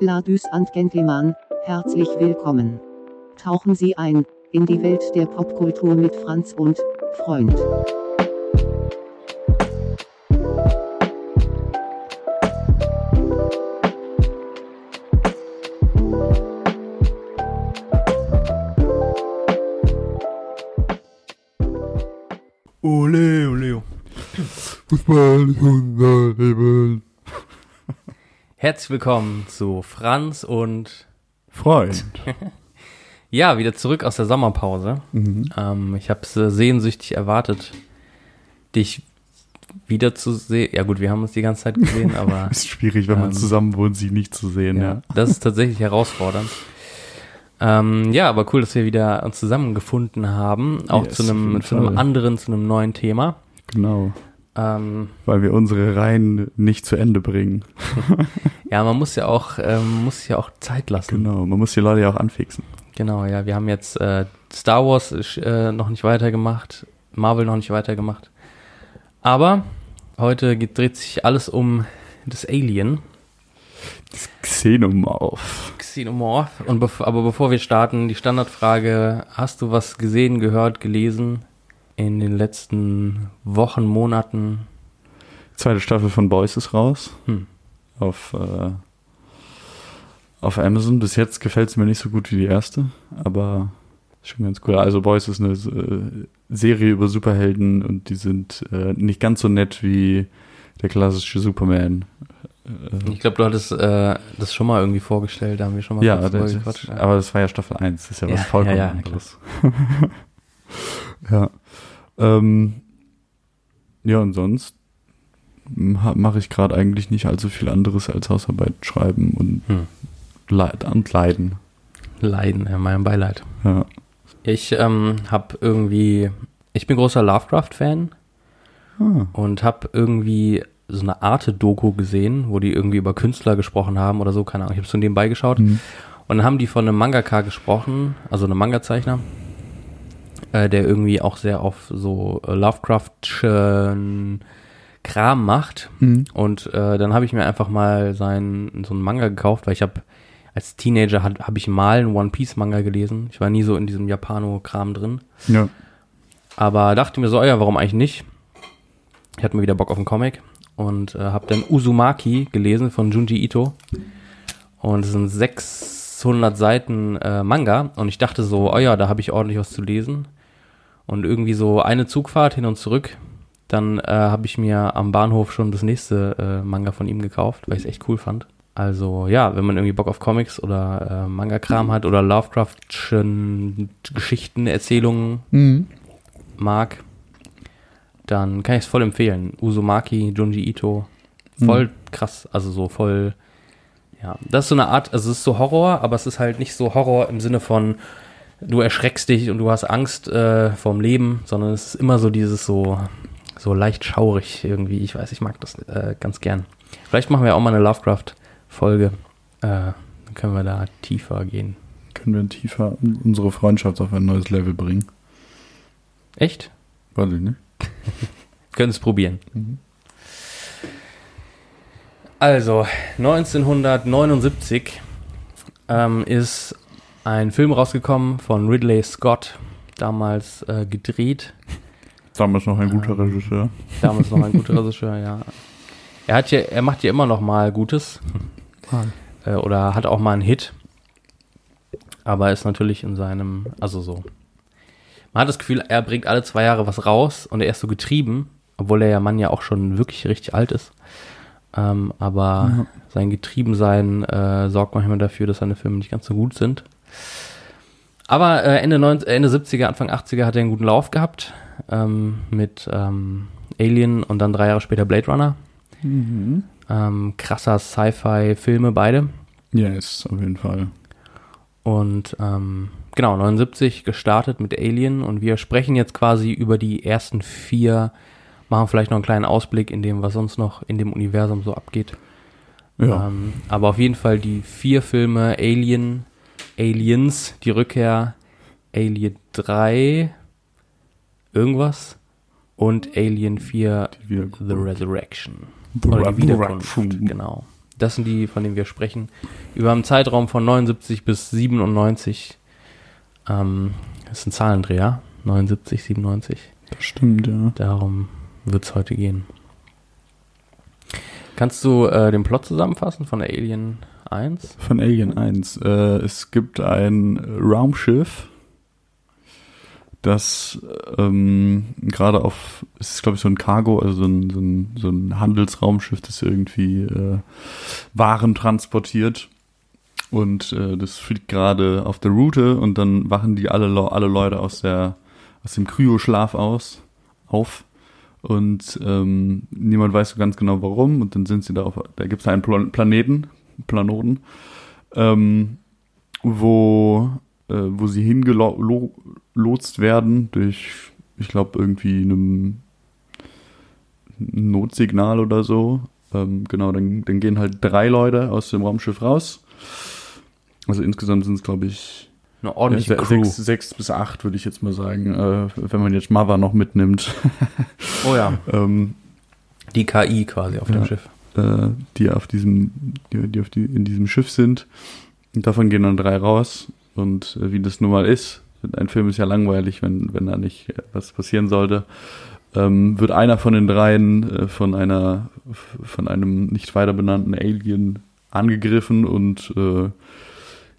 Ladies and Gentlemen, herzlich willkommen. Tauchen Sie ein in die Welt der Popkultur mit Franz und Freund. Ole, ole. Herzlich willkommen zu Franz und Freund. ja, wieder zurück aus der Sommerpause. Mhm. Ähm, ich habe es äh, sehnsüchtig erwartet, dich wiederzusehen. Ja gut, wir haben uns die ganze Zeit gesehen, aber Ist schwierig, wenn man Ähm, zusammen wohnt, sie nicht zu sehen, ja. ja, das ist tatsächlich herausfordernd. Ähm, ja, aber cool, dass wir wieder uns zusammengefunden haben, auch Yes, zu einem, zu einem anderen, zu einem neuen Thema. Genau. Ähm, Weil wir unsere Reihen nicht zu Ende bringen. ja, man muss ja auch, ähm, muss ja auch Zeit lassen. Genau. Man muss die Leute ja auch anfixen. Genau, ja, wir haben jetzt äh, Star Wars äh, noch nicht weitergemacht, Marvel noch nicht weitergemacht. Aber heute dreht sich alles um das Alien, Xenomorph. Xenomorph. Und bev aber bevor wir starten, die Standardfrage, hast du was gesehen, gehört, gelesen in den letzten Wochen, Monaten? Zweite Staffel von Boys ist raus. Hm. Auf, äh, auf Amazon. Bis jetzt gefällt es mir nicht so gut wie die erste, aber ist schon ganz cool. Also Boys ist eine äh, Serie über Superhelden und die sind äh, nicht ganz so nett wie der klassische Superman. Äh, Ich glaube, du hattest äh, das schon mal irgendwie vorgestellt, da haben wir schon mal ja, das, gequatscht. aber das war ja Staffel 1, das ist ja was Ja, vollkommen ja, ja, anderes. ja. Ähm, ja, und sonst mache ich gerade eigentlich nicht allzu viel anderes als Hausarbeit schreiben und, Hm. leid, und leiden. Leiden, ja, mein Beileid. Ja. Ich ähm, habe irgendwie, ich bin großer Lovecraft-Fan Ah, und habe irgendwie so eine Arte-Doku gesehen, wo die irgendwie über Künstler gesprochen haben oder so, keine Ahnung. Ich habe so nebenbei geschaut hm. und dann haben die von einem Mangaka gesprochen, also einem Manga-Zeichner, äh, der irgendwie auch sehr auf so äh, Lovecraftschen Kram macht. Hm. Und äh, dann habe ich mir einfach mal sein, so einen Manga gekauft, weil ich habe als Teenager habe hab ich mal einen One Piece Manga gelesen. Ich war nie so in diesem Japano-Kram drin. Ja. Aber dachte mir so, oh ja, warum eigentlich nicht? Ich hatte mal wieder Bock auf einen Comic und äh, habe dann Uzumaki gelesen von Junji Ito. Und es sind 600 Seiten äh, Manga. Und ich dachte so, oh ja, da habe ich ordentlich was zu lesen. Und irgendwie so eine Zugfahrt hin und zurück. Dann äh, habe ich mir am Bahnhof schon das nächste äh, Manga von ihm gekauft, weil ich es echt cool fand. Also ja, wenn man irgendwie Bock auf Comics oder äh, Manga-Kram hat oder Lovecraftschen Geschichten, Erzählungen Hm. mag, dann kann ich es voll empfehlen. Uzumaki, Junji Ito, voll krass, also so voll, ja, das ist so eine Art, also es ist so Horror, aber es ist halt nicht so Horror im Sinne von, du erschreckst dich und du hast Angst äh, vorm Leben, sondern es ist immer so dieses so, so leicht schaurig irgendwie. Ich weiß, ich mag das äh, ganz gern. Vielleicht machen wir auch mal eine Lovecraft-Folge. Äh, dann können wir da tiefer gehen. Können wir tiefer unsere Freundschaft auf ein neues Level bringen? Echt? Weiß ich nicht. Können es probieren. Mhm. Also, 1979 ähm, ist ein Film rausgekommen von Ridley Scott, damals äh, gedreht. Damals noch ein guter Ähm, Regisseur. Damals noch ein guter Regisseur, ja. Er hat ja, er macht ja immer noch mal Gutes. Äh, oder hat auch mal einen Hit. Aber ist natürlich in seinem, also so. Man hat das Gefühl, er bringt alle zwei Jahre was raus und er ist so getrieben, obwohl er ja Mann ja auch schon wirklich richtig alt ist. Ähm, aber Ja. sein Getriebensein äh, sorgt manchmal dafür, dass seine Filme nicht ganz so gut sind. Aber äh, Ende, 90, Ende 70er, Anfang 80er hat er einen guten Lauf gehabt ähm, mit ähm, Alien und dann drei Jahre später Blade Runner. Mhm. Ähm, krasser Sci-Fi-Filme beide. Yes, auf jeden Fall. Und ähm, genau, 79 gestartet mit Alien und wir sprechen jetzt quasi über die ersten vier, machen vielleicht noch einen kleinen Ausblick in dem, was sonst noch in dem Universum so abgeht. Ja. Ähm, aber auf jeden Fall die vier Filme Alien, Aliens, die Rückkehr, Alien 3, irgendwas und Alien 4, Die The Resurrection. The Oder die Wiederkunft, genau. Das sind die, von denen wir sprechen. Über einen Zeitraum von 79 bis 97. Ähm, das ist ein Zahlendreher. 79, 97. Das stimmt, ja. Darum wird es heute gehen. Kannst du äh, den Plot zusammenfassen von Alien 1? Von Alien 1. Äh, es gibt ein Raumschiff, das ähm, gerade auf, es ist glaube ich so ein Cargo, also so ein, so ein, so ein Handelsraumschiff, das irgendwie äh, Waren transportiert. Und äh, das fliegt gerade auf der Route und dann wachen die alle, Le- alle Leute aus der aus dem Kryoschlaf aus auf und ähm, niemand weiß so ganz genau warum und dann sind sie da auf, da gibt es einen Plan Planeten, Planoten, ähm, wo, äh, wo sie hingelotst werden durch, ich glaube, irgendwie einem Notsignal oder so. Ähm, genau, dann, dann gehen halt drei Leute aus dem Raumschiff raus. Also insgesamt sind es, glaube ich, Eine ordentliche ja. Sechs, sechs bis acht, würde ich jetzt mal sagen, äh, wenn man jetzt Mother noch mitnimmt. Oh ja. ähm, Die KI quasi auf dem Ja. Schiff. Äh, die auf diesem, die, die auf die, in diesem Schiff sind. Und davon gehen dann drei raus. Und äh, wie das nun mal ist, ein Film ist ja langweilig, wenn, wenn da nicht äh, was passieren sollte, ähm, wird einer von den dreien äh, von einer, von einem nicht weiter benannten Alien angegriffen und äh,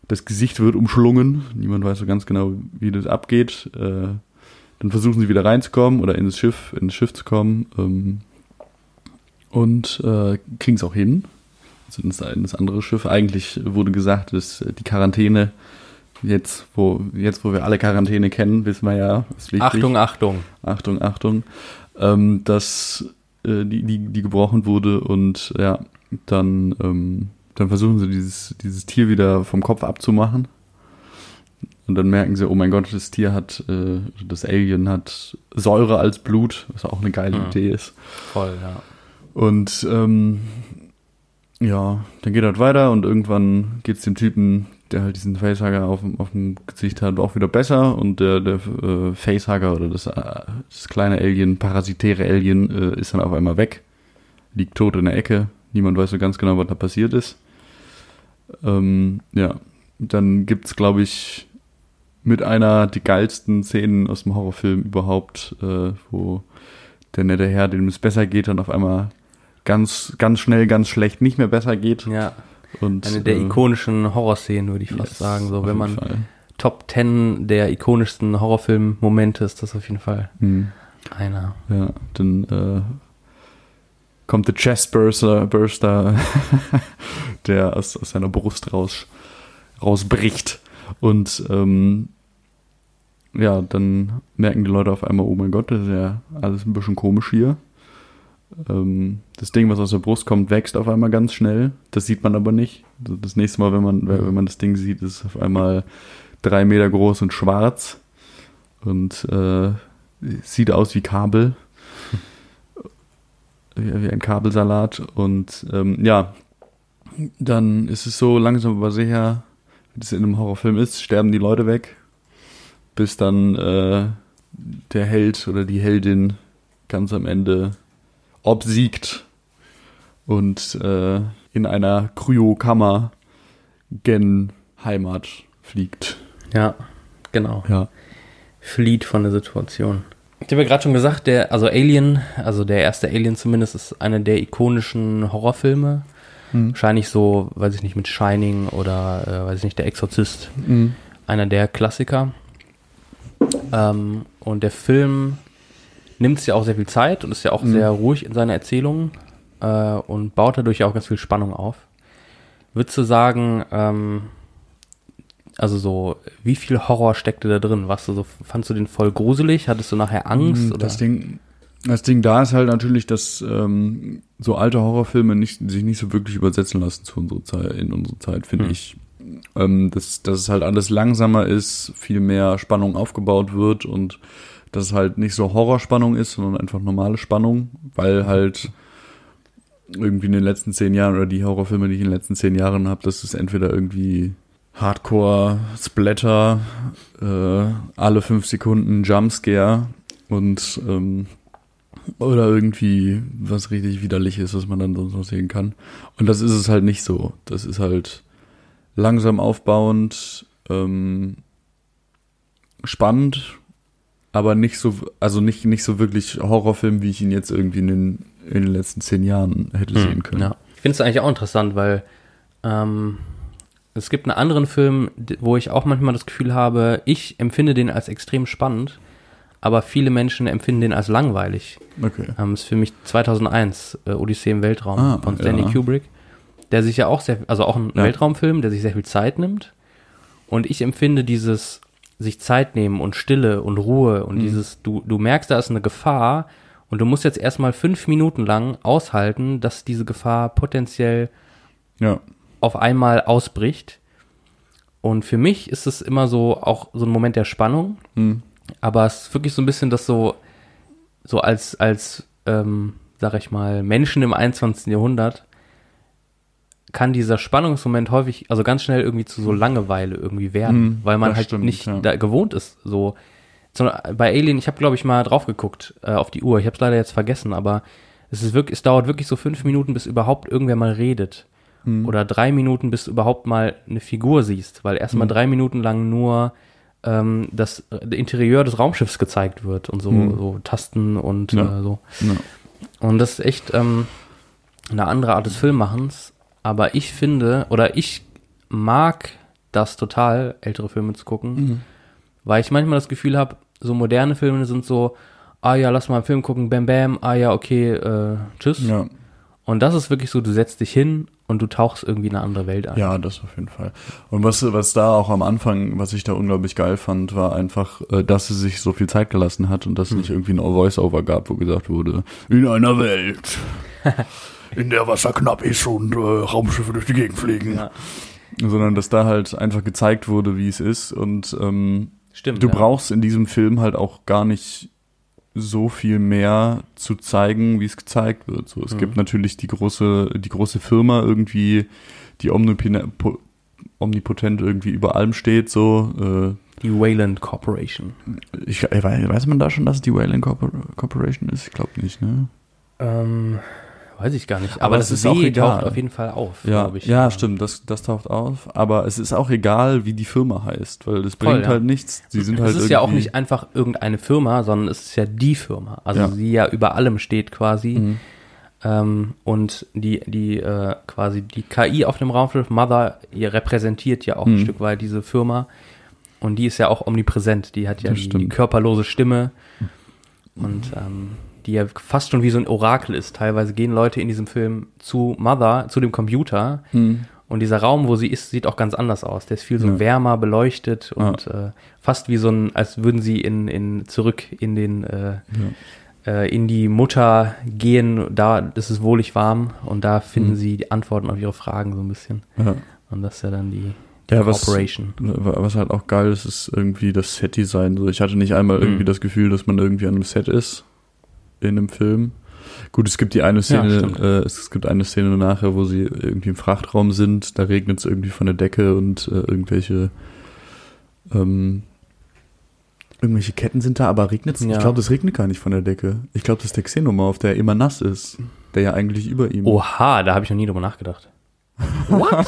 das Gesicht wird umschlungen. Niemand weiß so ganz genau, wie das abgeht. Äh, dann versuchen sie wieder reinzukommen oder ins Schiff, ins Schiff zu kommen. Ähm, und äh, kriegen es auch hin. Also ins, in das andere Schiff. Eigentlich wurde gesagt, dass äh, die Quarantäne jetzt, wo jetzt, wo wir alle Quarantäne kennen, wissen wir ja, ist wichtig. Achtung, Achtung. Achtung, Achtung, ähm, dass äh, die, die, die gebrochen wurde und ja, dann, ähm, dann versuchen sie dieses, dieses Tier wieder vom Kopf abzumachen. Und dann merken sie, oh mein Gott, das Tier hat, äh, das Alien hat Säure als Blut, was auch eine geile Hm. Idee ist. Voll, ja. Und ähm, ja, dann geht halt weiter und irgendwann geht es dem Typen, der halt diesen Facehugger auf, dem- auf dem Gesicht hat, auch wieder besser. Und der, der äh, Facehugger oder das, äh, das kleine Alien, parasitäre Alien äh, ist dann auf einmal weg, liegt tot in der Ecke, niemand weiß so ganz genau, was da passiert ist. Ähm, ja, dann gibt's glaube ich, mit einer der geilsten Szenen aus dem Horrorfilm überhaupt, äh, wo der nette Herr, dem es besser geht, dann auf einmal ganz, ganz schnell, ganz schlecht nicht mehr besser geht. Ja, Und, eine der äh, ikonischen Horrorszenen, würde ich fast yes, sagen. So, wenn man Fall. Top 10 der ikonischsten Horrorfilm-Momente ist das auf jeden Fall Hm, einer. ja, dann äh, kommt der Chestburster, Burster, der aus, aus seiner Brust raus, rausbricht. Und ähm, ja, dann merken die Leute auf einmal, oh mein Gott, das ist ja alles ein bisschen komisch hier. Ähm, das Ding, was aus der Brust kommt, wächst auf einmal ganz schnell. Das sieht man aber nicht. Das nächste Mal, wenn man, wenn man das Ding sieht, ist es auf einmal drei Meter groß und schwarz. Und äh, sieht aus wie Kabel. wie, wie ein Kabelsalat. Und ähm, ja, dann ist es so langsam aber sicher, wie das in einem Horrorfilm ist, sterben die Leute weg, bis dann äh, der Held oder die Heldin ganz am Ende obsiegt und äh, in einer Kryokammer gen Heimat fliegt. Ja, genau. Ja. Flieht von der Situation. Ich habe ja gerade schon gesagt, der, also Alien, also der erste Alien zumindest, ist einer der ikonischen Horrorfilme. Mhm. Wahrscheinlich so, weiß ich nicht, mit Shining oder, äh, weiß ich nicht, der Exorzist. Einer der Klassiker. Ähm, und der Film nimmt sich ja auch sehr viel Zeit und ist ja auch Mhm. sehr ruhig in seiner Erzählung äh, und baut dadurch auch ganz viel Spannung auf. Würdest du sagen, ähm, also so, wie viel Horror steckte da drin? Warst du so, fandst du den voll gruselig? Hattest du nachher Angst? Mm, Das Ding, das Ding da ist halt natürlich, dass ähm, so alte Horrorfilme nicht, sich nicht so wirklich übersetzen lassen zu unserer Zeit, in unserer Zeit, finde Hm. ich. Ähm, dass, dass es halt alles langsamer ist, viel mehr Spannung aufgebaut wird und dass es halt nicht so Horrorspannung ist, sondern einfach normale Spannung, weil halt irgendwie in den letzten zehn Jahren oder die Horrorfilme, die ich in den letzten zehn Jahren habe, das ist entweder irgendwie Hardcore, Splatter, äh, alle fünf Sekunden Jumpscare und ähm, Oder irgendwie was richtig widerlich ist, was man dann sonst noch sehen kann. Und das ist es halt nicht so. Das ist halt langsam aufbauend, ähm, spannend, aber nicht so, also nicht, nicht so wirklich Horrorfilm, wie ich ihn jetzt irgendwie in den, in den letzten zehn Jahren hätte sehen können. Ja. Ich finde es eigentlich auch interessant, weil ähm, es gibt einen anderen Film, wo ich auch manchmal das Gefühl habe, ich empfinde den als extrem spannend, aber viele Menschen empfinden den als langweilig. Okay. Ähm, ist für mich 2001, äh, Odyssee im Weltraum Ah, von Stanley ja. Kubrick, der sich ja auch sehr, also auch ein Ja. Weltraumfilm, der sich sehr viel Zeit nimmt. Und ich empfinde dieses sich Zeit nehmen und Stille und Ruhe Mhm. und dieses, du, du merkst, da ist eine Gefahr und du musst jetzt erstmal fünf Minuten lang aushalten, dass diese Gefahr potenziell Ja. auf einmal ausbricht. Und für mich ist es immer so auch so ein Moment der Spannung, Hm. aber es ist wirklich so ein bisschen das so, so als, als, ähm, sag ich mal, Menschen im 21. Jahrhundert kann dieser Spannungsmoment häufig, also ganz schnell irgendwie zu so Langeweile irgendwie werden, Hm, weil man halt stimmt, nicht ja. da gewohnt ist. So bei Alien, ich habe glaube ich mal drauf geguckt äh, auf die Uhr. Ich habe es leider jetzt vergessen, aber es ist wirklich, es dauert wirklich so fünf Minuten, bis überhaupt irgendwer mal redet Hm. oder drei Minuten, bis du überhaupt mal eine Figur siehst, weil erstmal Mhm. drei Minuten lang nur ähm, das äh, Interieur des Raumschiffs gezeigt wird und so, Mhm. so Tasten und Ja. äh, so. Ja. Und das ist echt ähm, eine andere Art des Filmmachens. Aber ich finde, oder ich mag das total, ältere Filme zu gucken, Mhm. weil ich manchmal das Gefühl habe, so moderne Filme sind so, ah ja, lass mal einen Film gucken, bam bam, ah ja, okay, äh, tschüss. Ja. Und das ist wirklich so, du setzt dich hin und du tauchst irgendwie in eine andere Welt ein. Ja, das auf jeden Fall. Und was, was da auch am Anfang, was ich da unglaublich geil fand, war einfach, äh, dass sie sich so viel Zeit gelassen hat und dass es nicht irgendwie ein Voice-Over gab, wo gesagt wurde, in einer Welt, in der Wasser knapp ist und äh, Raumschiffe durch die Gegend fliegen. Ja. Sondern dass da halt einfach gezeigt wurde, wie es ist und ähm, Stimmt. du ja. brauchst in diesem Film halt auch gar nicht so viel mehr zu zeigen, wie es gezeigt wird. So, es Mhm. gibt natürlich die große, die große Firma irgendwie, die omnipotent irgendwie über allem steht, so. Die Wayland Corporation. Äh, ich, äh, weiß weiß man da schon, dass es die Wayland Corpor Corporation ist? Ich glaube nicht, ne? Ähm, weiß ich gar nicht. Aber, Aber das, das ist W auch egal. taucht auf jeden Fall auf, Ja, glaube ich. ja, stimmt, das, das taucht auf. Aber es ist auch egal, wie die Firma heißt, weil das Voll, bringt ja. halt nichts. Sie sind halt es ist ja auch nicht einfach irgendeine Firma, sondern es ist ja die Firma. Also Ja. sie ja über allem steht quasi. Mhm. Ähm, und die, die äh, quasi die KI auf dem Raumschiff Mother, ihr repräsentiert ja auch ein Mhm. Stück weit diese Firma. Und die ist ja auch omnipräsent. Die hat ja die, die körperlose Stimme. Und ähm, die ja fast schon wie so ein Orakel ist. Teilweise gehen Leute in diesem Film zu Mother, zu dem Computer. Mhm. Und dieser Raum, wo sie ist, sieht auch ganz anders aus. Der ist viel so Ja. wärmer beleuchtet und äh, fast wie so ein, als würden sie in, in zurück in den äh, äh, in die Mutter gehen. Da ist es wohlig warm und da finden Mhm. sie die Antworten auf ihre Fragen so ein bisschen. Ja. Und das ist ja dann die, Ja, was, was halt auch geil ist, ist irgendwie das Set-Design. So, ich hatte nicht einmal irgendwie Mhm. das Gefühl, dass man irgendwie an einem Set ist in einem Film. Gut, es gibt die eine Szene, stimmt. äh, es gibt eine Szene nachher, wo sie irgendwie im Frachtraum sind, da regnet es irgendwie von der Decke und äh, irgendwelche ähm, irgendwelche Ketten sind da, aber regnet Ja. Ich glaube, das regnet gar nicht von der Decke. Ich glaube, das ist der Xenomorph, der immer nass ist, der ja eigentlich über ihm. Oha, da habe ich noch nie drüber nachgedacht. What?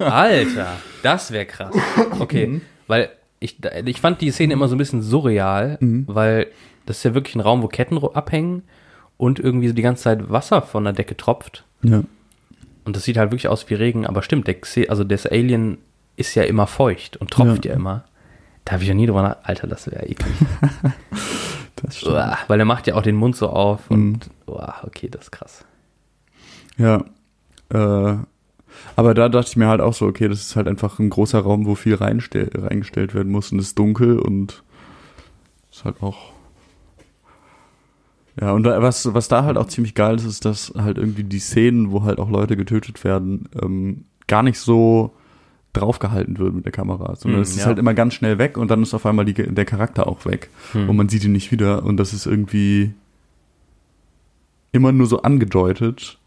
Alter, das wäre krass. Okay, Mhm. weil ich, ich fand die Szene immer so ein bisschen surreal, Mhm. weil das ist ja wirklich ein Raum, wo Ketten abhängen und irgendwie so die ganze Zeit Wasser von der Decke tropft. Ja. Und das sieht halt wirklich aus wie Regen, aber stimmt, der, Xe- also das Alien ist ja immer feucht und tropft ja, Ja. immer. Da habe ich ja nie drüber nach. Alter, das wäre eklig. Das stimmt. Uah, weil er macht ja auch den Mund so auf Mhm. und uah, okay, das ist krass. Ja. Äh, aber da dachte ich mir halt auch so, okay, das ist halt einfach ein großer Raum, wo viel reingestellt werden muss und es ist dunkel und ist halt auch. Ja, und was, was da halt auch ziemlich geil ist, ist, dass halt irgendwie die Szenen, wo halt auch Leute getötet werden, ähm, gar nicht so draufgehalten wird mit der Kamera, sondern Hm, es ist ja. halt immer ganz schnell weg und dann ist auf einmal die, der Charakter auch weg Hm. und man sieht ihn nicht wieder und das ist irgendwie immer nur so angedeutet,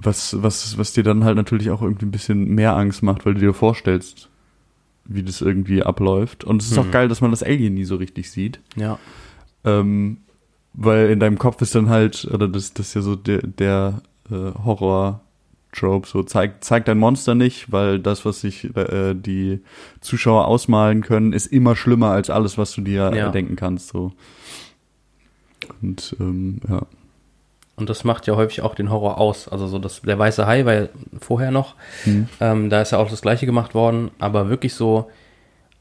was, was, was dir dann halt natürlich auch irgendwie ein bisschen mehr Angst macht, weil du dir vorstellst, wie das irgendwie abläuft. Und es ist auch Mhm. geil, dass man das Alien nie so richtig sieht. Ja. Ähm, weil in deinem Kopf ist dann halt, oder das, das ist ja so der, der äh, Horror-Trope, so zeigt zeig dein Monster nicht, weil das, was sich äh, die Zuschauer ausmalen können, ist immer schlimmer als alles, was du dir Ja. denken kannst. So. Und ähm, ja. Und das macht ja häufig auch den Horror aus. Also so das, der weiße Hai war ja vorher noch. Hm. Ähm, da ist ja auch das gleiche gemacht worden. Aber wirklich so,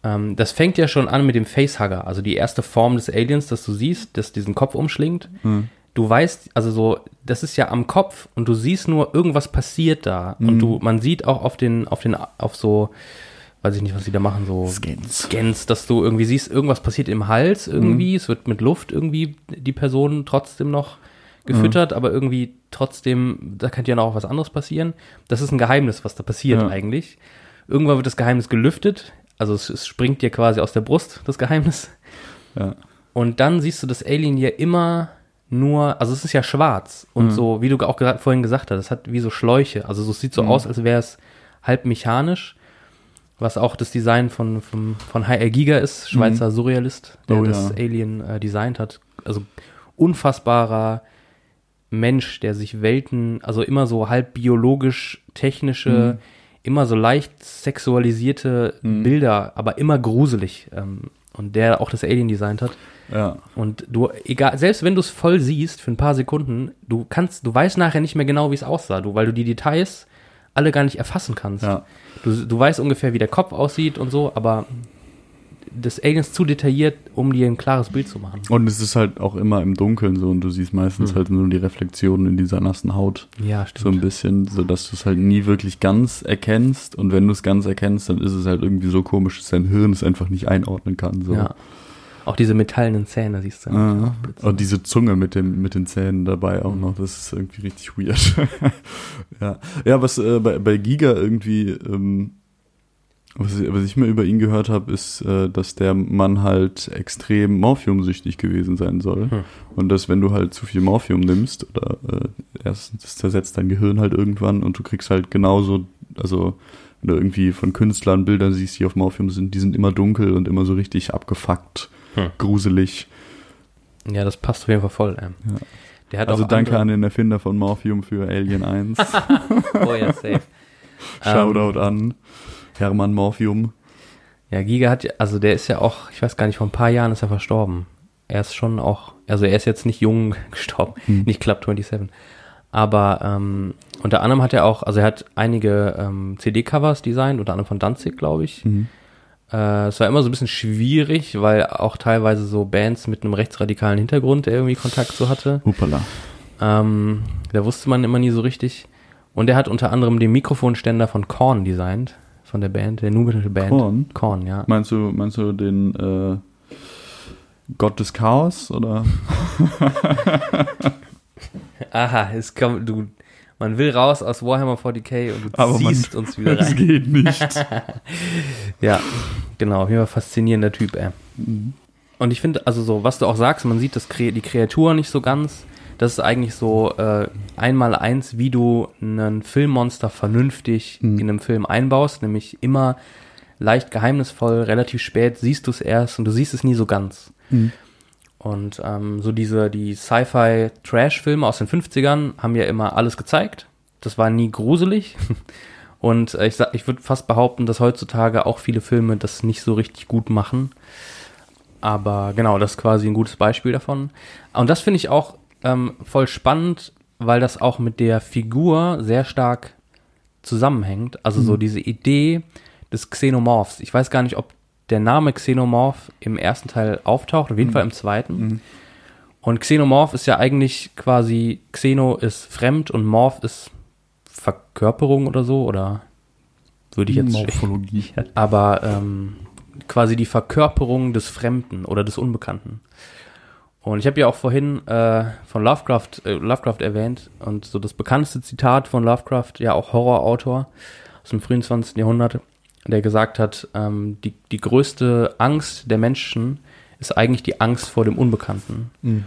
ähm, das fängt ja schon an mit dem Facehugger. Also die erste Form des Aliens, das du siehst, das diesen Kopf umschlingt. Hm. Du weißt, also so, das ist ja am Kopf und du siehst nur, irgendwas passiert da. Und Mhm. du, man sieht auch auf den, auf den, auf so, weiß ich nicht, was sie da machen, so Scans. Scans, dass du irgendwie siehst, irgendwas passiert im Hals irgendwie, es wird mit Luft irgendwie die Person trotzdem noch gefüttert, aber irgendwie trotzdem, da könnte ja noch was anderes passieren. Das ist ein Geheimnis, was da passiert Ja. eigentlich. Irgendwann wird das Geheimnis gelüftet, also es, es springt dir quasi aus der Brust, das Geheimnis. Ja. Und dann siehst du das Alien ja immer nur, also es ist ja schwarz und Mhm. so, wie du auch gra- vorhin gesagt hast, es hat wie so Schläuche. Also so, es sieht so Mhm. aus, als wäre es halb mechanisch, was auch das Design von, von, von H.R. Giger ist, Schweizer Surrealist, der Oh das ja. Alien äh, designt hat. Also unfassbarer Mensch, der sich Welten, also immer so halb biologisch, technische, Mhm. Immer so leicht sexualisierte Mhm. Bilder, aber immer gruselig. Ähm, und der auch das Alien designt hat. Ja. Und du, egal, selbst wenn du es voll siehst für ein paar Sekunden, du kannst, du weißt nachher nicht mehr genau, wie es aussah, du, weil du die Details alle gar nicht erfassen kannst. Ja. Du, du weißt ungefähr, wie der Kopf aussieht und so, aber das Alien ist zu detailliert, um dir ein klares Bild zu machen. Und es ist halt auch immer im Dunkeln so und du siehst meistens Hm. halt nur die Reflexionen in dieser nassen Haut. Ja, So ein bisschen, so dass du es halt nie wirklich ganz erkennst. Und wenn du es ganz erkennst, dann ist es halt irgendwie so komisch, dass dein Hirn es einfach nicht einordnen kann. So. Ja. Auch diese metallenen Zähne siehst du. Ah, aufblitzen. und diese Zunge mit, dem, mit den Zähnen dabei auch Mhm. noch, das ist irgendwie richtig weird. ja. ja, was äh, bei, bei Giga irgendwie, ähm, was, ich- was ich mir über ihn gehört habe, ist, äh, dass der Mann halt extrem morphiumsüchtig gewesen sein soll. Hm. Und dass wenn du halt zu viel Morphium nimmst, oder äh, erstens, das zersetzt dein Gehirn halt irgendwann und du kriegst halt genauso, also wenn du irgendwie von Künstlern Bilder siehst, die auf Morphium sind, die sind immer dunkel und immer so richtig abgefuckt, Hm. gruselig. Ja, das passt auf jeden Fall voll. Ähm. Ja. Der hat Also auch danke andere, an den Erfinder von Morphium für Alien 1. Oh ja, safe. Shoutout Ähm, an Hermann Morphium. Ja, Giga hat ja, also der ist ja auch, ich weiß gar nicht, vor ein paar Jahren ist er verstorben. Er ist schon auch, also er ist jetzt nicht jung gestorben, Hm. nicht Club 27. Aber ähm, unter anderem hat er auch, also er hat einige ähm, CD-Covers designt, unter anderem von Danzig, glaube ich. Mhm. Äh, es war immer so ein bisschen schwierig, weil auch teilweise so Bands mit einem rechtsradikalen Hintergrund, der irgendwie Kontakt so hatte. Hoppala. Ähm, da wusste man immer nie so richtig. Und er hat unter anderem den Mikrofonständer von Korn designt, von der Band, der numische Band. Korn? Korn, ja. Meinst du, meinst du den äh, Gott des Chaos oder? Aha, es kommt, du, man will raus aus Warhammer 40k und du Aber man- ziehst uns wieder Es rein. geht nicht. Ja, genau, auf jeden Fall faszinierender Typ, ey. Mhm. Und ich finde, also so, was du auch sagst, man sieht das, die Kreatur nicht so ganz. Das ist eigentlich so äh, einmal eins, wie du einen Filmmonster vernünftig Mhm. in einem Film einbaust, nämlich immer leicht geheimnisvoll, relativ spät siehst du es erst und du siehst es nie so ganz. Mhm. Und ähm, so diese, die Sci-Fi-Trash-Filme aus den 50ern haben ja immer alles gezeigt. Das war nie gruselig. Und äh, ich, sag- ich würde fast behaupten, dass heutzutage auch viele Filme das nicht so richtig gut machen. Aber genau, das ist quasi ein gutes Beispiel davon. Und das finde ich auch ähm, voll spannend, weil das auch mit der Figur sehr stark zusammenhängt. Also so diese Idee des Xenomorphs. Ich weiß gar nicht, ob der Name Xenomorph im ersten Teil auftaucht, auf jeden Fall im zweiten. Mhm. Und Xenomorph ist ja eigentlich quasi, Xeno ist fremd und Morph ist Verkörperung oder so, oder würde ich jetzt Morphologie. aber ähm, quasi die Verkörperung des Fremden oder des Unbekannten. Und ich habe ja auch vorhin äh, von Lovecraft, äh, Lovecraft erwähnt und so das bekannteste Zitat von Lovecraft, ja auch Horrorautor aus dem frühen 20. Jahrhundert, der gesagt hat, ähm, die, die größte Angst der Menschen ist eigentlich die Angst vor dem Unbekannten. Mhm.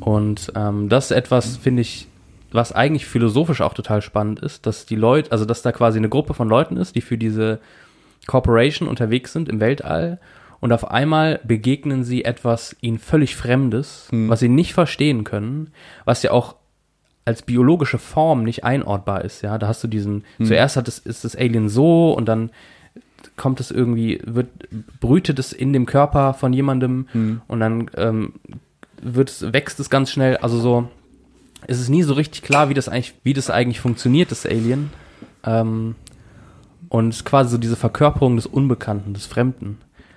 Und ähm, das ist etwas, finde ich, was eigentlich philosophisch auch total spannend ist, dass die Leute, also dass da quasi eine Gruppe von Leuten ist, die für diese Corporation unterwegs sind im Weltall und auf einmal begegnen sie etwas ihnen völlig Fremdes, Hm. was sie nicht verstehen können, was ja auch als biologische Form nicht einordbar ist, ja. Da hast du diesen, Hm. zuerst hat es, ist das Alien so und dann kommt es irgendwie, wird, brütet es in dem Körper von jemandem Hm. und dann ähm, wird es, wächst es ganz schnell. Also so, es ist nie so richtig klar, wie das eigentlich, wie das eigentlich funktioniert, das Alien. Ähm, und es ist quasi so diese Verkörperung des Unbekannten, des Fremden.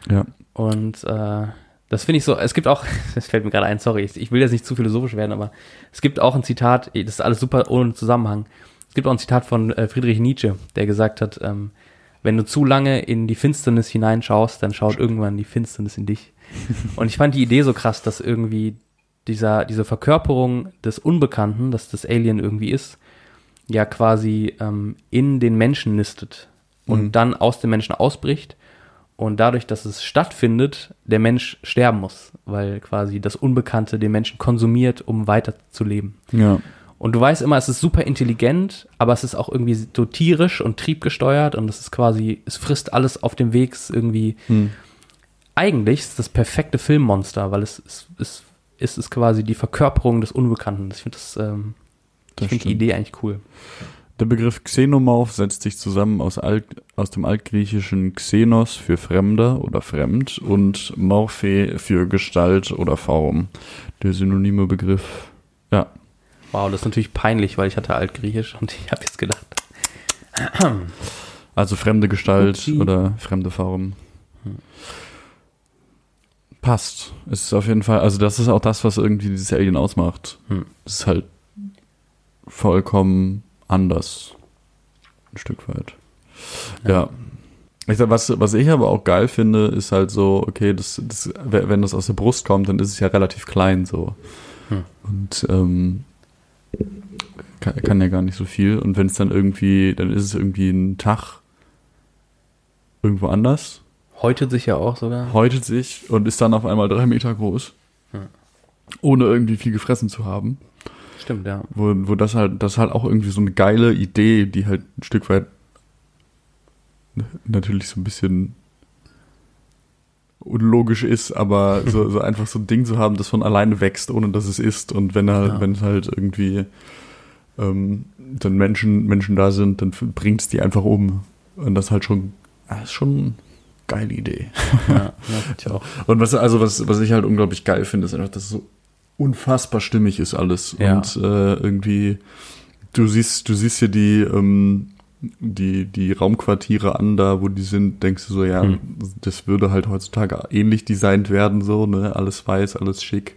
Ja. Und äh, das finde ich so, es gibt auch, das fällt mir gerade ein, sorry, ich will jetzt nicht zu philosophisch werden, aber es gibt auch ein Zitat, das ist alles super ohne Zusammenhang. Es gibt auch ein Zitat von äh, Friedrich Nietzsche, der gesagt hat, ähm, wenn du zu lange in die Finsternis hineinschaust, dann schaut irgendwann die Finsternis in dich. Und ich fand die Idee so krass, dass irgendwie dieser, diese Verkörperung des Unbekannten, dass das Alien irgendwie ist, ja quasi ähm, in den Menschen nistet und Mhm. dann aus dem Menschen ausbricht und dadurch, dass es stattfindet, der Mensch sterben muss, weil quasi das Unbekannte den Menschen konsumiert, um weiterzuleben. Ja. Und du weißt immer, es ist super intelligent, aber es ist auch irgendwie so tierisch und triebgesteuert und es ist quasi, es frisst alles auf dem Weg, irgendwie, Hm. eigentlich ist das perfekte Filmmonster, weil es, es, es, es ist quasi die Verkörperung des Unbekannten. Ich finde das, ähm, Das ich finde die. Idee eigentlich cool. Der Begriff Xenomorph setzt sich zusammen aus, Alt, aus dem altgriechischen Xenos für Fremder oder Fremd und Morphe für Gestalt oder Form. Der synonyme Begriff. Ja, Wow, das ist natürlich peinlich, weil ich hatte Altgriechisch und ich habe jetzt gedacht, also fremde Gestalt Upsi. oder fremde Form. Passt. Es ist auf jeden Fall, also das ist auch das, was irgendwie dieses Alien ausmacht. Hm. Es ist halt vollkommen anders. Ein Stück weit. Ja. Ich sag, was, was ich aber auch geil finde, ist halt so, okay, das, das, wenn das aus der Brust kommt, dann ist es ja relativ klein so. Hm. Und ähm, kann, kann ja gar nicht so viel. Und wenn es dann irgendwie, dann ist es irgendwie ein Tag irgendwo anders, häutet sich ja auch sogar. häutet sich und ist dann auf einmal drei Meter groß. Hm. Ohne irgendwie viel gefressen zu haben. Stimmt, ja. Wo, wo das halt, das halt auch irgendwie so eine geile Idee, die halt ein Stück weit natürlich so ein bisschen unlogisch ist, aber so, so einfach so ein Ding zu haben, das von alleine wächst, ohne dass es ist. Und wenn er, Ja. wenn es halt irgendwie ähm, dann Menschen, Menschen da sind, dann bringt es die einfach um. Und das halt schon, das ist schon eine geile Idee. ja, ja. Und was, also was, was ich halt unglaublich geil finde, ist einfach, dass es so unfassbar stimmig ist alles. Ja. Und äh, irgendwie, du siehst, du siehst hier die, ähm, die, die Raumquartiere an, da wo die sind, denkst du so, ja, Hm. das würde halt heutzutage ähnlich designt werden, so, ne? Alles weiß, alles schick.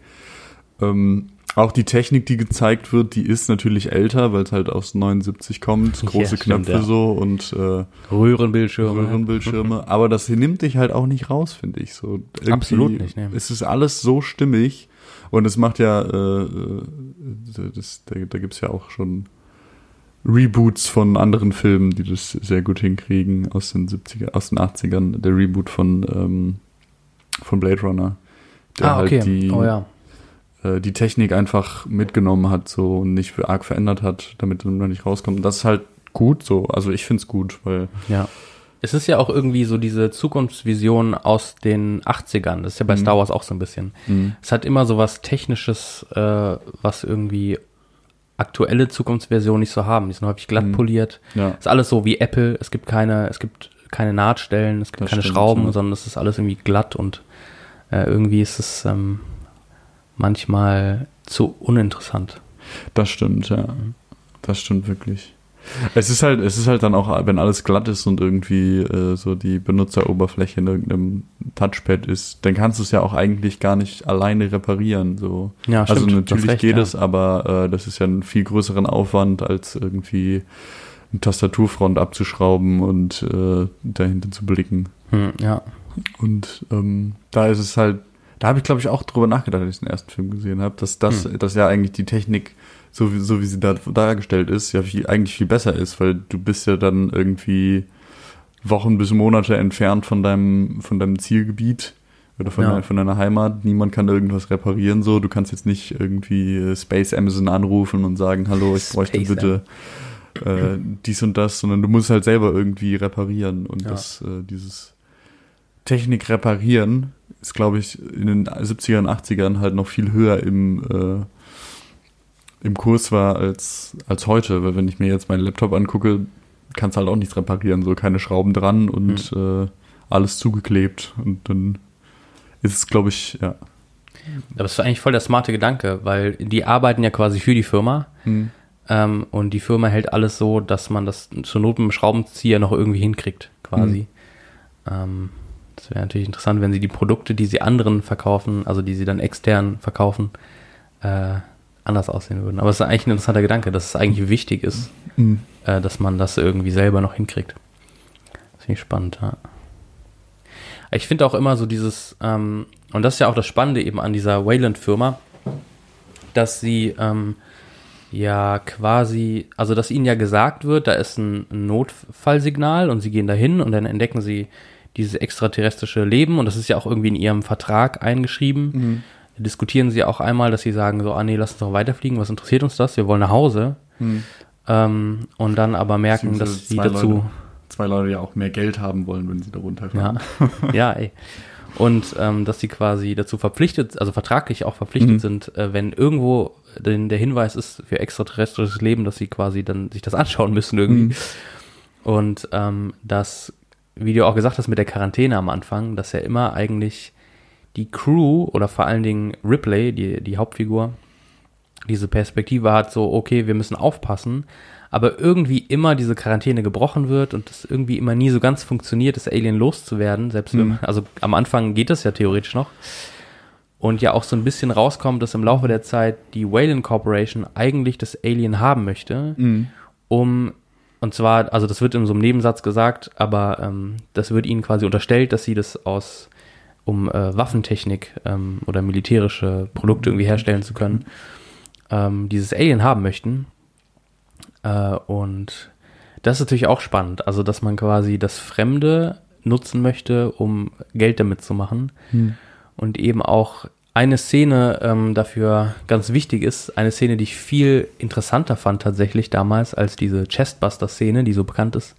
Ähm, auch die Technik, die gezeigt wird, die ist natürlich älter, weil es halt aus 79 kommt, Ja, große stimmt, Knöpfe ja. so und äh, Röhrenbildschirme. Röhrenbildschirme. Aber das nimmt dich halt auch nicht raus, finde ich. So Absolut nicht, ne. Es ist alles so stimmig und es macht ja, äh, äh, das, da, da gibt's ja auch schon Reboots von anderen Filmen, die das sehr gut hinkriegen aus den 70er, aus den 80ern. Der Reboot von von von Blade Runner, der ah, okay. halt die oh ja. äh, die Technik einfach mitgenommen hat so und nicht arg verändert hat, damit noch nicht rauskommt. Und das ist halt gut so. Also ich find's gut, weil Ja. Es ist ja auch irgendwie so diese Zukunftsvision aus den 80ern. Das ist ja bei Mhm. Star Wars auch so ein bisschen. mh, Es hat immer so was Technisches, äh, was irgendwie aktuelle Zukunftsversionen nicht so haben. Die sind häufig glatt Mhm. poliert. ja. Ist alles so wie Apple. Es gibt keine, es gibt keine Nahtstellen, es gibt Das keine stimmt, Schrauben, ja. sondern es ist alles irgendwie glatt und äh, irgendwie ist es ähm, manchmal zu uninteressant. Das stimmt, ja. Mhm. Das stimmt wirklich. Es ist halt, es ist halt dann auch, wenn alles glatt ist und irgendwie äh, so die Benutzeroberfläche in irgendeinem Touchpad ist, dann kannst du es ja auch eigentlich gar nicht alleine reparieren. So. Ja, also stimmt, hast natürlich recht, geht ja. es, aber äh, das ist ja einen viel größeren Aufwand, als irgendwie eine Tastaturfront abzuschrauben und äh, dahinter zu blicken. Hm, ja. Und ähm, da ist es halt, da habe ich glaube ich auch drüber nachgedacht, als ich den ersten Film gesehen habe, dass das, Hm. dass ja eigentlich die Technik, so wie, so wie sie da dargestellt ist, ja viel, eigentlich viel besser ist, weil du bist ja dann irgendwie Wochen bis Monate entfernt von deinem, von deinem Zielgebiet oder von, Ja. deiner, von deiner Heimat. Niemand kann irgendwas reparieren so. Du kannst jetzt nicht irgendwie äh, Space Amazon anrufen und sagen, hallo, ich bräuchte Space bitte äh, dies und das, sondern du musst halt selber irgendwie reparieren und Ja. das, äh, dieses Technik reparieren ist, glaube ich, in den 70ern, 80ern halt noch viel höher im, äh, im Kurs war als, als heute. Weil wenn ich mir jetzt meinen Laptop angucke, kannst halt auch nichts reparieren. So keine Schrauben dran und äh, alles zugeklebt. Und dann ist es, glaube ich, ja. Aber das ist eigentlich voll der smarte Gedanke, weil die arbeiten ja quasi für die Firma. Hm. Ähm, und die Firma hält alles so, dass man das zur Not mit dem Schraubenzieher noch irgendwie hinkriegt, quasi. Ähm, das wäre natürlich interessant, wenn sie die Produkte, die sie anderen verkaufen, also die sie dann extern verkaufen, äh, anders aussehen würden. Aber es ist eigentlich ein interessanter Gedanke, dass es eigentlich wichtig ist, Mhm. äh, dass man das irgendwie selber noch hinkriegt. Das finde ich spannend, ja. Ich finde auch immer so dieses, ähm, und das ist ja auch das Spannende eben an dieser Wayland-Firma, dass sie ähm, ja quasi, also dass ihnen ja gesagt wird, da ist ein Notfallsignal und sie gehen dahin und dann entdecken sie dieses extraterrestrische Leben und das ist ja auch irgendwie in ihrem Vertrag eingeschrieben. Diskutieren sie auch einmal, dass sie sagen so, ah nee, lass uns doch weiterfliegen, was interessiert uns das? Wir wollen nach Hause. Hm. Ähm, und dann aber merken, dass sie dazu Leute, zwei Leute ja auch mehr Geld haben wollen, wenn sie da runterfahren. ja, ja, ey. Und ähm, dass sie quasi dazu verpflichtet, also vertraglich auch verpflichtet Mhm. sind, äh, wenn irgendwo denn der Hinweis ist für extraterrestrisches Leben, dass sie quasi dann sich das anschauen müssen irgendwie. Mhm. Und ähm, das, wie du auch gesagt hast mit der Quarantäne am Anfang, dass ja immer eigentlich die Crew oder vor allen Dingen Ripley, die, die Hauptfigur, diese Perspektive hat, so, okay, wir müssen aufpassen, aber irgendwie immer diese Quarantäne gebrochen wird und es irgendwie immer nie so ganz funktioniert, das Alien loszuwerden, selbst wenn, Mhm. also am Anfang geht das ja theoretisch noch. Und ja auch so ein bisschen rauskommt, dass im Laufe der Zeit die Wayland Corporation eigentlich das Alien haben möchte, Mhm. um, und zwar, also das wird in so einem Nebensatz gesagt, aber ähm, das wird ihnen quasi unterstellt, dass sie das aus, um äh, Waffentechnik ähm, oder militärische Produkte irgendwie herstellen zu können, ähm, dieses Alien haben möchten. Äh, und das ist natürlich auch spannend, also dass man quasi das Fremde nutzen möchte, um Geld damit zu machen. Hm. Und eben auch eine Szene ähm, dafür ganz wichtig ist, eine Szene, die ich viel interessanter fand tatsächlich damals als diese Chestbuster-Szene, die so bekannt ist.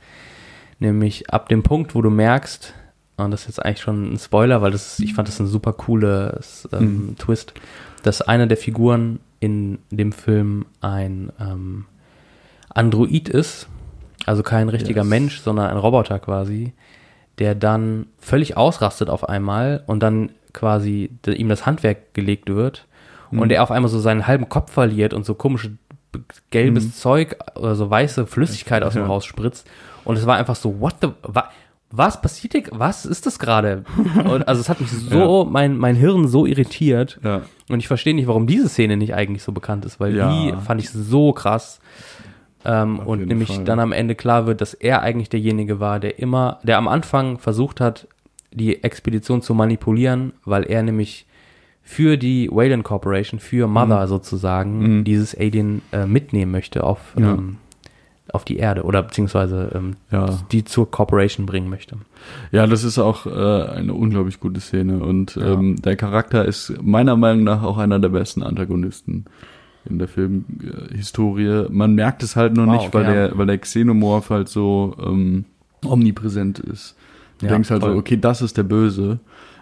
Nämlich ab dem Punkt, wo du merkst, das ist jetzt eigentlich schon ein Spoiler, weil das, ich fand das ein super cooles ähm, Mhm. Twist, dass einer der Figuren in dem Film ein ähm, Android ist, also kein richtiger Yes. Mensch, sondern ein Roboter quasi, der dann völlig ausrastet auf einmal und dann quasi ihm das Handwerk gelegt wird und Mhm. er auf einmal so seinen halben Kopf verliert und so komische gelbes Mhm. Zeug oder so weiße Flüssigkeit aus ihm Ja. rausspritzt und es war einfach so what the wa, was passiert hier? Was ist das gerade? Also es hat mich so mein mein Hirn so irritiert Ja. und ich verstehe nicht, warum diese Szene nicht eigentlich so bekannt ist, weil Ja. die fand ich so krass. Ähm, und nämlich Fall. dann am Ende klar wird, dass er eigentlich derjenige war, der immer, der am Anfang versucht hat, die Expedition zu manipulieren, weil er nämlich für die Wayland Corporation, für Mother sozusagen, Mhm. dieses Alien äh, mitnehmen möchte auf, Ja. ähm, auf die Erde oder beziehungsweise ähm, Ja. die zur Corporation bringen möchte. Ja, das ist auch äh, eine unglaublich gute Szene und Ja. ähm, der Charakter ist meiner Meinung nach auch einer der besten Antagonisten in der Filmhistorie. Man merkt es halt nur Wow, nicht, weil okay, ja. der, weil der Xenomorph halt so ähm, omnipräsent ist. Du Ja, denkst halt voll. so, okay, das ist der Böse,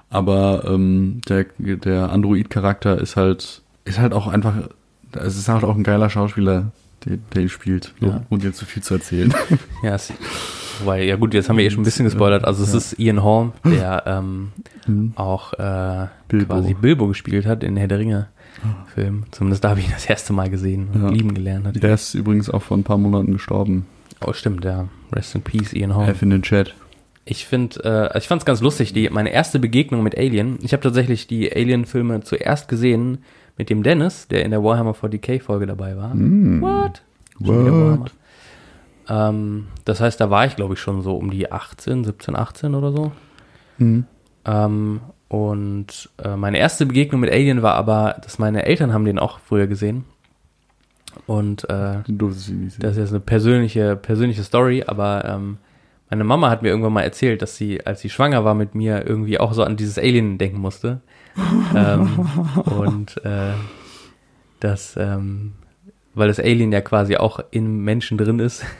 aber ähm, der, der Android-Charakter ist halt, ist halt auch einfach, es ist halt auch ein geiler Schauspieler, ihn spielt. Ja. ohne jetzt zu viel zu erzählen. Ja, es, wobei, ja gut, jetzt haben wir eh schon ein bisschen gespoilert. Also es Ja. ist Ian Holm, der ähm, Mhm. auch äh, Bilbo. quasi Bilbo gespielt hat in Herr der Ringe Film. Zumindest da habe ich ihn das erste Mal gesehen und Ja. lieben gelernt. Hat. Der ist übrigens auch vor ein paar Monaten gestorben. Oh, stimmt, ja. Rest in Peace, Ian Holm. F in den Chat. Ich finde, äh, ich fand es ganz lustig, die, meine erste Begegnung mit Alien. Ich habe tatsächlich die Alien-Filme zuerst gesehen mit dem Dennis, der in der Warhammer 40k-Folge dabei war. Mm. What? What? Ähm, das heißt, da war ich, glaube ich, schon so um die 18, 17, 18 oder so. Mhm. Ähm, und äh, meine erste Begegnung mit Alien war aber, dass meine Eltern haben den auch früher gesehen. Und äh, das ist jetzt eine persönliche, persönliche Story, aber ähm, meine Mama hat mir irgendwann mal erzählt, dass sie, als sie schwanger war mit mir, irgendwie auch so an dieses Alien denken musste. Ähm, und äh, das, ähm, weil das Alien ja quasi auch im Menschen drin ist.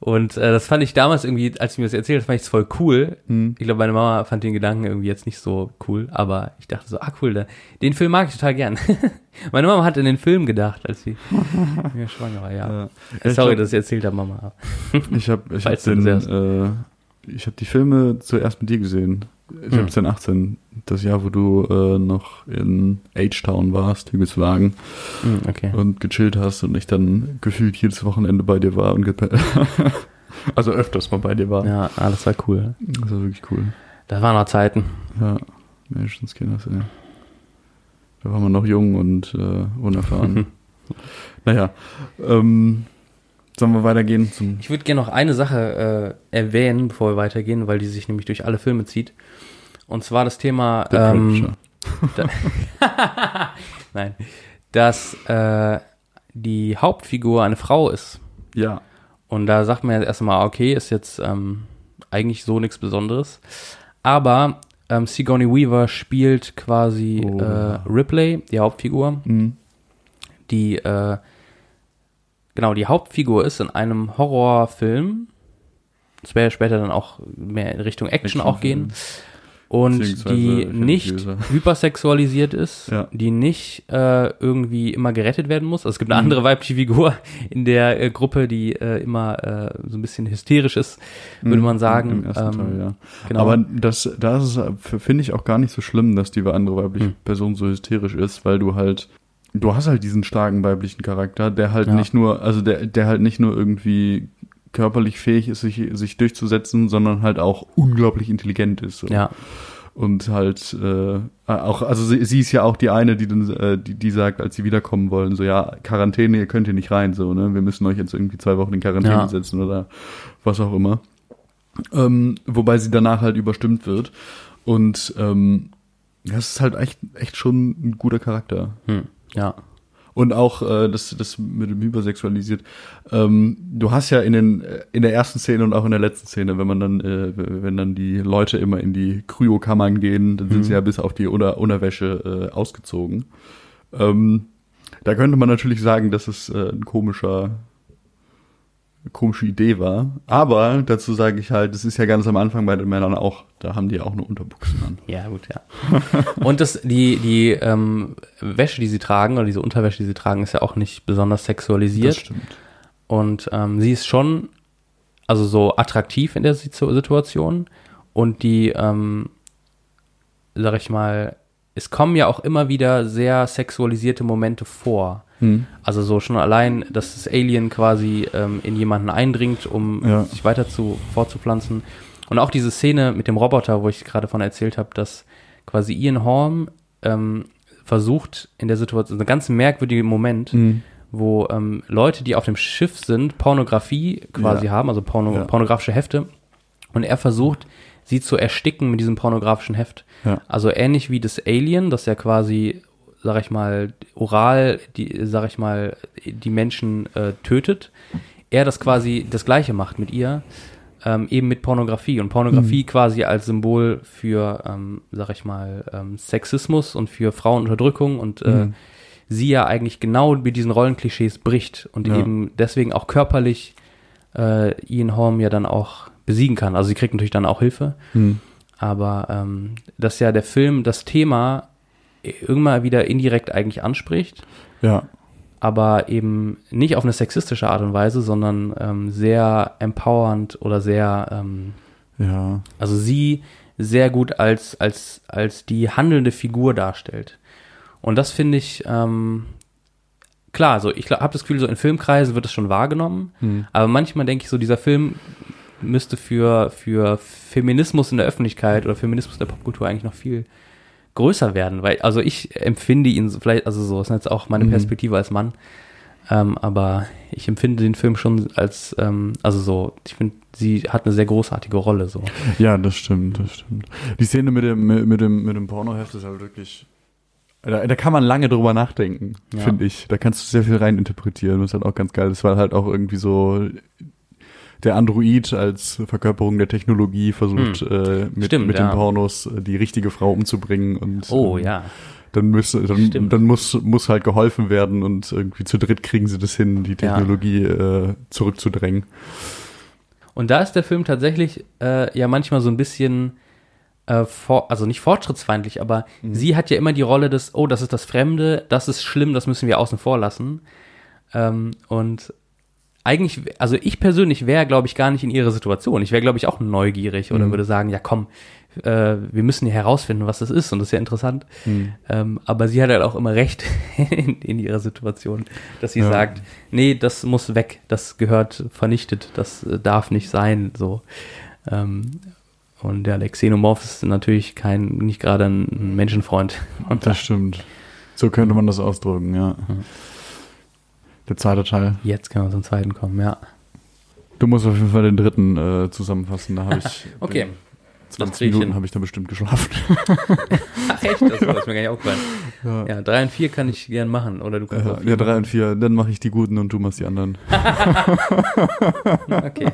Und äh, das fand ich damals irgendwie, als du mir das erzählt hast, fand ich es voll cool. Hm. Ich glaube, meine Mama fand den Gedanken irgendwie jetzt nicht so cool, aber ich dachte so, ah cool, da, den Film mag ich total gern. meine Mama hat in den Film gedacht, als sie ja, schwanger war, ja. Ja. Äh, Ich Sorry, dass ich erzählt habe, Mama. Ich habe ich hab den, äh, ich hab die Filme zuerst mit dir gesehen. Ich Hm. habe 2018, das Jahr, wo du äh, noch in H-Town warst, Hügelswagen, Hm, okay. und gechillt hast und ich dann gefühlt jedes Wochenende bei dir war und also öfters mal bei dir war. Ja, ah, das war cool. Das war wirklich cool. Da waren noch Zeiten. Ja, Menschenskinders, ey. Da war man noch jung und äh, unerfahren. naja, ähm, sollen wir weitergehen Ich würde gerne noch eine Sache äh, erwähnen, bevor wir weitergehen, weil die sich nämlich durch alle Filme zieht. Und zwar das Thema, The ähm, Predator? nein, dass äh, die Hauptfigur eine Frau ist. Ja, Und da sagt man jetzt erstmal, okay, ist jetzt ähm, eigentlich so nichts Besonderes. Aber ähm, Sigourney Weaver spielt quasi Oh. äh, Ripley, die Hauptfigur, mhm. die äh, genau die Hauptfigur ist in einem Horrorfilm. Es wäre später dann auch mehr in Richtung Action auch gehen. Und die nicht hypersexualisiert ist, Ja. die nicht äh, irgendwie immer gerettet werden muss. Also es gibt eine Mhm. andere weibliche Figur in der äh, Gruppe, die äh, immer äh, so ein bisschen hysterisch ist, würde Mhm, man sagen. Im ersten Ähm, Teil, ja. Genau. Aber das, das äh, finde ich auch gar nicht so schlimm, dass die andere weibliche Hm. Person so hysterisch ist, weil du halt, du hast halt diesen starken weiblichen Charakter, der halt Ja. nicht nur, also der, der halt nicht nur irgendwie körperlich fähig ist, sich, sich durchzusetzen, sondern halt auch unglaublich intelligent ist. So. ja, Und halt äh, auch, also sie, sie ist ja auch die eine, die dann, äh, die, die sagt, als sie wiederkommen wollen, so ja, Quarantäne, ihr könnt hier nicht rein, so, ne? Wir müssen euch jetzt irgendwie zwei Wochen in Quarantäne Ja. setzen oder was auch immer. Ähm, wobei sie danach halt überstimmt wird. Und ähm, das ist halt echt, echt schon ein guter Charakter. hm, ja, Und auch äh, das, das mit dem Hypersexualisiert. Ähm, du hast ja in den äh, in der ersten Szene und auch in der letzten Szene, wenn man dann, äh, wenn dann die Leute immer in die Kryokammern gehen, dann sind Mhm. sie ja bis auf die Unter Unterwäsche äh, ausgezogen. Ähm, da könnte man natürlich sagen, dass es äh, ein komischer komische Idee war. Aber dazu sage ich halt, das ist ja ganz am Anfang bei den Männern auch. Da haben die auch eine Unterbuchsen an. ja, gut, ja. Und das, die, die ähm, Wäsche, die sie tragen, oder diese Unterwäsche, die sie tragen, ist ja auch nicht besonders sexualisiert. Das stimmt. Und ähm, sie ist schon, also so attraktiv in der Situ- Situation. Und die, ähm, sag ich mal, es kommen ja auch immer wieder sehr sexualisierte Momente vor. Hm. Also so schon allein, dass das Alien quasi ähm, in jemanden eindringt, um Ja. sich weiter zu fortzupflanzen. Und auch diese Szene mit dem Roboter, wo ich gerade von erzählt habe, dass quasi Ian Holm ähm, versucht in der Situation, ein ganz merkwürdiger Moment, Hm. wo ähm, Leute, die auf dem Schiff sind, Pornografie quasi Ja. haben, also Porno Ja. pornografische Hefte. Und er versucht, sie zu ersticken mit diesem pornografischen Heft. Ja. Also ähnlich wie das Alien, das ja quasi, sag ich mal, oral, die, sag ich mal, die Menschen äh, tötet. Er das quasi das Gleiche macht mit ihr, ähm, eben mit Pornografie. Und Pornografie quasi als Symbol für, ähm, sag ich mal, ähm, Sexismus und für Frauenunterdrückung und äh, Mhm. sie ja eigentlich genau mit diesen Rollenklischees bricht und Ja. eben deswegen auch körperlich äh, Ian Holm ja dann auch besiegen kann. Also sie kriegt natürlich dann auch Hilfe, Hm. aber ähm, dass ja der Film das Thema irgendwann wieder indirekt eigentlich anspricht, Ja. aber eben nicht auf eine sexistische Art und Weise, sondern ähm, sehr empowernd oder sehr, ähm, Ja. also sie sehr gut als, als, als die handelnde Figur darstellt. Und das finde ich, ähm, klar, so ich habe das Gefühl, so in Filmkreisen wird es schon wahrgenommen, Hm. aber manchmal denke ich so, dieser Film müsste für, für Feminismus in der Öffentlichkeit oder Feminismus in der Popkultur eigentlich noch viel größer werden, weil, also ich empfinde ihn so, vielleicht, also so, ist jetzt auch meine Mhm. Perspektive als Mann, ähm, aber ich empfinde den Film schon als, ähm, also so, ich finde, sie hat eine sehr großartige Rolle, so. Ja, das stimmt, das stimmt. Die Szene mit dem, mit, mit dem, mit dem Pornoheft ist halt wirklich. Da, da kann man lange drüber nachdenken, Ja. finde ich. Da kannst du sehr viel reininterpretieren. Das ist halt auch ganz geil. Das war halt auch irgendwie so der Android als Verkörperung der Technologie versucht, äh, mit, Stimmt, mit ja. den Pornos äh, die richtige Frau umzubringen. Und, Oh ähm, ja, Dann, müsste, dann, Stimmt. dann muss, muss halt geholfen werden und irgendwie zu dritt kriegen sie das hin, die Ja. Technologie äh, zurückzudrängen. Und da ist der Film tatsächlich äh, ja manchmal so ein bisschen, äh, vor, also nicht fortschrittsfeindlich, aber sie hat ja immer die Rolle des, oh, das ist das Fremde, das ist schlimm, das müssen wir außen vor lassen. Ähm, und eigentlich, also ich persönlich wäre, glaube ich, gar nicht in ihrer Situation. Ich wäre, glaube ich, auch neugierig oder würde sagen, ja komm, äh, wir müssen hier herausfinden, was das ist und das ist ja interessant. Ähm, aber sie hat halt auch immer recht in, in ihrer Situation, dass sie Ja. sagt, nee, das muss weg, das gehört vernichtet, das äh, darf nicht sein, so. Ähm, und ja, der Xenomorph ist natürlich kein, nicht gerade ein Menschenfreund. Und Das stimmt. So könnte man das ausdrücken, ja. Der zweite Teil. jetzt können wir zum zweiten kommen, ja. Du musst auf jeden Fall den dritten äh, zusammenfassen. Da habe ich Okay. in Das 20 krieg ich Minuten habe ich da bestimmt geschlafen. Ach echt? Das, das ist mir gar nicht aufgefallen. Ja. Ja, drei und vier kann ich gern machen. Oder du kannst Ja, ja, drei und vier. Dann mache ich die guten und du machst die anderen. Okay.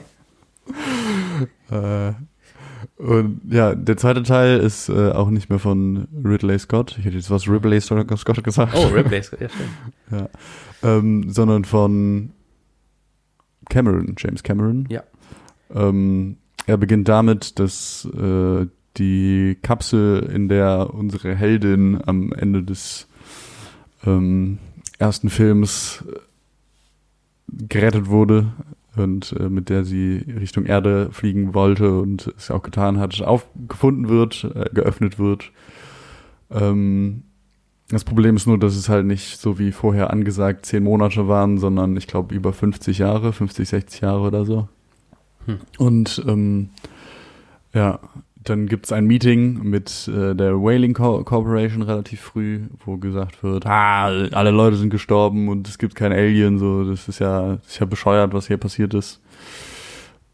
Äh, und ja, der zweite Teil ist äh, auch nicht mehr von Ridley Scott. Ich hätte jetzt was Ridley Scott gesagt. Oh, Ripley, ist- ja stimmt. Ähm, sondern von Cameron, James Cameron. Ja. Ähm, er beginnt damit, dass äh, die Kapsel, in der unsere Heldin am Ende des ähm, ersten Films äh, gerettet wurde und äh, mit der sie Richtung Erde fliegen wollte und es auch getan hat, aufgefunden wird, äh, geöffnet wird. Ähm, das Problem ist nur, dass es halt nicht so wie vorher angesagt zehn Monate waren, sondern ich glaube über 50 Jahre, 50, 60 Jahre oder so. Hm. Und ähm, ja, dann gibt's ein Meeting mit äh, der Whaling Co Corporation relativ früh, wo gesagt wird, ah, alle Leute sind gestorben und es gibt kein Alien, so, das ist ja, das ist ja bescheuert, was hier passiert ist.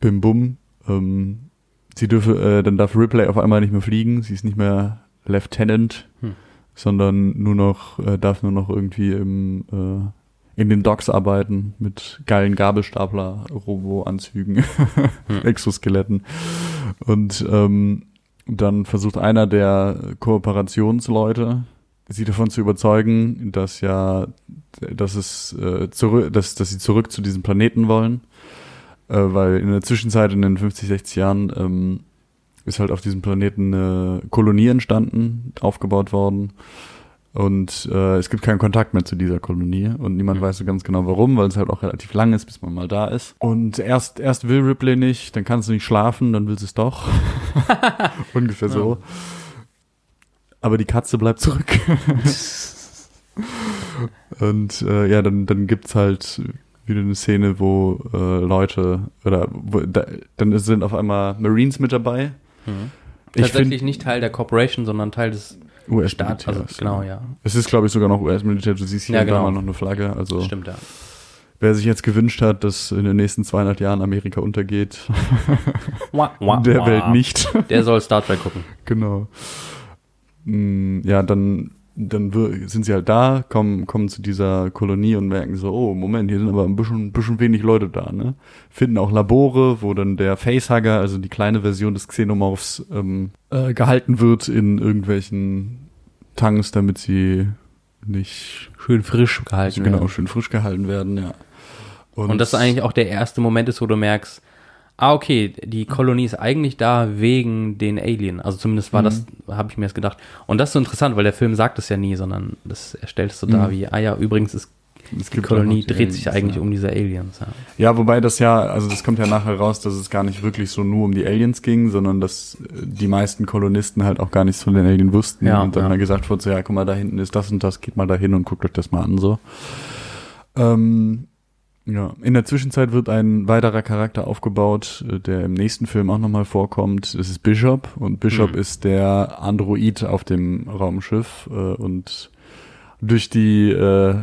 Bim bum. Ähm, sie dürfe, äh, dann darf Ripley auf einmal nicht mehr fliegen, sie ist nicht mehr Lieutenant, Hm. Sondern nur noch, äh, darf nur noch irgendwie im, äh, in den Docks arbeiten mit geilen Gabelstapler-Robo-Anzügen, Exoskeletten. Und ähm, dann versucht einer der Kooperationsleute, sie davon zu überzeugen, dass ja, dass es äh, zurück, dass, dass sie zurück zu diesem Planeten wollen, äh, weil in der Zwischenzeit in den 50, 60 Jahren ähm, ist halt auf diesem Planeten eine Kolonie entstanden, aufgebaut worden. Und äh, es gibt keinen Kontakt mehr zu dieser Kolonie und niemand weiß so ganz genau warum, weil es halt auch relativ lang ist, bis man mal da ist. Und erst, erst will Ripley nicht, dann kannst du nicht schlafen, dann will sie es doch. Ungefähr so. Aber die Katze bleibt zurück. und äh, ja, dann, dann gibt's halt wieder eine Szene, wo äh, Leute oder wo, da, dann sind auf einmal Marines mit dabei. Mhm. Ich Tatsächlich finde nicht Teil der Corporation, sondern Teil des Staats. Also, genau, ja. Es ist, glaube ich, sogar noch US-Militär. Du siehst hier Ja, und da genau. mal noch eine Flagge. Also Stimmt, ja. wer sich jetzt gewünscht hat, dass in den nächsten 200 Jahren Amerika untergeht, Wah, wah, der wah. Welt nicht. Der soll Star Trek gucken. genau. Mm, Ja, dann, dann sind sie halt da, kommen, kommen zu dieser Kolonie und merken so, oh, Moment, hier sind aber ein bisschen, ein bisschen wenig Leute da, ne? Finden auch Labore, wo dann der Facehugger, also die kleine Version des Xenomorphs, ähm, äh, gehalten wird in irgendwelchen Tanks, damit sie nicht Schön frisch gehalten. genau werden. schön frisch gehalten werden, ja. Und das eigentlich auch der erste Moment ist, wo du merkst, ah, okay, die Kolonie ist eigentlich da wegen den Alien. Also zumindest war das, habe ich mir das gedacht. Und das ist so interessant, weil der Film sagt es ja nie, sondern das er stellt es so dar Mhm. wie, ah ja, übrigens ist es die Kolonie dreht sich Aliens, eigentlich ja. um diese Aliens. Ja. Ja, wobei das ja, also das kommt ja nachher raus, dass es gar nicht wirklich so nur um die Aliens ging, sondern dass äh, die meisten Kolonisten halt auch gar nichts von den Aliens wussten Ja, und dann ja. mal gesagt wurde, so, ja, guck mal, da hinten ist das und das, geht mal da hin und guckt euch das mal an, so. Ähm, ja, in der Zwischenzeit wird ein weiterer Charakter aufgebaut, äh, der im nächsten Film auch nochmal vorkommt. Das ist Bishop und Bishop Mhm. ist der Android auf dem Raumschiff äh, und durch die äh,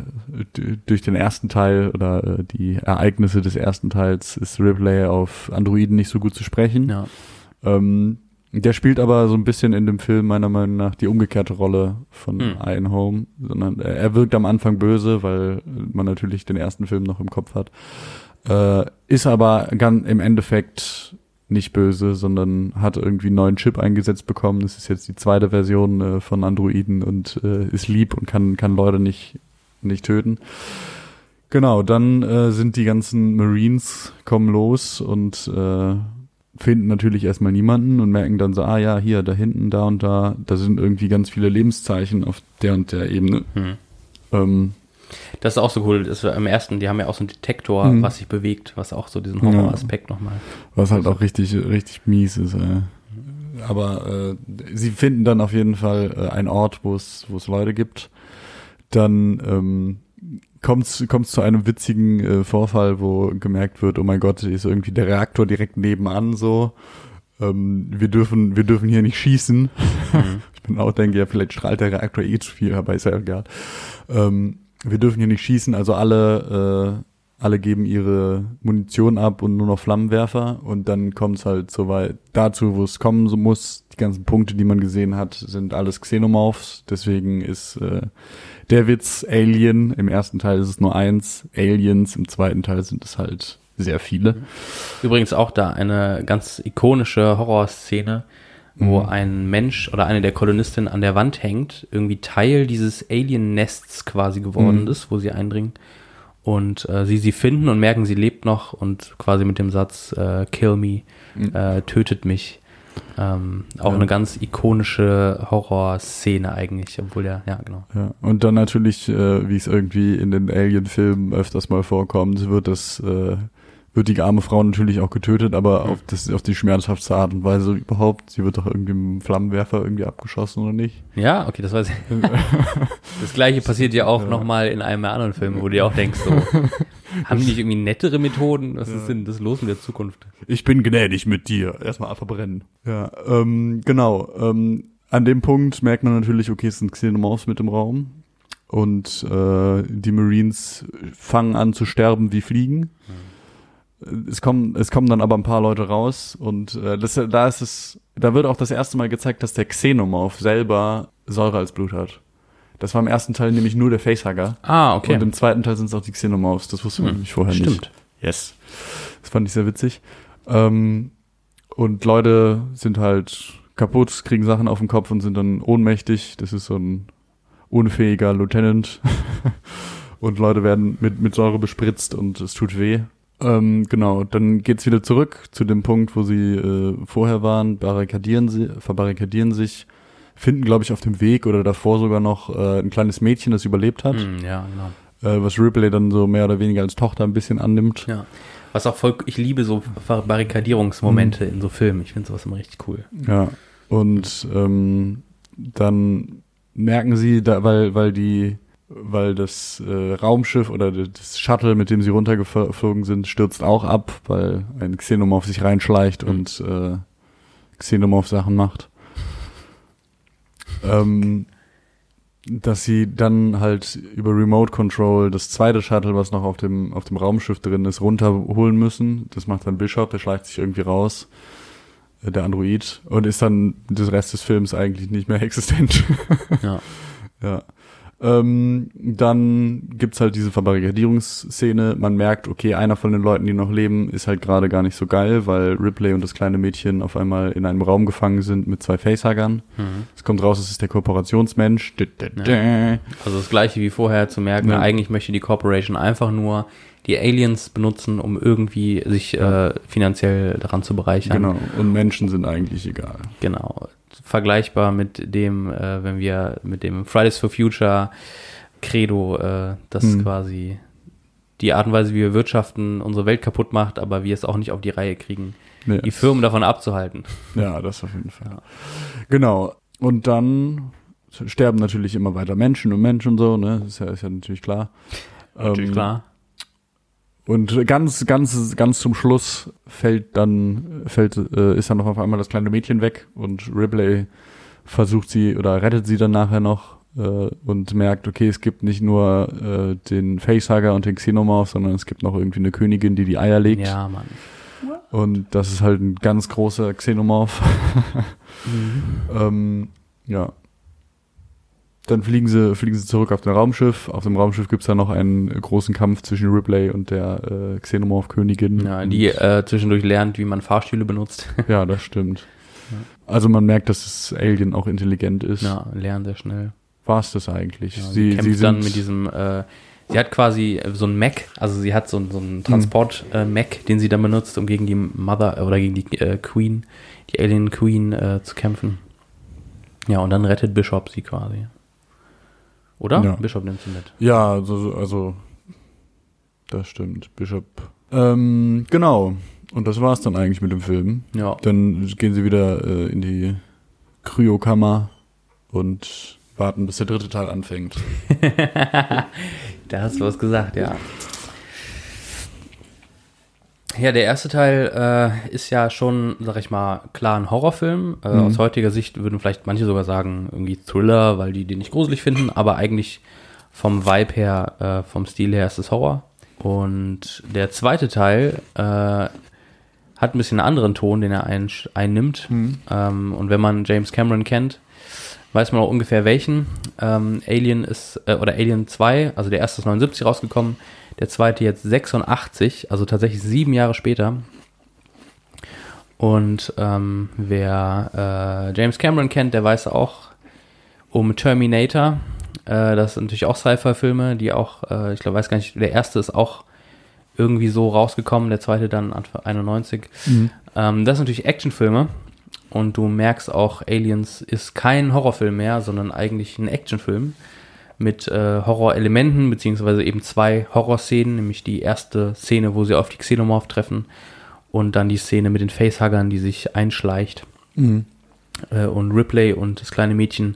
durch den ersten Teil oder äh, die Ereignisse des ersten Teils ist Ripley auf Androiden nicht so gut zu sprechen. ja. Ähm, der spielt aber so ein bisschen in dem Film meiner Meinung nach die umgekehrte Rolle von Hm. Iron Home, sondern er er wirkt am Anfang böse, weil man natürlich den ersten Film noch im Kopf hat. Äh, ist aber ganz im Endeffekt nicht böse, sondern hat irgendwie einen neuen Chip eingesetzt bekommen. Das ist jetzt die zweite Version äh, von Androiden und äh, ist lieb und kann, kann Leute nicht, nicht töten. Genau, dann äh, sind die ganzen Marines kommen los und äh, finden natürlich erstmal niemanden und merken dann so, ah ja, hier, da hinten, da und da, da sind irgendwie ganz viele Lebenszeichen auf der und der Ebene. Hm. Ähm, Das ist auch so cool. Das im ersten, die haben ja auch so einen Detektor, Mhm. was sich bewegt, was auch so diesen Ja. Horroraspekt nochmal. was halt auch richtig, richtig mies ist. Äh. Aber äh, sie finden dann auf jeden Fall äh, einen Ort, wo es, wo es Leute gibt. Dann ähm, kommt es zu einem witzigen äh, Vorfall, wo gemerkt wird, oh mein Gott, ist irgendwie der Reaktor direkt nebenan so. Ähm, wir dürfen, wir dürfen hier nicht schießen. Mhm. Ich bin auch denke, ja, vielleicht strahlt der Reaktor eh zu viel, aber ist ja egal. Ähm, wir dürfen hier nicht schießen, also alle, äh, alle geben ihre Munition ab und nur noch Flammenwerfer und dann kommt es halt so weit dazu, wo es kommen so muss. Die ganzen Punkte, die man gesehen hat, sind alles Xenomorphs. Deswegen ist äh, der Witz Alien. Im ersten Teil ist es nur eins, Aliens. Im zweiten Teil sind es halt sehr viele. Übrigens auch da eine ganz ikonische Horrorszene, wo Mhm. ein Mensch oder eine der Kolonistinnen an der Wand hängt, irgendwie Teil dieses Alien-Nests quasi geworden Mhm. ist, wo sie eindringen. Und äh, sie sie finden und merken, sie lebt noch und quasi mit dem Satz äh, Kill me, Mhm. äh, tötet mich. Ähm, auch Ja. eine ganz ikonische Horrorszene eigentlich, obwohl ja, ja, genau. Ja, und dann natürlich, äh, wie es irgendwie in den Alien-Filmen öfters mal vorkommt, wird das, äh, wird die arme Frau natürlich auch getötet, aber auf, das, auf die schmerzhaftste Art und Weise überhaupt. Sie wird doch irgendwie mit einem Flammenwerfer irgendwie abgeschossen oder nicht? Ja, okay, das weiß ich. Das gleiche passiert ja auch Ja. nochmal in einem der anderen Filme, wo du dir auch denkst, so, haben die nicht irgendwie nettere Methoden? Was ist denn das los mit der Zukunft? Ich bin gnädig mit dir. Erstmal verbrennen. Ja, ähm, genau. Ähm, an dem Punkt merkt man natürlich, okay, es sind Xenomorphs mit im Raum. Und äh, die Marines fangen an zu sterben wie Fliegen. Es kommen, es kommen dann aber ein paar Leute raus und äh, das, da ist es, da wird auch das erste Mal gezeigt, dass der Xenomorph selber Säure als Blut hat. Das war im ersten Teil nämlich nur der Facehugger. Ah, okay. Und im zweiten Teil sind es auch die Xenomorphs. Das wusste man Hm, nämlich vorher nicht. Stimmt. Yes. Das fand ich sehr witzig. Ähm, und Leute sind halt kaputt, kriegen Sachen auf den Kopf und sind dann ohnmächtig. Das ist so ein unfähiger Lieutenant. und Leute werden mit, mit Säure bespritzt und es tut weh. Ähm, genau, dann geht's wieder zurück zu dem Punkt, wo sie äh, vorher waren, barrikadieren sie, verbarrikadieren sich, finden, glaube ich, auf dem Weg oder davor sogar noch äh, ein kleines Mädchen, das überlebt hat, Hm, ja, genau. äh, was Ripley dann so mehr oder weniger als Tochter ein bisschen annimmt. Ja. Was auch voll, ich liebe so Barrikadierungsmomente Hm. in so Filmen. Ich finde sowas immer richtig cool. Ja, und ähm, dann merken sie, da, weil, weil die, weil das äh, Raumschiff oder das Shuttle, mit dem sie runtergeflogen sind, stürzt auch ab, weil ein Xenomorph sich reinschleicht Mhm. und äh, Xenomorph-Sachen macht. Ähm, dass sie dann halt über Remote Control das zweite Shuttle, was noch auf dem, auf dem Raumschiff drin ist, runterholen müssen. Das macht dann Bishop, der schleicht sich irgendwie raus äh, der Android und ist dann des Rest des Films eigentlich nicht mehr existent. Ja. ja. Ähm, dann gibt's halt diese Verbarrikadierungsszene. Man merkt, okay, einer von den Leuten, die noch leben, ist halt gerade gar nicht so geil, weil Ripley und das kleine Mädchen auf einmal in einem Raum gefangen sind mit zwei Facehuggern. Mhm. Es kommt raus, es ist der Kooperationsmensch. Dä. Also das gleiche wie vorher zu merken, Ja. eigentlich möchte die Corporation einfach nur die Aliens benutzen, um irgendwie sich äh, finanziell daran zu bereichern. Genau. Und Menschen sind eigentlich egal. Genau. Vergleichbar mit dem, äh, wenn wir mit dem Fridays for Future Credo, äh, das Mhm. quasi die Art und Weise, wie wir wirtschaften, unsere Welt kaputt macht, aber wir es auch nicht auf die Reihe kriegen, Nee. die Firmen davon abzuhalten. Ja, das auf jeden Fall. Ja. Genau. Und dann sterben natürlich immer weiter Menschen und Menschen und so, ne? Das ist ja, ist ja natürlich klar. Natürlich Ähm, klar. Und ganz, ganz, ganz zum Schluss fällt dann, fällt, äh, ist dann noch auf einmal das kleine Mädchen weg und Ripley versucht sie oder rettet sie dann nachher noch äh, und merkt, okay, es gibt nicht nur äh, den Facehugger und den Xenomorph, sondern es gibt noch irgendwie eine Königin, die die Eier legt. Ja, Mann. Und das ist halt ein ganz großer Xenomorph. ähm, ja. Dann fliegen sie, fliegen sie zurück auf den Raumschiff. Auf dem Raumschiff gibt's dann noch einen großen Kampf zwischen Ripley und der äh, Xenomorph-Königin. Ja, die äh, zwischendurch lernt, wie man Fahrstühle benutzt. ja, das stimmt. Also man merkt, dass das Alien auch intelligent ist. ja, lernt sehr schnell. War es das eigentlich? Ja, sie, sie, kämpft sie dann mit diesem, äh, Sie hat quasi äh, so ein Mac, also sie hat so, so einen Transport-Mac, den sie dann benutzt, um gegen die Mother oder gegen die äh, Queen, die Alien Queen äh, zu kämpfen. Ja, und dann rettet Bishop sie quasi. Oder? Ja. Bishop nimmt sie mit. Ja, also, also das stimmt. Bishop. Ähm, genau. Und das war's dann eigentlich mit dem Film. Ja. Dann gehen sie wieder äh, in die Kryokammer und warten, bis der dritte Teil anfängt. Da hast du was gesagt, ja. Ja, der erste Teil äh, ist ja schon, sag ich mal, klar ein Horrorfilm. Äh, Aus heutiger Sicht würden vielleicht manche sogar sagen, irgendwie Thriller, weil die den nicht gruselig finden, aber eigentlich vom Vibe her, äh, vom Stil her ist es Horror. Und der zweite Teil äh, hat ein bisschen einen anderen Ton, den er ein, einnimmt. Ähm, und wenn man James Cameron kennt, weiß man auch ungefähr welchen. Ähm, Alien ist, äh, oder Alien 2, also der erste ist 79 rausgekommen, der zweite jetzt 86, also tatsächlich sieben Jahre später. Und ähm, wer äh, James Cameron kennt, der weiß auch um Terminator. Äh, das sind natürlich auch Sci-Fi-Filme, die auch, äh, ich glaube, weiß gar nicht, der erste ist auch irgendwie so rausgekommen, der zweite dann Anfang 91. Ähm, das sind natürlich Actionfilme. Und du merkst auch, Aliens ist kein Horrorfilm mehr, sondern eigentlich ein Actionfilm mit äh, Horrorelementen, beziehungsweise eben zwei Horrorszenen, nämlich die erste Szene, wo sie auf die Xenomorph treffen und dann die Szene mit den Facehuggern, die sich einschleicht äh, und Ripley und das kleine Mädchen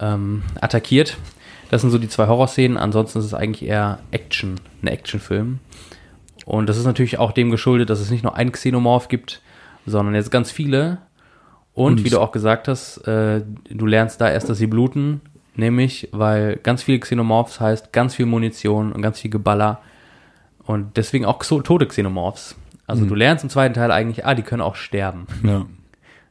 ähm, attackiert. Das sind so die zwei Horrorszenen, ansonsten ist es eigentlich eher Action, ein Actionfilm. Und das ist natürlich auch dem geschuldet, dass es nicht nur ein Xenomorph gibt, sondern jetzt ganz viele. Und, Und- wie du auch gesagt hast, äh, du lernst da erst, dass sie bluten, nämlich weil ganz viele Xenomorphs heißt ganz viel Munition und ganz viel Geballer und deswegen auch tote Xenomorphs. Also du lernst im zweiten Teil eigentlich, ah, die können auch sterben. Ja.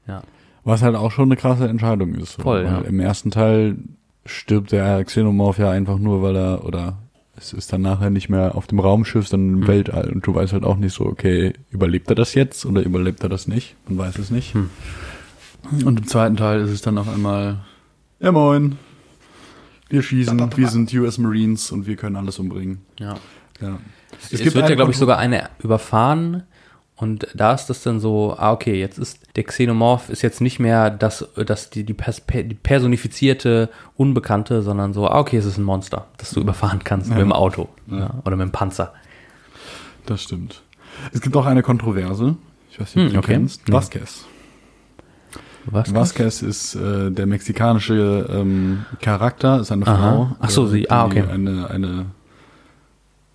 Ja. Was halt auch schon eine krasse Entscheidung ist. so. Voll, Weil ja. Im ersten Teil stirbt der Xenomorph ja einfach nur, weil er, oder es ist dann nachher nicht mehr auf dem Raumschiff, sondern im Hm. Weltall. Und du weißt halt auch nicht so, okay, überlebt er das jetzt oder überlebt er das nicht? Man weiß es nicht. Hm. Und im zweiten Teil ist es dann auf einmal, ja moin, wir schießen, wir sind US Marines und wir können alles umbringen. Ja. Ja. Es, wird ja, glaube ich, sogar eine überfahren. Und da ist das dann so, ah, okay, jetzt ist der Xenomorph ist jetzt nicht mehr das, das die, die, die personifizierte Unbekannte, sondern so, ah, okay, es ist ein Monster, das du überfahren kannst mit dem Auto ja. oder mit dem Panzer. Das stimmt. Es gibt auch eine Kontroverse. Ich weiß nicht, ob Hm, du okay. kennst. Hm. Vasquez. Vasquez ist äh, der mexikanische ähm, Charakter, ist eine Aha. Frau. Ach so, äh, sie- die ah, okay. Eine, eine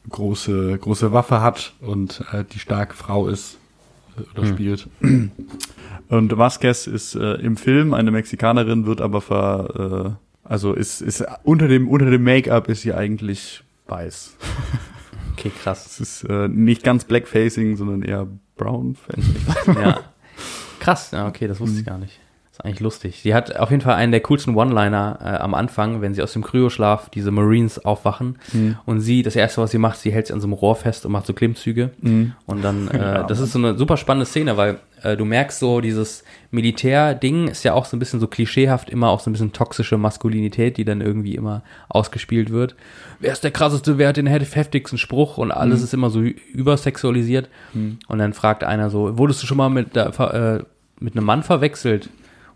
große, große Waffe hat und äh, die starke Frau ist oder Hm. spielt. Und Vasquez ist äh, im Film eine Mexikanerin, wird aber ver, äh, also ist, ist unter dem, unter dem Make-up ist sie eigentlich weiß. Okay, krass. Es ist äh, nicht ganz Blackfacing, sondern eher Brownfacing. ja. Krass, ja, okay, das wusste ich gar nicht. Ist eigentlich lustig. Sie hat auf jeden Fall einen der coolsten One-Liner äh, am Anfang, wenn sie aus dem Kryoschlaf diese Marines aufwachen und sie, das erste, was sie macht, sie hält sich an so einem Rohr fest und macht so Klimmzüge. Und dann, äh, das ist so eine super spannende Szene, weil äh, du merkst so, dieses Militär-Ding ist ja auch so ein bisschen so klischeehaft, immer auch so ein bisschen toxische Maskulinität, die dann irgendwie immer ausgespielt wird. Wer ist der krasseste, wer hat den hef- heftigsten Spruch und alles ist immer so übersexualisiert. Und dann fragt einer so, wurdest du schon mal mit, der, äh, mit einem Mann verwechselt?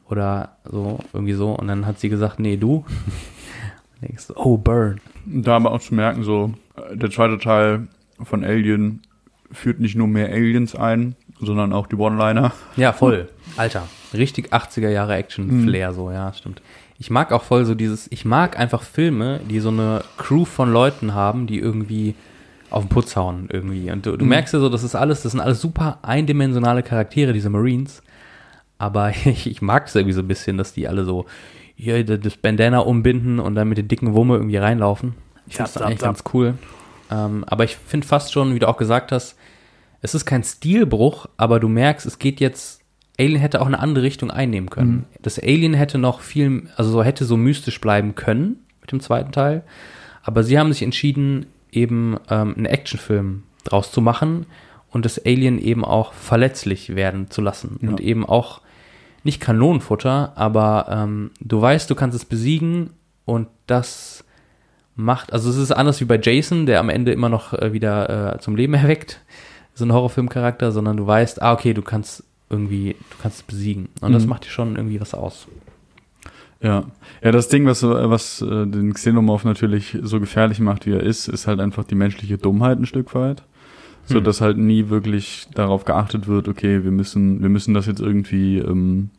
Oder so, irgendwie so. Und dann hat sie gesagt, nee, du. Und denkst du, oh, Burn. Da aber auch zu merken, so, äh, der zweite Teil von Alien führt nicht nur mehr Aliens ein, sondern auch die One-Liner. Ja, voll. Alter, richtig 80er Jahre Action-Flair, so, ja, stimmt. Ich mag auch voll so dieses, ich mag einfach Filme, die so eine Crew von Leuten haben, die irgendwie auf den Putz hauen, irgendwie. Und du, du merkst ja so, das ist alles, das sind alles super eindimensionale Charaktere, diese Marines. Aber ich, ich mag es irgendwie so ein bisschen, dass die alle so hier das Bandana umbinden und dann mit den dicken Wumme irgendwie reinlaufen. Ich finde das eigentlich ganz cool. Ähm, aber ich finde fast schon, wie du auch gesagt hast, es ist kein Stilbruch, aber du merkst, es geht jetzt, Alien hätte auch eine andere Richtung einnehmen können. Das Alien hätte noch viel, also so hätte so mystisch bleiben können mit dem zweiten Teil. Aber sie haben sich entschieden, eben ähm, einen Actionfilm draus zu machen und das Alien eben auch verletzlich werden zu lassen. Und eben auch nicht Kanonenfutter, aber ähm, du weißt, du kannst es besiegen und das macht, also es ist anders wie bei Jason, der am Ende immer noch äh, wieder äh, zum Leben erweckt, so ein Horrorfilmcharakter, sondern du weißt, ah, okay, du kannst irgendwie, du kannst es besiegen. Und das Mhm. macht dir schon irgendwie was aus. Ja. Ja, das Ding, was, was äh, den Xenomorph natürlich so gefährlich macht, wie er ist, ist halt einfach die menschliche Dummheit ein Stück weit. So Hm. dass halt nie wirklich darauf geachtet wird, okay, wir müssen, wir müssen das jetzt irgendwie ähm,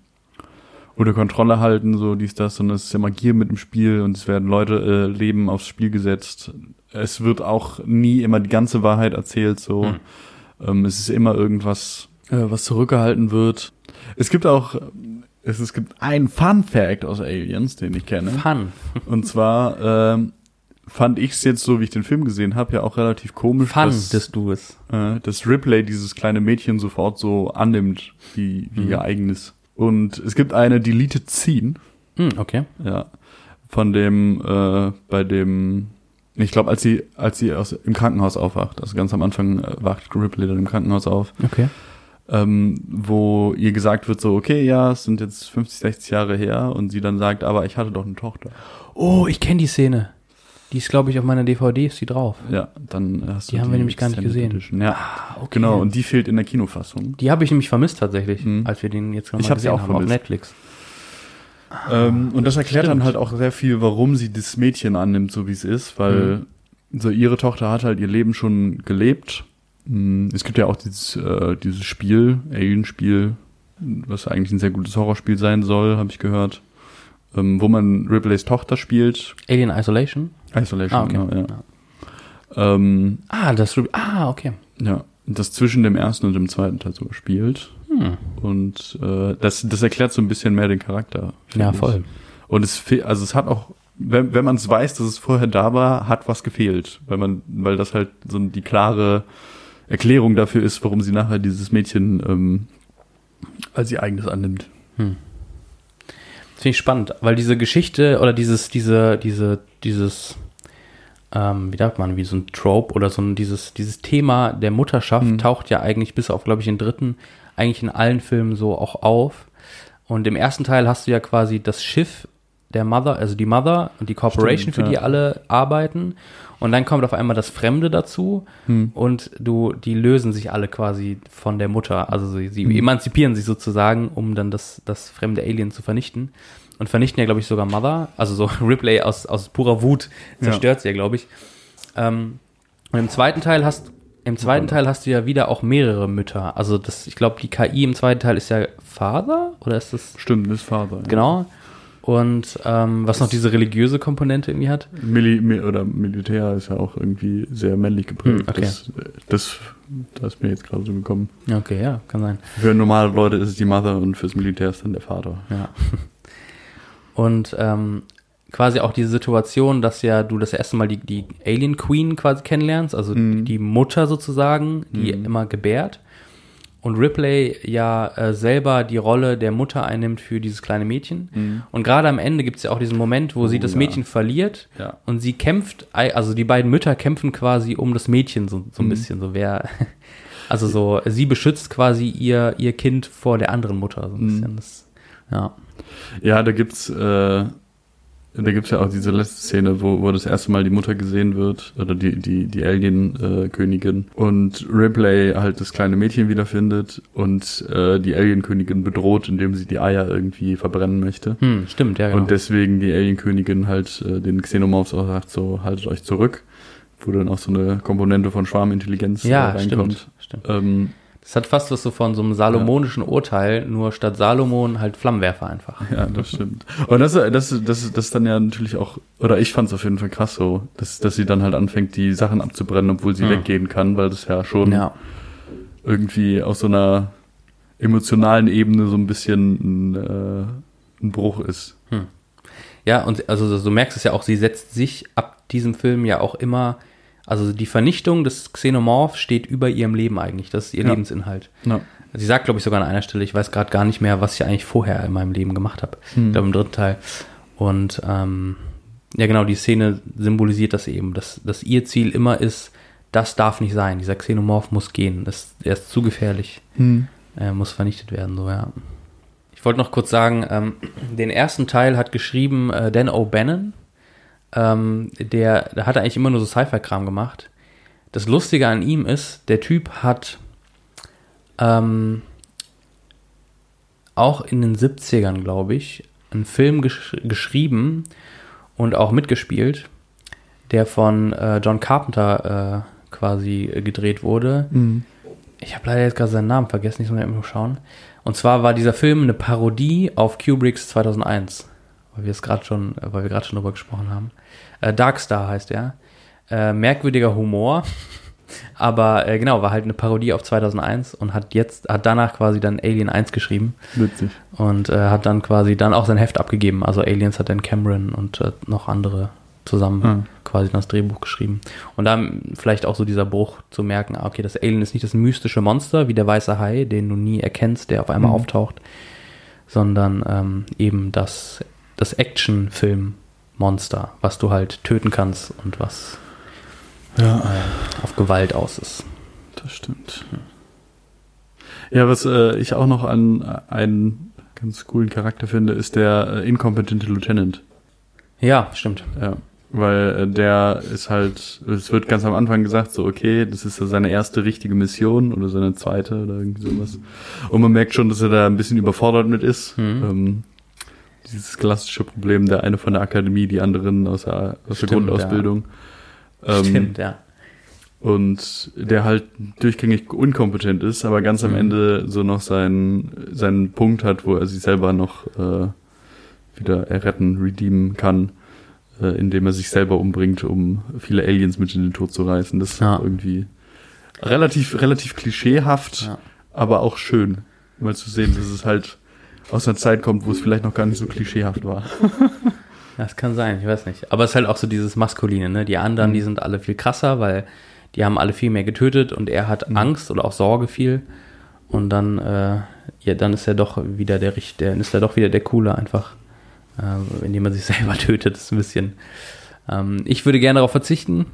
unter Kontrolle halten, so dies, das, sondern es ist ja Magie mit dem Spiel und es werden Leute äh, Leben aufs Spiel gesetzt. Es wird auch nie immer die ganze Wahrheit erzählt, so. Hm. Ähm, es ist immer irgendwas, äh, was zurückgehalten wird. Es gibt auch, es, es gibt einen Fun Fact aus Aliens, den ich kenne. Fun. Und zwar ähm, fand ich es jetzt so, wie ich den Film gesehen habe, ja auch relativ komisch, dass du es. äh, dass Ripley dieses kleine Mädchen sofort so annimmt, wie, wie Mhm. ihr eigenes. Und es gibt eine Deleted Scene, Hm, okay. ja, von dem, äh, bei dem, ich glaube, als sie, als sie aus, im Krankenhaus aufwacht, also ganz am Anfang äh, wacht Ripley dann im Krankenhaus auf, Okay. ähm, wo ihr gesagt wird so, okay, ja, es sind jetzt 50, 60 Jahre her und sie dann sagt, aber ich hatte doch eine Tochter. Oh, ich kenne die Szene. Die ist, glaube ich, auf meiner DVD, ist die drauf. Ja, dann hast Die haben wir nämlich gar nicht gesehen. Edition. Ja, Ah, okay. genau. Und die fehlt in der Kinofassung. Die habe ich nämlich vermisst tatsächlich, Mhm. als wir den jetzt noch Ich mal hab sie gesehen auch haben auf vermisst. Netflix. ähm, und das erklärt dann stimmt. halt auch sehr viel, warum sie das Mädchen annimmt, so wie es ist, weil so ihre Tochter hat halt ihr Leben schon gelebt. Mm, Es gibt ja auch dieses, äh, dieses Spiel, Alien-Spiel, was eigentlich ein sehr gutes Horrorspiel sein soll, habe ich gehört. Ähm, wo man Ripleys Tochter spielt. Alien Isolation? Isolation, Ah, okay. genau, ja. Ja. Ähm, Ah, das Re- Ah, okay. ja, das zwischen dem ersten und dem zweiten Teil sogar spielt. Hm. Und äh, das, das erklärt so ein bisschen mehr den Charakter. Ja, ich. voll. Und es also es hat auch, wenn, wenn man es weiß, dass es vorher da war, hat was gefehlt. Weil man, weil das halt so die klare Erklärung dafür ist, warum sie nachher dieses Mädchen ähm, als ihr eigenes annimmt. Hm. Das finde ich spannend, weil diese Geschichte oder dieses, diese, diese, dieses, ähm, wie sagt man, wie so ein Trope oder so ein, dieses, dieses Thema der Mutterschaft Mhm. taucht ja eigentlich bis auf, glaube ich, den dritten, eigentlich in allen Filmen so auch auf. Und im ersten Teil hast du ja quasi das Schiff der Mother, also die Mother und die Corporation, Stimmt, für die ja. alle arbeiten. Und dann kommt auf einmal das Fremde dazu Hm. und du, die lösen sich alle quasi von der Mutter. Also sie, sie Mhm. emanzipieren sich sozusagen, um dann das, das fremde Alien zu vernichten. Und vernichten ja, glaube ich, sogar Mother. Also so Ripley aus, aus purer Wut zerstört sie ja, glaube ich. Ähm, und im zweiten Teil hast im zweiten Teil hast du ja wieder auch mehrere Mütter. Also das, ich glaube, die KI im zweiten Teil ist ja Father oder ist das Stimmt, das Vater. ja. genau? Und ähm, was noch diese religiöse Komponente irgendwie hat. Mili Mi- oder Militär ist ja auch irgendwie sehr männlich geprägt. Hm, okay. das, das, das ist mir jetzt gerade so gekommen. Okay, ja, kann sein. Für normale Leute ist es die Mother und fürs Militär ist dann der Vater. Ja. Und ähm, quasi auch diese Situation, dass ja du das erste Mal die, die Alien Queen quasi kennenlernst, also Mhm. die Mutter sozusagen, die Mhm. immer gebärt. Und Ripley ja äh, selber die Rolle der Mutter einnimmt für dieses kleine Mädchen. Und gerade am Ende gibt es ja auch diesen Moment, wo sie Oh, das ja. Mädchen verliert Ja. und sie kämpft, also die beiden Mütter kämpfen quasi um das Mädchen so, so ein Mhm. bisschen, so wer, also so, sie beschützt quasi ihr, ihr Kind vor der anderen Mutter, so ein Mhm. bisschen. Das, ja. Ja, da gibt's, äh, da gibt's ja auch diese letzte Szene, wo, wo das erste Mal die Mutter gesehen wird, oder die, die, die Alien-Königin. und Ripley halt das kleine Mädchen wiederfindet und äh, die Alien-Königin bedroht, indem sie die Eier irgendwie verbrennen möchte. Hm, stimmt, ja, genau. Und deswegen die Alien-Königin halt äh, den Xenomorphs auch sagt, so haltet euch zurück, wo dann auch so eine Komponente von Schwarmintelligenz ja, äh, reinkommt. stimmt, stimmt. Ähm, Das hat fast was so von so einem salomonischen Urteil, nur statt Salomon halt Flammenwerfer einfach. Ja, das stimmt. Und das, das, das, das ist dann ja natürlich auch, oder ich fand es auf jeden Fall krass so, dass, dass sie dann halt anfängt, die Sachen abzubrennen, obwohl sie Hm. weggehen kann, weil das ja schon Ja. irgendwie auf so einer emotionalen Ebene so ein bisschen ein, äh, ein Bruch ist. Ja, und also du merkst es ja auch, sie setzt sich ab diesem Film ja auch immer, also die Vernichtung des Xenomorph steht über ihrem Leben eigentlich. Das ist ihr Ja. Lebensinhalt. Ja. Sie sagt, glaube ich, sogar an einer Stelle, ich weiß gerade gar nicht mehr, was ich eigentlich vorher in meinem Leben gemacht habe. Hm. Ich glaube im dritten Teil. Und ähm, ja, genau, die Szene symbolisiert das eben, dass, dass ihr Ziel immer ist, das darf nicht sein. Dieser Xenomorph muss gehen. Das, er ist zu gefährlich. Er muss vernichtet werden, so ja. Ich wollte noch kurz sagen, ähm, den ersten Teil hat geschrieben äh, Dan O'Bannon. Ähm, der, der hat eigentlich immer nur so Sci-Fi-Kram gemacht. Das Lustige an ihm ist, der Typ hat ähm, auch in den 70ern, glaube ich, einen Film gesch geschrieben und auch mitgespielt, der von äh, John Carpenter äh, quasi äh, gedreht wurde. Ich habe leider jetzt gerade seinen Namen vergessen, ich muss mal eben schauen. Und zwar war dieser Film eine Parodie auf Kubricks 2001, weil wir es gerade schon, weil wir gerade schon drüber gesprochen haben. Äh, Darkstar heißt er. Äh, merkwürdiger Humor, aber äh, genau, war halt eine Parodie auf 2001 und hat jetzt, hat danach quasi dann Alien 1 geschrieben Witzig. und äh, hat dann quasi dann auch sein Heft abgegeben. Also Aliens hat dann Cameron und äh, noch andere zusammen Hm. quasi das Drehbuch geschrieben. Und dann vielleicht auch so dieser Bruch zu merken, ah, okay, das Alien ist nicht das mystische Monster wie der weiße Hai, den du nie erkennst, der auf einmal Mhm. auftaucht, sondern ähm, eben das, das Action-Film-Monster, was du halt töten kannst und was Ja, äh, auf Gewalt aus ist. das stimmt. Ja, was äh, ich auch noch an äh, einen ganz coolen Charakter finde, ist der äh, inkompetente Lieutenant. Ja, stimmt. Ja, weil äh, der ist halt, es wird ganz am Anfang gesagt, so okay, das ist so seine erste richtige Mission oder seine zweite oder irgendwie sowas. Und man merkt schon, dass er da ein bisschen überfordert mit ist. Mhm. Ähm, dieses klassische Problem, der eine von der Akademie, die anderen aus der, aus der Stimmt, Grundausbildung. Ähm, Stimmt, ja. Und der halt durchgängig inkompetent ist, aber ganz am Mhm. Ende so noch seinen, seinen Punkt hat, wo er sich selber noch äh, wieder erretten, redeemen kann, äh, indem er sich selber umbringt, um viele Aliens mit in den Tod zu reißen. Das ist Ja. irgendwie relativ, relativ klischeehaft, Ja. aber auch schön, mal zu sehen, dass es halt aus einer Zeit kommt, wo es vielleicht noch gar nicht so klischeehaft war. Das kann sein, ich weiß nicht. Aber es ist halt auch so dieses Maskuline, ne? Die anderen, Mhm. die sind alle viel krasser, weil die haben alle viel mehr getötet und er hat Mhm. Angst oder auch Sorge viel. Und dann, äh, ja, dann ist er doch wieder der Richter, ist er doch wieder der Coole einfach, äh, indem er sich selber tötet, ist ein bisschen. Ähm, ich würde gerne darauf verzichten,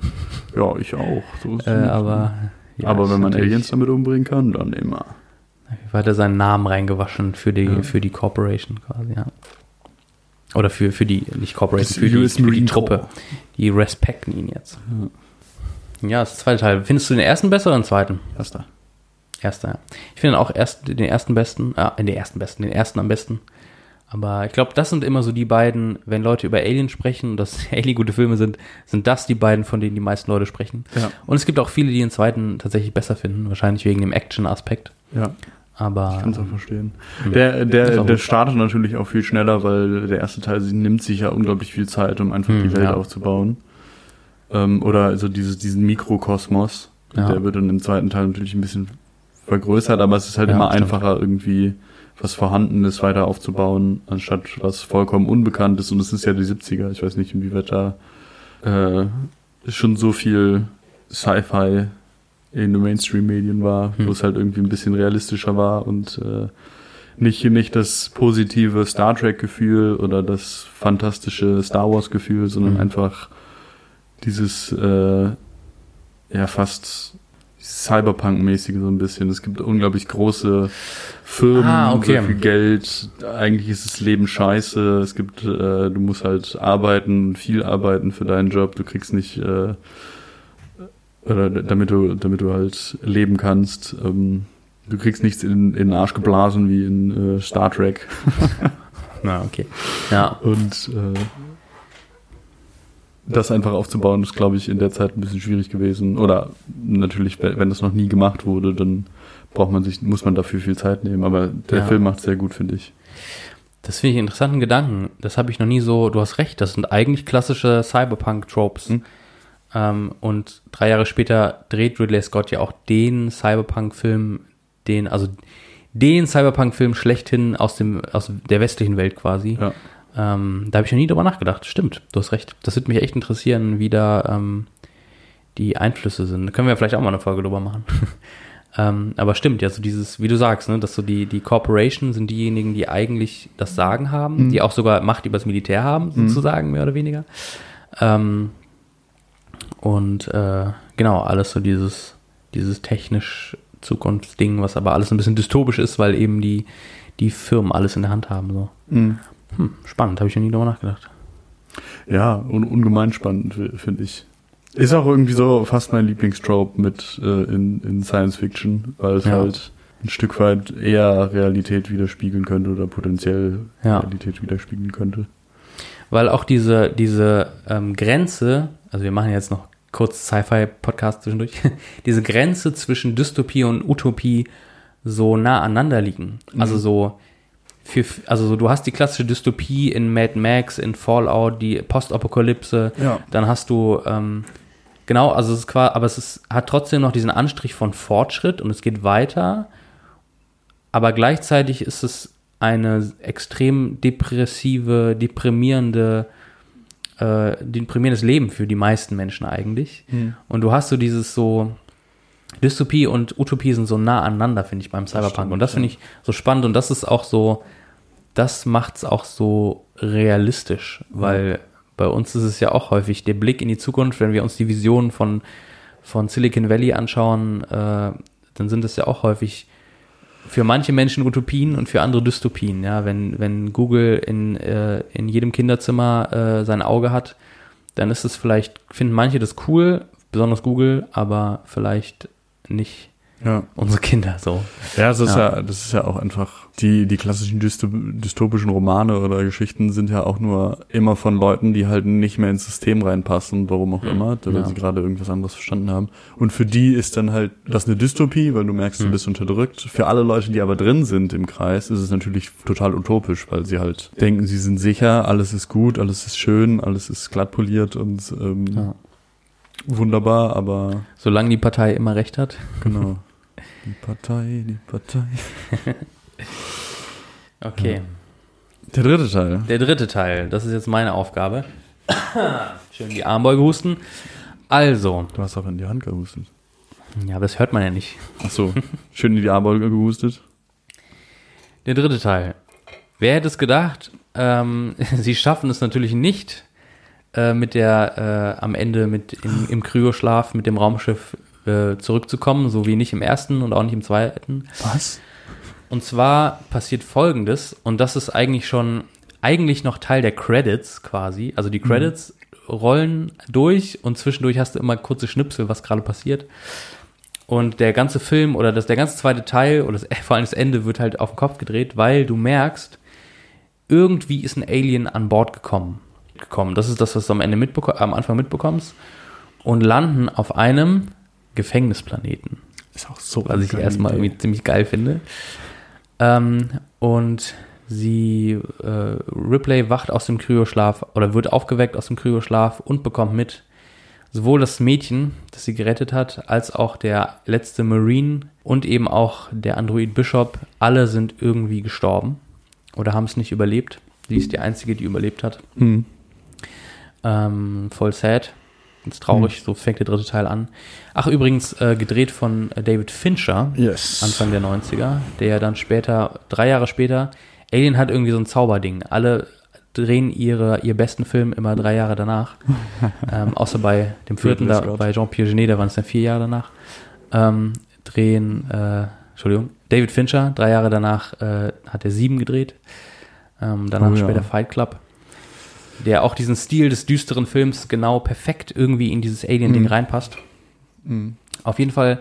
Ja, ich auch. So äh, aber. ja, aber wenn man Aliens damit umbringen kann, dann immer. Hat er seinen Namen reingewaschen für die, Ja. für die Corporation quasi, ja. Oder für, für die, nicht Corporation, für die, für die Truppe. Die respekten ihn jetzt. Ja, das ist der zweite Teil. Findest du den ersten besser oder den zweiten? Erster. Erster, ja. Ich finde auch erst den ersten besten, ah, den ersten besten, den ersten am besten. Aber ich glaube, das sind immer so die beiden, wenn Leute über Alien sprechen und das Alien gute Filme sind, sind das die beiden, von denen die meisten Leute sprechen. Ja. Und es gibt auch viele, die den zweiten tatsächlich besser finden, wahrscheinlich wegen dem Action-Aspekt. Ja. Aber Ich kann es auch verstehen. Ja. Der, der, der startet natürlich auch viel schneller, weil der erste Teil sie nimmt sich ja unglaublich viel Zeit, um einfach Hm, die Welt ja. aufzubauen. Ähm, oder also dieses, diesen Mikrokosmos. Ja. Der wird dann im zweiten Teil natürlich ein bisschen vergrößert, aber es ist halt immer stimmt. einfacher, irgendwie was Vorhandenes weiter aufzubauen, anstatt was vollkommen Unbekanntes. Und es ist ja die 70er. Ich weiß nicht, inwieweit da äh, schon so viel Sci-Fi in den Mainstream-Medien war, Hm. wo es halt irgendwie ein bisschen realistischer war und äh, nicht, nicht das positive Star Trek-Gefühl oder das fantastische Star Wars-Gefühl, sondern Mhm. einfach dieses äh, ja fast Cyberpunk-mäßige so ein bisschen. Es gibt unglaublich große Firmen, Ah, okay. so viel Geld. Eigentlich ist das Leben scheiße. Es gibt, äh, du musst halt arbeiten, viel arbeiten für deinen Job. Du kriegst nicht äh, oder damit du, damit du halt leben kannst. Ähm, du kriegst nichts in, in den Arsch geblasen wie in äh, Star Trek. Na, okay. Ja, Und äh, das einfach aufzubauen, ist, glaube ich, in der Zeit ein bisschen schwierig gewesen. Oder natürlich, wenn das noch nie gemacht wurde, dann braucht man sich, muss man dafür viel Zeit nehmen. Aber der Ja. Film macht sehr gut, finde ich. Das finde ich einen interessanten Gedanken. Das habe ich noch nie so, du hast recht, das sind eigentlich klassische Cyberpunk-Tropes. Hm. Ähm, und drei Jahre später dreht Ridley Scott ja auch den Cyberpunk-Film, den, also den Cyberpunk-Film schlechthin aus dem, aus der westlichen Welt quasi. Ja. Ähm, da habe ich noch nie drüber nachgedacht. Stimmt, du hast recht. Das würde mich echt interessieren, wie da ähm, die Einflüsse sind. Da können wir vielleicht auch mal eine Folge drüber machen. ähm, aber stimmt, ja, so dieses, wie du sagst, ne, dass so die, die Corporation sind diejenigen, die eigentlich das Sagen haben, Mhm. die auch sogar Macht übers Militär haben, sozusagen, mehr oder weniger. Ähm, und äh, genau, alles so dieses, dieses technisch Zukunftsding, was aber alles ein bisschen dystopisch ist, weil eben die, die Firmen alles in der Hand haben. So. Mhm. Hm, spannend, habe ich noch nie drüber nachgedacht. Ja, un ungemein spannend, finde ich. Ist auch irgendwie so fast mein Lieblingstrope mit äh, in, in Science Fiction, weil es Ja. halt ein Stück weit eher Realität widerspiegeln könnte oder potenziell Ja. Realität widerspiegeln könnte. Weil auch diese, diese ähm, Grenze, also wir machen jetzt noch kurz Sci-Fi-Podcast zwischendurch, diese Grenze zwischen Dystopie und Utopie so nah aneinander liegen. Also so, für, also so, du hast die klassische Dystopie in Mad Max, in Fallout, die Postapokalypse, Ja. dann hast du, ähm, genau, also es ist quasi, aber es ist, hat trotzdem noch diesen Anstrich von Fortschritt und es geht weiter, aber gleichzeitig ist es eine extrem depressive, deprimierende, äh, deprimierendes Leben für die meisten Menschen eigentlich. Und du hast so dieses so, Dystopie und Utopie sind so nah aneinander, finde ich, beim Cyberpunk. stimmt, und das finde ich so spannend und das ist auch so, das macht es auch so realistisch, weil bei uns ist es ja auch häufig der Blick in die Zukunft, wenn wir uns die Visionen von, von Silicon Valley anschauen, äh, dann sind es ja auch häufig für manche Menschen Utopien und für andere Dystopien. Ja, wenn, wenn Google in, äh, in jedem Kinderzimmer äh, sein Auge hat, dann ist es vielleicht, finden manche das cool, besonders Google, aber vielleicht nicht Ja. unsere Kinder so. Ja, das ist Ja. ja, das ist ja auch einfach, die, die klassischen dysto dystopischen Romane oder Geschichten sind ja auch nur immer von Leuten, die halt nicht mehr ins System reinpassen, warum auch immer, weil Ja. sie gerade irgendwas anderes verstanden haben. Und für die ist dann halt das eine Dystopie, weil du merkst, du bist unterdrückt. Für alle Leute, die aber drin sind im Kreis, ist es natürlich total utopisch, weil sie halt denken, sie sind sicher, alles ist gut, alles ist schön, alles ist glatt poliert und ähm, Ja. wunderbar, aber Solange die Partei immer recht hat. genau. Die Partei, die Partei. Okay. Der dritte Teil. Der dritte Teil, das ist jetzt meine Aufgabe. Schön die Armbeuge husten. Also, Du hast auch in die Hand gehustet. ja, aber das hört man ja nicht. Ach so, schön in die Armbeuge gehustet. Der dritte Teil. Wer hätte es gedacht? Ähm, sie schaffen es natürlich nicht, äh, mit der äh, am Ende mit im, im Kryoschlaf mit dem Raumschiff äh, zurückzukommen, so wie nicht im ersten und auch nicht im zweiten. Was? Und zwar passiert folgendes, und das ist eigentlich schon, eigentlich noch Teil der Credits quasi. Also die Credits rollen durch und zwischendurch hast du immer kurze Schnipsel, was gerade passiert. Und der ganze Film oder das, der ganze zweite Teil oder das, vor allem das Ende wird halt auf den Kopf gedreht, weil du merkst, irgendwie ist ein Alien an Bord gekommen. gekommen. Das ist das, was du am Ende mitbeko am Anfang mitbekommst. Und landen auf einem Gefängnisplaneten Ist auch so. was ich erstmal irgendwie ziemlich geil finde. Ähm, und sie, äh, Ripley wacht aus dem Kryoschlaf oder wird aufgeweckt aus dem Kryoschlaf und bekommt mit, sowohl das Mädchen, das sie gerettet hat, als auch der letzte Marine und eben auch der Android Bishop, alle sind irgendwie gestorben oder haben es nicht überlebt. Sie ist die einzige, die überlebt hat. Hm. Ähm, voll sad. Ganz traurig, so fängt der dritte Teil an. Ach, übrigens, äh, gedreht von äh, David Fincher, Yes. Anfang der 90er, der ja dann später, drei Jahre später, Alien hat irgendwie so ein Zauberding. Alle drehen ihre, ihr besten Film immer drei Jahre danach. ähm, außer bei dem vierten, da, bei Jean-Pierre Genet, da waren es dann vier Jahre danach. Ähm, drehen, äh, Entschuldigung, David Fincher, drei Jahre danach äh, hat er sieben gedreht. Ähm, danach Oh ja. später Fight Club. Der auch diesen Stil des düsteren Films genau perfekt irgendwie in dieses Alien-Ding Mhm. reinpasst. Hm. Auf jeden Fall,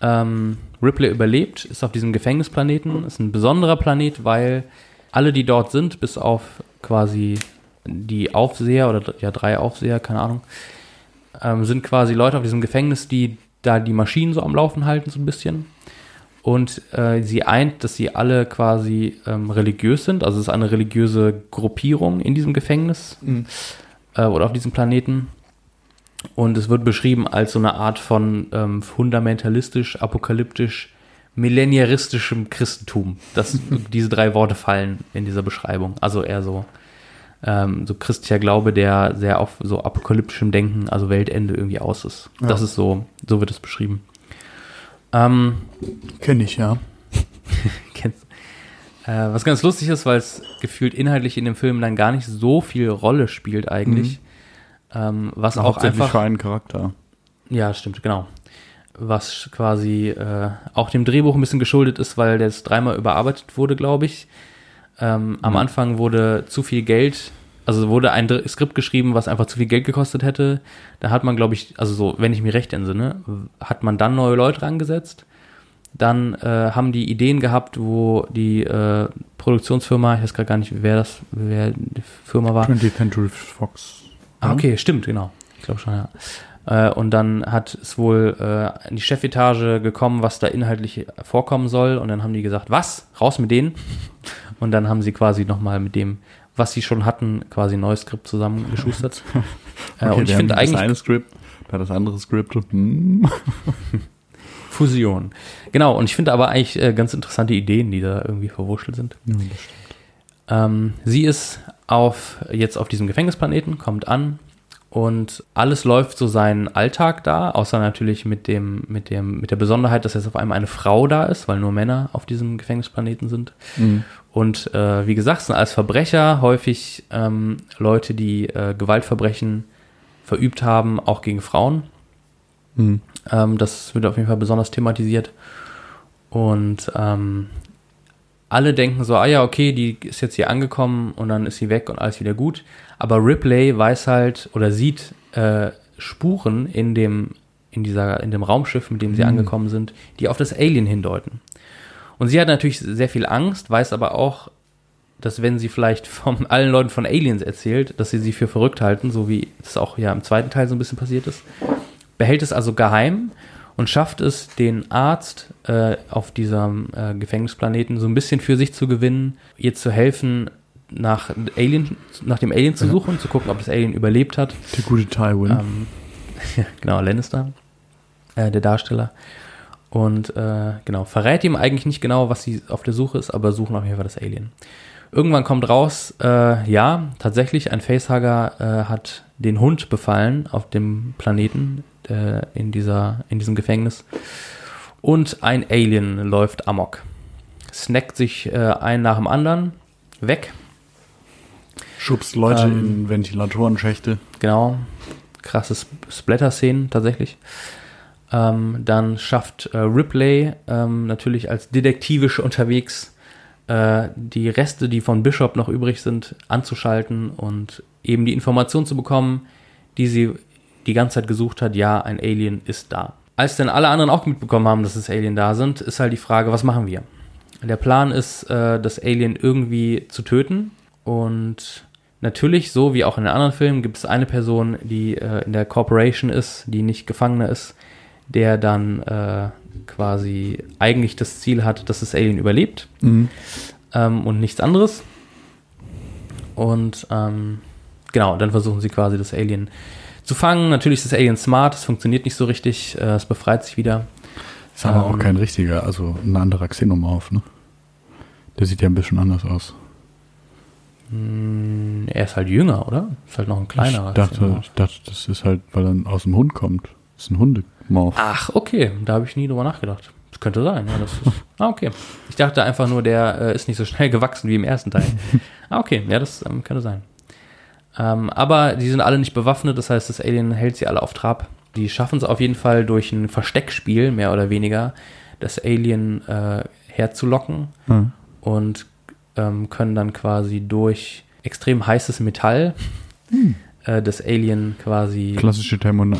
ähm, Ripley überlebt, ist auf diesem Gefängnisplaneten, ist ein besonderer Planet, weil alle, die dort sind, bis auf quasi die Aufseher oder ja drei Aufseher, keine Ahnung, ähm, sind quasi Leute auf diesem Gefängnis, die da die Maschinen so am Laufen halten, so ein bisschen. Und äh, sie eint, dass sie alle quasi ähm, religiös sind, also es ist eine religiöse Gruppierung in diesem Gefängnis Mhm. äh, oder auf diesem Planeten. Und es wird beschrieben als so eine Art von ähm, fundamentalistisch, apokalyptisch, millenniaristischem Christentum. Das, diese drei Worte fallen in dieser Beschreibung. Also eher so, ähm, so christlicher Glaube, der sehr auf so apokalyptischem Denken, also Weltende irgendwie aus ist. Ja. Das ist so, so wird es beschrieben. Ähm, Kenn ich, ja. kennst, äh, was ganz lustig ist, weil es gefühlt inhaltlich in dem Film dann gar nicht so viel Rolle spielt eigentlich. Ähm, was auch einfach für einen Charakter. Ja, stimmt, genau. Was quasi äh, auch dem Drehbuch ein bisschen geschuldet ist, weil das dreimal überarbeitet wurde, glaube ich. Ähm, am Mhm. Anfang wurde zu viel Geld Also wurde ein Skript geschrieben, was einfach zu viel Geld gekostet hätte. Da hat man, glaube ich, also so, wenn ich mich recht entsinne, hat man dann neue Leute rangesetzt. Dann äh, haben die Ideen gehabt, wo die äh, Produktionsfirma, ich weiß gerade gar nicht, wer das, wer die Firma war. 20th Century Fox. Ah, okay, stimmt, genau. Ich glaube schon, ja. Äh, und dann hat es wohl äh, in die Chefetage gekommen, was da inhaltlich vorkommen soll. Und dann haben die gesagt, was? Raus mit denen. Und dann haben sie quasi nochmal mit dem, was sie schon hatten, quasi ein neues Skript zusammengeschustert. äh, Okay, und ich finde haben das eigentlich eine Skript, da das andere Skript. Hm. Fusion. Genau, und ich finde aber eigentlich äh, ganz interessante Ideen, die da irgendwie verwurschtelt sind. Ja. Ähm, sie ist auf, jetzt auf diesem Gefängnisplaneten, kommt an und alles läuft so seinen Alltag da, außer natürlich mit dem, mit dem, mit der Besonderheit, dass jetzt auf einmal eine Frau da ist, weil nur Männer auf diesem Gefängnisplaneten sind. Mhm. Und äh, wie gesagt, sind als Verbrecher häufig ähm, Leute, die äh, Gewaltverbrechen verübt haben, auch gegen Frauen. Mhm. Ähm, das wird auf jeden Fall besonders thematisiert. Und ähm, alle denken so, ah ja, okay, die ist jetzt hier angekommen und dann ist sie weg und alles wieder gut. Aber Ripley weiß halt oder sieht äh, Spuren in dem, in dieser, in dem Raumschiff, mit dem sie Mhm. angekommen sind, die auf das Alien hindeuten. Und sie hat natürlich sehr viel Angst, weiß aber auch, dass wenn sie vielleicht von allen Leuten von Aliens erzählt, dass sie sie für verrückt halten, so wie es auch ja im zweiten Teil so ein bisschen passiert ist, behält es also geheim und schafft es, den Arzt äh, auf diesem äh, Gefängnisplaneten so ein bisschen für sich zu gewinnen, ihr zu helfen, nach, Alien, nach dem Alien zu Ja. suchen, zu gucken, ob das Alien überlebt hat. Der gute Tywin. Ähm, genau, Lannister, äh, der Darsteller. Und äh, genau, verrät ihm eigentlich nicht genau, was sie auf der Suche ist, aber suchen auf jeden Fall das Alien. Irgendwann kommt raus, äh, ja, tatsächlich, ein Facehugger äh, hat den Hund befallen auf dem Planeten, äh, in, dieser, in diesem Gefängnis. Und ein Alien läuft amok. Snackt sich äh, ein nach dem anderen weg. Schubst Leute ähm, in Ventilatorenschächte. Genau. Krasse Sp- Splatter-Szenen tatsächlich. Ähm, dann schafft äh, Ripley ähm, natürlich als detektivisch unterwegs äh, die Reste, die von Bishop noch übrig sind, anzuschalten und eben die Information zu bekommen, die sie die ganze Zeit gesucht hat, ja, ein Alien ist da. Als dann alle anderen auch mitbekommen haben, dass es Alien da sind, ist halt die Frage, was machen wir? Der Plan ist, äh, das Alien irgendwie zu töten und Natürlich, so wie auch in den anderen Filmen, gibt es eine Person, die äh, in der Corporation ist, die nicht Gefangener ist, der dann äh, quasi eigentlich das Ziel hat, dass das Alien überlebt Mhm. ähm, und nichts anderes. Und ähm, genau, dann versuchen sie quasi das Alien zu fangen. Natürlich ist das Alien smart, es funktioniert nicht so richtig, äh, es befreit sich wieder. Ist aber auch Ähm, kein richtiger, also ein anderer Xenomorph, ne? Der sieht ja ein bisschen anders aus. Hm, er ist halt jünger, oder? Ist halt noch ein kleinerer. ich, dachte, Xenomorph. ich dachte, das ist halt, weil er aus dem Hund kommt. Das ist ein Hundemorph. Ach, okay, da habe ich nie drüber nachgedacht. Das könnte sein, ja. Das ist, ah, okay. Ich dachte einfach nur, der äh, ist nicht so schnell gewachsen wie im ersten Teil. ah, okay, ja, das ähm, könnte sein. Ähm, aber die sind alle nicht bewaffnet, das heißt, das Alien hält sie alle auf Trab. Die schaffen es auf jeden Fall durch ein Versteckspiel, mehr oder weniger, das Alien äh, herzulocken Ja. und ähm, können dann quasi durch extrem heißes Metall äh, das Alien quasi Klassische Termin-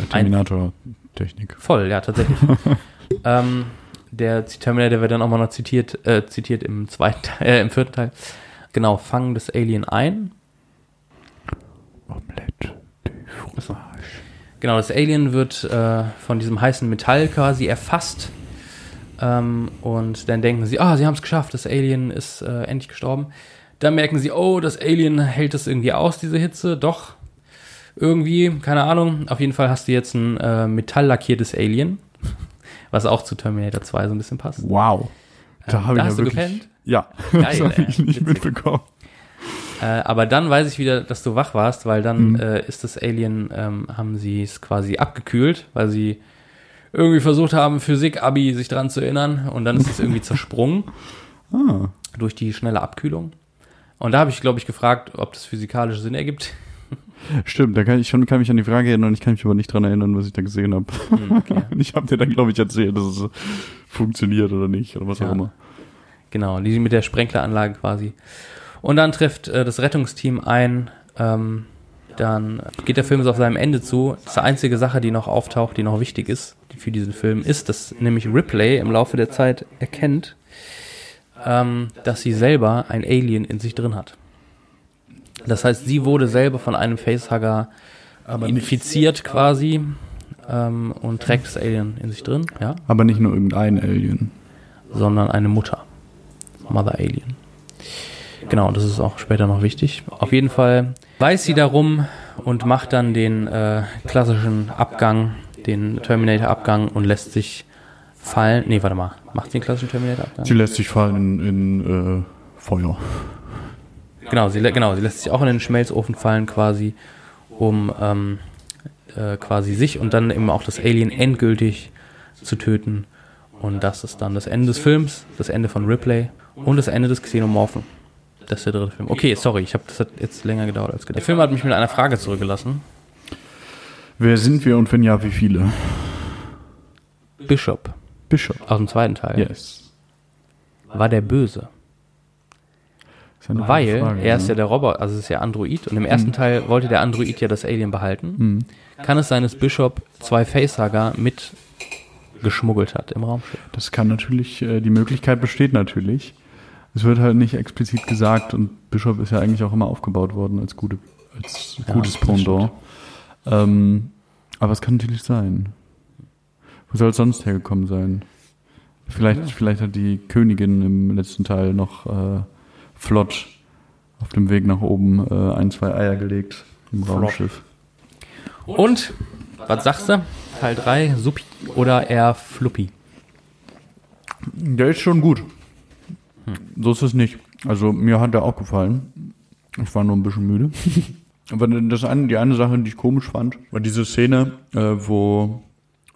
Terminator-Technik. Voll, ja, tatsächlich. ähm, der Terminator wird dann auch mal noch zitiert, äh, zitiert im zweiten Teil, äh, im vierten Teil. Genau, fangen das Alien ein. Omelette. Achso. Genau, das Alien wird äh, von diesem heißen Metall quasi erfasst. Ähm, und dann denken sie, ah, sie haben es geschafft, das Alien ist äh, endlich gestorben. Dann merken sie, oh, das Alien hält das irgendwie aus, diese Hitze. Doch, irgendwie, keine Ahnung. Auf jeden Fall hast du jetzt ein äh, metalllackiertes Alien, was auch zu Terminator 2 so ein bisschen passt. Wow. Da Ähm, habe ich hast ja du wirklich. gepennt? Ja, Geil, das habe ich nicht Witzig. mitbekommen. Äh, aber dann weiß ich wieder, dass du wach warst, weil dann Mhm. äh, ist das Alien, ähm, haben sie es quasi abgekühlt, weil sie irgendwie versucht haben, Physik-Abi sich dran zu erinnern und dann ist es irgendwie zersprungen Ah, durch die schnelle Abkühlung. Und da habe ich, glaube ich, gefragt, ob das physikalisch Sinn ergibt. Stimmt, da kann ich schon kann mich an die Frage erinnern, ich kann mich aber nicht dran erinnern, was ich da gesehen habe. Hm, okay. Ich habe dir dann, glaube ich, erzählt, dass es funktioniert oder nicht oder was Ja. auch immer. Genau, die mit der Sprenkleranlage quasi. Und dann trifft äh, das Rettungsteam ein ähm, dann geht der Film so auf seinem Ende zu. Das ist die einzige Sache, die noch auftaucht, die noch wichtig ist für diesen Film, ist, dass nämlich Ripley im Laufe der Zeit erkennt, ähm, dass sie selber ein Alien in sich drin hat. Das heißt, sie wurde selber von einem Facehugger infiziert quasi ähm, und trägt das Alien in sich drin, ja, Aber nicht nur irgendein Alien. sondern eine Mutter. Mother Alien. Genau, das ist auch später noch wichtig. Auf jeden Fall weiß sie darum und macht dann den äh, klassischen Abgang, den Terminator-Abgang und lässt sich fallen. Nee, warte mal. Macht sie den klassischen Terminator-Abgang? Sie lässt sich fallen in, in äh, Feuer. Genau, sie, genau, sie lässt sich auch in den Schmelzofen fallen quasi, um ähm, äh, quasi sich und dann eben auch das Alien endgültig zu töten. Und das ist dann das Ende des Films, das Ende von Ripley und das Ende des Xenomorphen. Das ist der dritte Film. Okay, sorry, ich habe das hat jetzt länger gedauert als gedacht. Der Film hat mich mit einer Frage zurückgelassen. Wer sind wir und wenn ja, wie viele? Bishop Bishop. aus dem zweiten Teil Yes. war der Böse, Eine weil Frage, er ist ne? ja der Roboter, also es ist ja Android und im ersten Teil wollte der Android ja das Alien behalten. Mhm. Kann es sein, dass Bishop zwei Facehugger mit geschmuggelt hat im Raumschiff? Das kann natürlich, äh, die Möglichkeit besteht natürlich. Es wird halt nicht explizit gesagt und Bishop ist ja eigentlich auch immer aufgebaut worden als, gute, als Ja, gutes das Pendant. Ähm, aber es kann natürlich sein. Wo soll es sonst hergekommen sein? Vielleicht, vielleicht hat die Königin im letzten Teil noch äh, flott auf dem Weg nach oben äh, ein, zwei Eier gelegt im Flott. Raumschiff. Und, was sagst du? Teil 3, Suppi oder eher Fluppi? Der ist schon gut. So ist es nicht. Also mir hat der auch gefallen. Ich war nur ein bisschen müde. Aber das eine, die eine Sache, die ich komisch fand, war diese Szene, äh, wo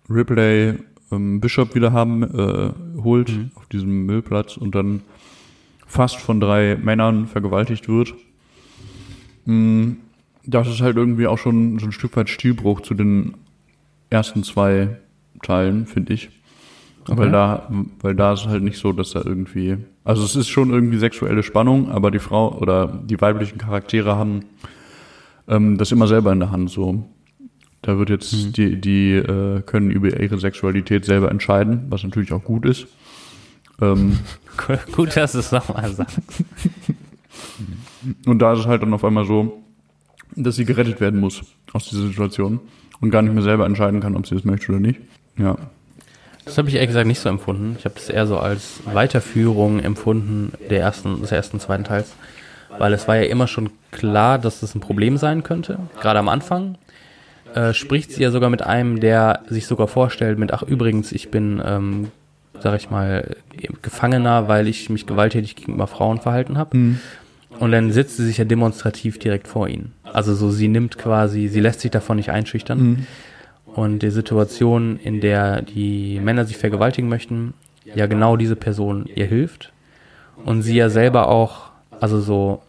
Ripley ähm, Bishop wieder haben äh, holt auf diesem Müllplatz und dann fast von drei Männern vergewaltigt wird. Mm, Das ist halt irgendwie auch schon so ein Stück weit Stilbruch zu den ersten zwei Teilen, finde ich. Weil da, weil da ist halt nicht so, dass da irgendwie, also es ist schon irgendwie sexuelle Spannung, aber die Frau oder die weiblichen Charaktere haben ähm, das immer selber in der Hand so. Da wird jetzt die, die äh, können über ihre Sexualität selber entscheiden, was natürlich auch gut ist. Ähm, Gut, dass du es nochmal sagst. und da ist es halt dann auf einmal so, dass sie gerettet werden muss aus dieser Situation und gar nicht mehr selber entscheiden kann, ob sie das möchte oder nicht. Ja. Das habe ich ehrlich gesagt nicht so empfunden. Ich habe das eher so als Weiterführung empfunden der ersten, des ersten, zweiten Teils. Weil es war ja immer schon klar, dass das ein Problem sein könnte. Gerade am Anfang äh, spricht sie ja sogar mit einem, der sich sogar vorstellt mit, ach übrigens, ich bin, ähm, sag ich mal, Gefangener, weil ich mich gewalttätig gegenüber Frauen verhalten habe. Und dann sitzt sie sich ja demonstrativ direkt vor ihn. Also so, sie nimmt quasi, sie lässt sich davon nicht einschüchtern. Und die Situation, in der die Männer sich vergewaltigen möchten, ja genau diese Person ihr hilft. Und sie ja selber auch, also so,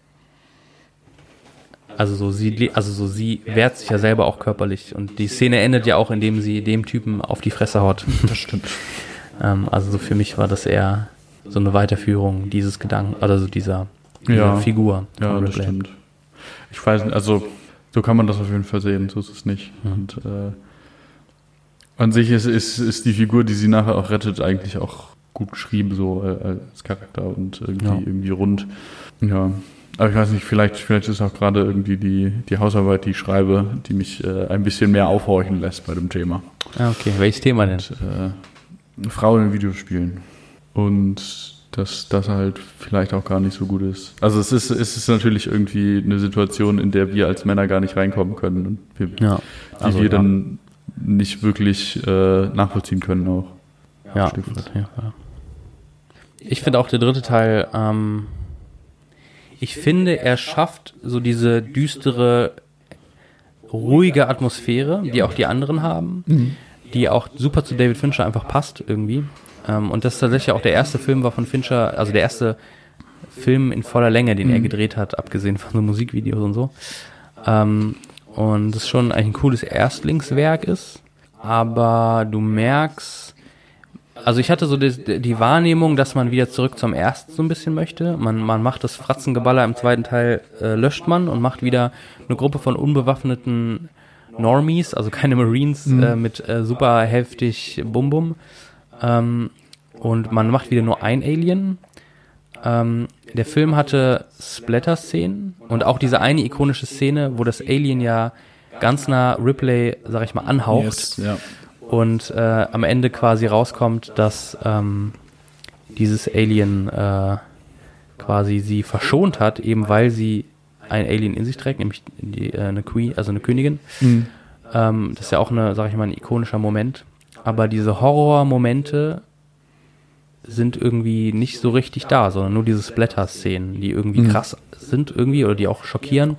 also so sie, also so sie wehrt sich ja selber auch körperlich. Und die Szene endet ja auch, indem sie dem Typen auf die Fresse haut. Das stimmt. ähm, also so für mich war das eher so eine Weiterführung dieses Gedanken, oder so dieser, dieser Ja. Figur. Ja, das stimmt. Ich weiß nicht, also so kann man das auf jeden Fall sehen, so ist es nicht. Mhm. Und äh, an sich ist, ist, ist die Figur, die sie nachher auch rettet, eigentlich auch gut geschrieben, so äh, als Charakter und irgendwie, Ja. irgendwie rund. Ja. Aber ich weiß nicht, vielleicht, vielleicht ist auch gerade irgendwie die, die Hausarbeit, die ich schreibe, die mich äh, ein bisschen mehr aufhorchen lässt bei dem Thema. Ah, okay. Welches Thema denn? Äh, Frauen in Videospielen. Und dass das halt vielleicht auch gar nicht so gut ist. Also es ist, es ist natürlich irgendwie eine Situation, in der wir als Männer gar nicht reinkommen können und wir, Ja. die Also, wir ja. dann nicht wirklich äh, nachvollziehen können auch. Ja, ja, ja. Ich finde auch der dritte Teil, ähm, ich finde, er schafft so diese düstere, ruhige Atmosphäre, die auch die anderen haben, die auch super zu David Fincher einfach passt irgendwie. Ähm, und das tatsächlich auch der erste Film war von Fincher, also der erste Film in voller Länge, den er gedreht hat, abgesehen von so Musikvideos und so. Ähm, und das schon eigentlich ein cooles Erstlingswerk ist. Aber du merkst, also ich hatte so die, die Wahrnehmung, dass man wieder zurück zum ersten so ein bisschen möchte. Man, man macht das Fratzengeballer im zweiten Teil, äh, löscht man und macht wieder eine Gruppe von unbewaffneten Normies, also keine Marines äh, mit äh, super heftig Bum-Bum. Ähm, und man macht wieder nur ein Alien. Ähm, der Film hatte Splatter-Szenen und auch diese eine ikonische Szene, wo das Alien ja ganz nah Ripley, sag ich mal, anhaucht Yes, ja. und äh, am Ende quasi rauskommt, dass ähm, dieses Alien äh, quasi sie verschont hat, eben weil sie ein Alien in sich trägt, nämlich die, äh, eine Queen, also eine Königin. Mhm. Ähm, das ist ja auch eine, sag ich mal, ein ikonischer Moment. Aber diese Horror-Momente sind irgendwie nicht so richtig da, sondern nur diese Splatter-Szenen, die irgendwie Mhm. krass sind irgendwie oder die auch schockieren,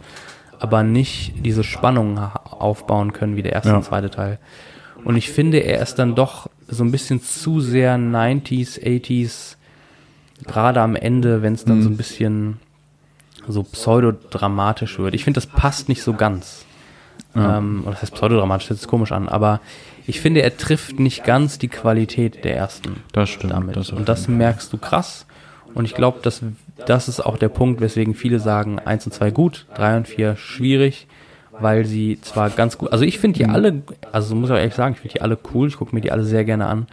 aber nicht diese Spannung aufbauen können wie der erste Ja. und zweite Teil. Und ich finde, er ist dann doch so ein bisschen zu sehr 90s, 80s, gerade am Ende, wenn es dann Mhm. so ein bisschen so pseudodramatisch wird. Ich finde, das passt nicht so ganz. Ja. Ähm, oder das heißt pseudodramatisch, das hört sich komisch an, aber ich finde, er trifft nicht ganz die Qualität der ersten Das stimmt. damit. das und das merkst du krass. Und ich glaube, das, das ist auch der Punkt, weswegen viele sagen, 1 und 2 gut, 3 und 4 schwierig, weil sie zwar ganz gut, also ich finde die Mhm. alle, also muss ich auch ehrlich sagen, ich finde die alle cool, ich gucke mir die alle sehr gerne an,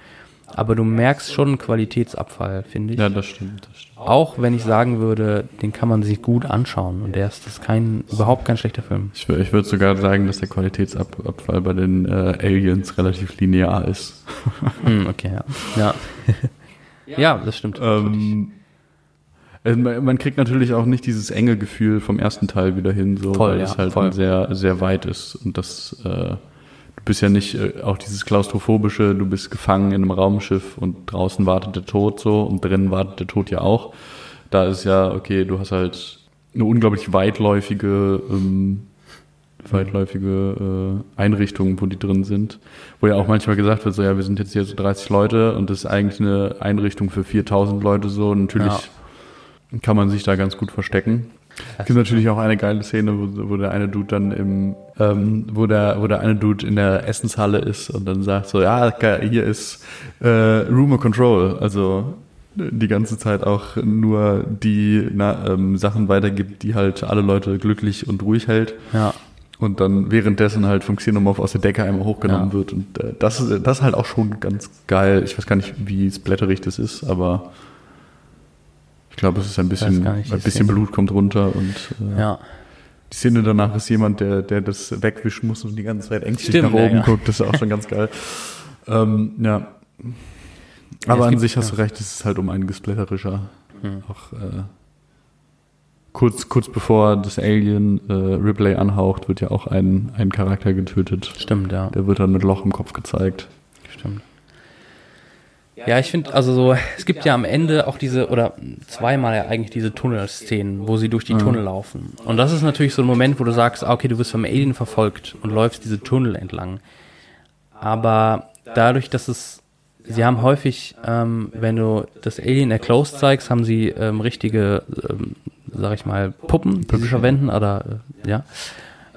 aber du merkst schon einen Qualitätsabfall, finde ich. Ja, das stimmt. Das stimmt. Auch wenn ich sagen würde, den kann man sich gut anschauen und der ist, das ist kein, überhaupt kein schlechter Film. Ich, ich würde sogar sagen, dass der Qualitätsabfall bei den äh, Aliens relativ linear ist. Hm, okay, ja. Ja, ja das stimmt. Ähm, äh, man kriegt natürlich auch nicht dieses enge Gefühl vom ersten Teil wieder hin, so, Voll, weil ja, es halt voll. sehr, sehr weit ist. Und das, äh, bist ja nicht äh, auch dieses klaustrophobische, du bist gefangen in einem Raumschiff und draußen wartet der Tod so und drinnen wartet der Tod ja auch. Da ist ja, okay, du hast halt eine unglaublich weitläufige, ähm, weitläufige äh, Einrichtung, wo die drin sind. Wo ja auch manchmal gesagt wird, so ja, wir sind jetzt hier so 30 Leute und das ist eigentlich eine Einrichtung für 4000 Leute so. Natürlich kann man sich da ganz gut verstecken. Es gibt natürlich auch eine geile Szene, wo, wo der eine Dude dann im, ähm, wo der, wo der eine Dude in der Essenshalle ist und dann sagt so, ja, hier ist äh, Rumor Control, also die ganze Zeit auch nur die na, ähm, Sachen weitergibt, die halt alle Leute glücklich und ruhig hält. Ja. Und dann währenddessen halt vom Xenomorph aus der Decke einmal hochgenommen Ja. wird. Und äh, das, ist- das ist halt auch schon ganz geil. Ich weiß gar nicht, wie splatterig das ist, aber ich glaube, es ist ein bisschen, nicht, ein bisschen. Blut kommt runter und äh, Ja. die Szene danach ist jemand, der, der das wegwischen muss und die ganze Zeit ängstlich Stimmt, nach ja, oben ja. guckt. Das ist auch schon ganz geil. Ähm, ja. Ja, Aber es an sich hast ja. du recht, es ist halt um einiges splatterischer. Hm. Auch äh, kurz, kurz bevor das Alien äh, Ripley anhaucht, wird ja auch ein, ein Charakter getötet. Stimmt, ja. Der wird dann mit Loch im Kopf gezeigt. Ja, ich finde, also so, es gibt ja am Ende auch diese, oder zweimal ja eigentlich diese Tunnelszenen, wo sie durch die Tunnel laufen. Und das ist natürlich so ein Moment, wo du sagst, ah, okay, du wirst vom Alien verfolgt und läufst diese Tunnel entlang. Aber dadurch, dass es, sie haben häufig, ähm, wenn du das Alien Close zeigst, haben sie ähm, richtige, ähm, sag ich mal, Puppen, verwenden, oder, äh, ja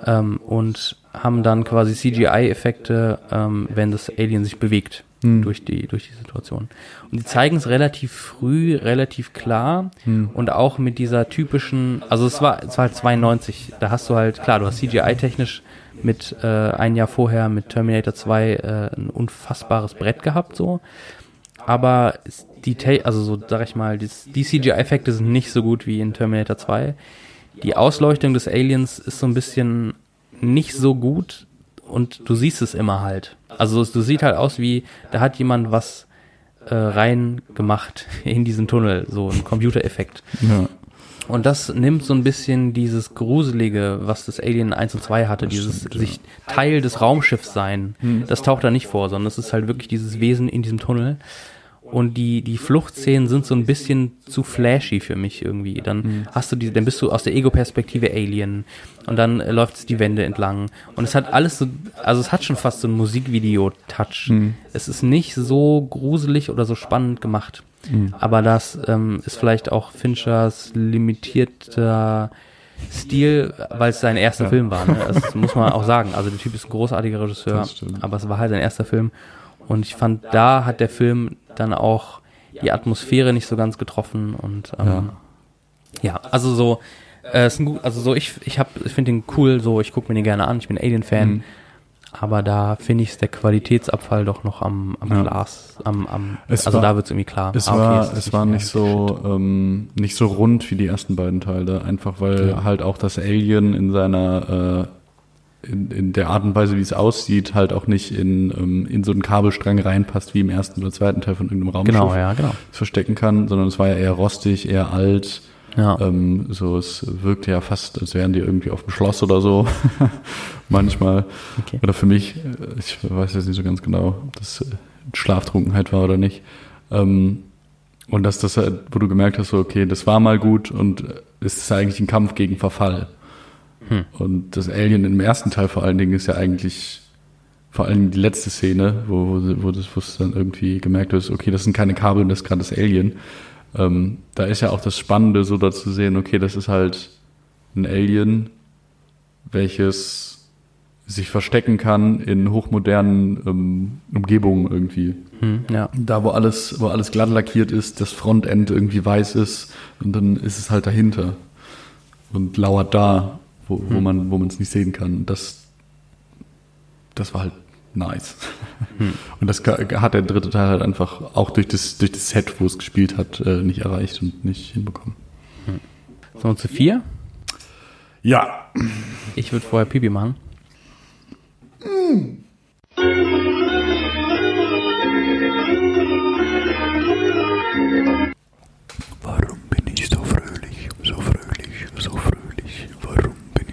ähm, und haben dann quasi CGI-Effekte, ähm, wenn das Alien sich bewegt Hm. durch die durch die Situation. Und die zeigen es relativ früh, relativ klar und auch mit dieser typischen, also es war es war halt 92, da hast du halt klar, du hast CGI-technisch mit äh, ein Jahr vorher mit Terminator 2 äh, ein unfassbares Brett gehabt so, aber die also so sag ich mal, die, die CGI-Effekte sind nicht so gut wie in Terminator 2 die Ausleuchtung des Aliens ist so ein bisschen nicht so gut und du siehst es immer halt. Also es- du siehst halt aus wie, da hat jemand was äh, rein gemacht in diesen Tunnel, so ein Computereffekt. Ja. Und das nimmt so ein bisschen dieses Gruselige, was das Alien 1 und 2 hatte, dieses stimmt, sich Teil des Raumschiffs sein. Das taucht da nicht vor, sondern es ist halt wirklich dieses Wesen in diesem Tunnel. Und die, die Fluchtszenen sind so ein bisschen zu flashy für mich irgendwie. Dann hast du die, dann bist du aus der Ego-Perspektive Alien und dann äh, läuft es die Wände entlang. Und es hat alles so, also es hat schon fast so ein Musikvideo-Touch. Es ist nicht so gruselig oder so spannend gemacht. Aber das ähm, ist vielleicht auch Finchers limitierter Stil, weil es sein erster Film war. Ne? Das muss man auch sagen. Also der Typ ist ein großartiger Regisseur, aber es war halt sein erster Film. Und ich fand, da hat der Film dann auch die Atmosphäre nicht so ganz getroffen und ähm, Ja. ja. also so, äh, ist ein gut, also so ich, ich hab, ich finde den cool, so ich gucke mir den gerne an, ich bin Alien-Fan, Mhm. aber da finde ich der Qualitätsabfall doch noch am, am Ja. Glas, am, am Es also war- da wird's irgendwie klar. Es Ah, okay, war, ist es war nicht so, ähm, nicht so rund wie die ersten beiden Teile, einfach weil Ja. halt auch das Alien in seiner, äh, in, in der Art und Weise, wie es aussieht, halt auch nicht in, ähm, in so einen Kabelstrang reinpasst, wie im ersten oder zweiten Teil von irgendeinem Raumschiff Genau, ja, genau. es verstecken kann, sondern es war ja eher rostig, eher alt, Ja. ähm, so, es wirkte ja fast, als wären die irgendwie auf dem Schloss oder so. Manchmal. Okay. Oder für mich, äh, ich weiß jetzt nicht so ganz genau, ob das äh, Schlaftrunkenheit war oder nicht. Ähm, und dass das, halt, wo du gemerkt hast, so, okay, das war mal gut und äh, es ist eigentlich ein Kampf gegen Verfall. Hm. Und das Alien im ersten Teil vor allen Dingen ist ja eigentlich vor allem die letzte Szene, wo, wo, wo das wo es dann irgendwie gemerkt wird, okay, das sind keine Kabel, das ist gerade das Alien. Ähm, da ist ja auch das Spannende, so da zu sehen, okay, das ist halt ein Alien, welches sich verstecken kann in hochmodernen ähm, Umgebungen irgendwie. Hm, ja. Da, wo alles, wo alles glatt lackiert ist, das Frontend irgendwie weiß ist und dann ist es halt dahinter und lauert da, wo, wo Hm. man, wo man es nicht sehen kann. Das, das war halt nice. Hm. Und das hat der dritte Teil halt einfach auch durch das, durch das Set, wo es gespielt hat, äh, nicht erreicht und nicht hinbekommen. So, zu vier. Ja. Ich würde vorher Pipi machen. Warum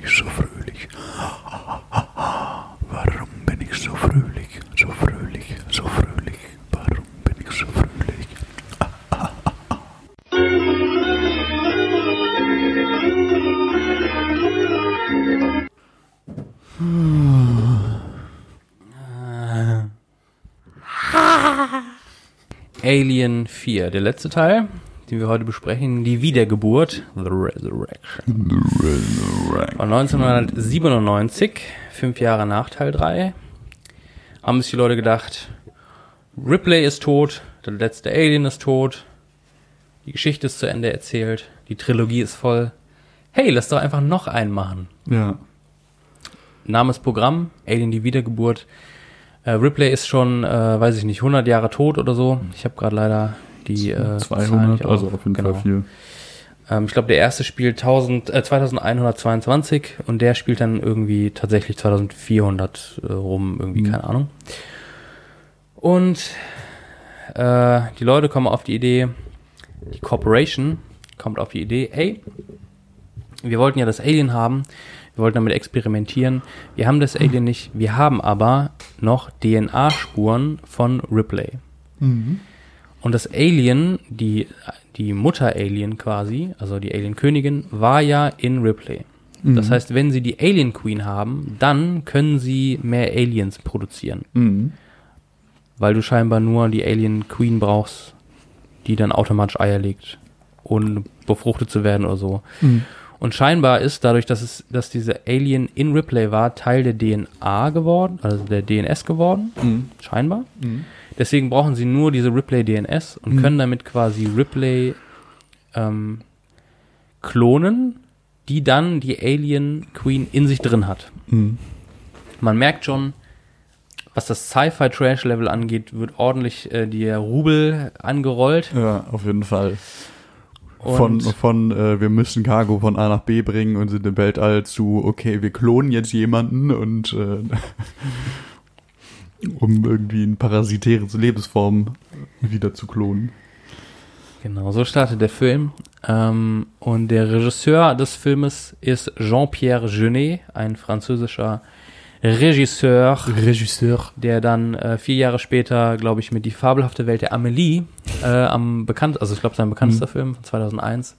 ich so fröhlich? Warum bin ich so fröhlich, so fröhlich, so fröhlich? Warum bin ich so fröhlich? Alien 4, der letzte Teil, den wir heute besprechen, die Wiedergeburt, The Resurrection. Von 1997, fünf Jahre nach Teil 3, haben sich die Leute gedacht, Ripley ist tot, der letzte Alien ist tot, die Geschichte ist zu Ende erzählt, die Trilogie ist voll. Hey, lass doch einfach noch einen machen. Ja. Name ist Programm, Alien die Wiedergeburt. Äh, Ripley ist schon, äh, weiß ich nicht, 100 Jahre tot oder so. Ich habe gerade leider die äh, Zahlen 200, nicht also auf. jeden Genau. Fall viel. Ähm, ich glaube, der erste spielt 1000, äh, 2122 und der spielt dann irgendwie tatsächlich 2400 äh, rum, irgendwie, Mhm. keine Ahnung. Und äh, die Leute kommen auf die Idee, die Corporation kommt auf die Idee, ey, wir wollten ja das Alien haben, wir wollten damit experimentieren, wir haben das Alien nicht, wir haben aber noch DNA-Spuren von Ripley. Und das Alien, die, die Mutter-Alien quasi, also die Alien-Königin, war ja in Ripley. Das heißt, wenn sie die Alien Queen haben, dann können sie mehr Aliens produzieren. Mhm. Weil du scheinbar nur die Alien Queen brauchst, die dann automatisch Eier legt, ohne befruchtet zu werden oder so. Und scheinbar ist dadurch, dass es, dass diese Alien in Ripley war, Teil der DNA geworden, also der DNS geworden, Mhm. Deswegen brauchen sie nur diese Ripley DNS und Mhm. können damit quasi Ripley ähm, klonen, die dann die Alien Queen in sich drin hat. Mhm. Man merkt schon, was das Sci-Fi-Trash-Level angeht, wird ordentlich äh, der Rubel angerollt. Ja, auf jeden Fall. Von, Und von äh, wir müssen Cargo von A nach B bringen und sind im Weltall zu, okay, wir klonen jetzt jemanden und äh, um irgendwie eine parasitäre Lebensform wieder zu klonen. genau, so startet der Film. Ähm, und der Regisseur des Filmes ist Jean-Pierre Jeunet, ein französischer Regisseur, Regisseur. der dann äh, vier Jahre später, glaube ich, mit Die fabelhafte Welt der Amelie äh, am bekannt, also ich glaube sein bekanntester Mhm. Film von 2001,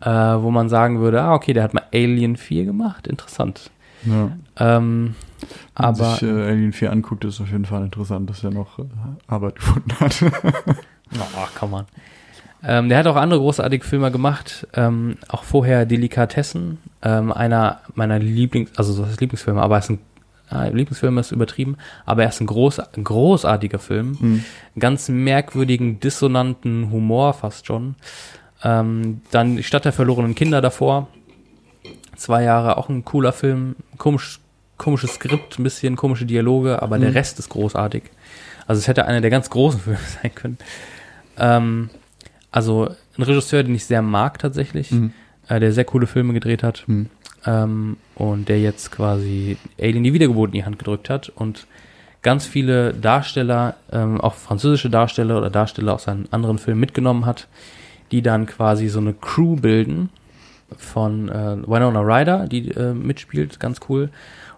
äh, wo man sagen würde, ah okay, der hat mal Alien 4 gemacht, interessant. Ja. Ähm, aber man sich äh, Alien 4 anguckt, ist auf jeden Fall interessant, dass er noch äh, Arbeit gefunden hat. Oh, kann man. Ähm, der hat auch andere großartige Filme gemacht, ähm, auch vorher Delikatessen, ähm, einer meiner Lieblings, also so das Lieblingsfilme, aber es ist ein ah, Lieblingsfilm ist übertrieben, aber er ist ein groß, großartiger Film. Mhm. Ganz merkwürdigen, dissonanten Humor fast schon. Ähm, dann die Stadt der verlorenen Kinder davor. Zwei Jahre, auch ein cooler Film. Komisch, komisches Skript, ein bisschen komische Dialoge, aber der Rest ist großartig. Also es hätte einer der ganz großen Filme sein können. Ähm, also ein Regisseur, den ich sehr mag tatsächlich, Mhm. äh, der sehr coole Filme gedreht hat Mhm. ähm, und der jetzt quasi Alien die Wiedergeburt in die Hand gedrückt hat und ganz viele Darsteller, ähm, auch französische Darsteller oder Darsteller aus seinen anderen Filmen mitgenommen hat, die dann quasi so eine Crew bilden von äh, Winona Ryder, die äh, mitspielt, ganz cool.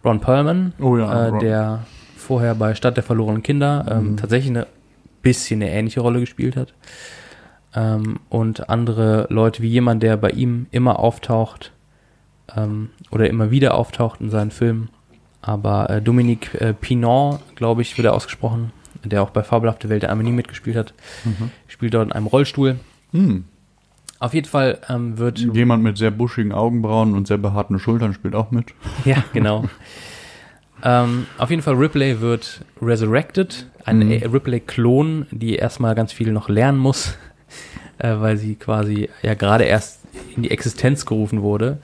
Ron Perlman, Oh ja, äh, Ron. der vorher bei Stadt der verlorenen Kinder ähm, Mhm. tatsächlich eine bisschen eine ähnliche Rolle gespielt hat. Ähm, und andere Leute wie jemand, der bei ihm immer auftaucht ähm, oder immer wieder auftaucht in seinen Filmen. Aber äh, Dominique äh, Pinon, glaube ich, wird er ausgesprochen, der auch bei Fabelhafte Welt der Amelie mitgespielt hat, Mhm. spielt dort in einem Rollstuhl. Hm. Auf jeden Fall ähm, wird Jemand mit sehr buschigen Augenbrauen und sehr behaarten Schultern spielt auch mit. Ja, genau. ähm, auf jeden Fall Ripley wird resurrected, ein Mhm. äh, Ripley-Klon, die erstmal ganz viel noch lernen muss, äh, weil sie quasi ja gerade erst in die Existenz gerufen wurde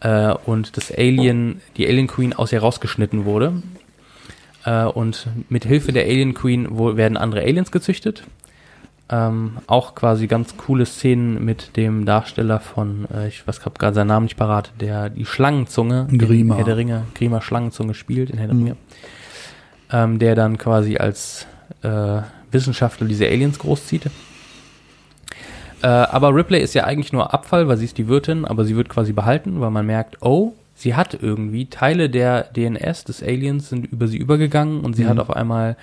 äh, und das Alien, die Alien Queen aus ihr rausgeschnitten wurde. Äh, und mit Hilfe der Alien Queen wo, werden andere Aliens gezüchtet. Ähm, auch quasi ganz coole Szenen mit dem Darsteller von, äh, ich weiß gerade seinen Namen nicht parat, der die Schlangenzunge Grima. in Herr der Ringe, Grima Schlangenzunge spielt in Herr der Mhm. Ringe, ähm, der dann quasi als äh, Wissenschaftler diese Aliens großzieht. Äh, aber Ripley ist ja eigentlich nur Abfall, weil sie ist die Wirtin, aber sie wird quasi behalten, weil man merkt, oh, sie hat irgendwie Teile der DNS des Aliens sind über sie übergegangen und sie Mhm. hat auf einmal,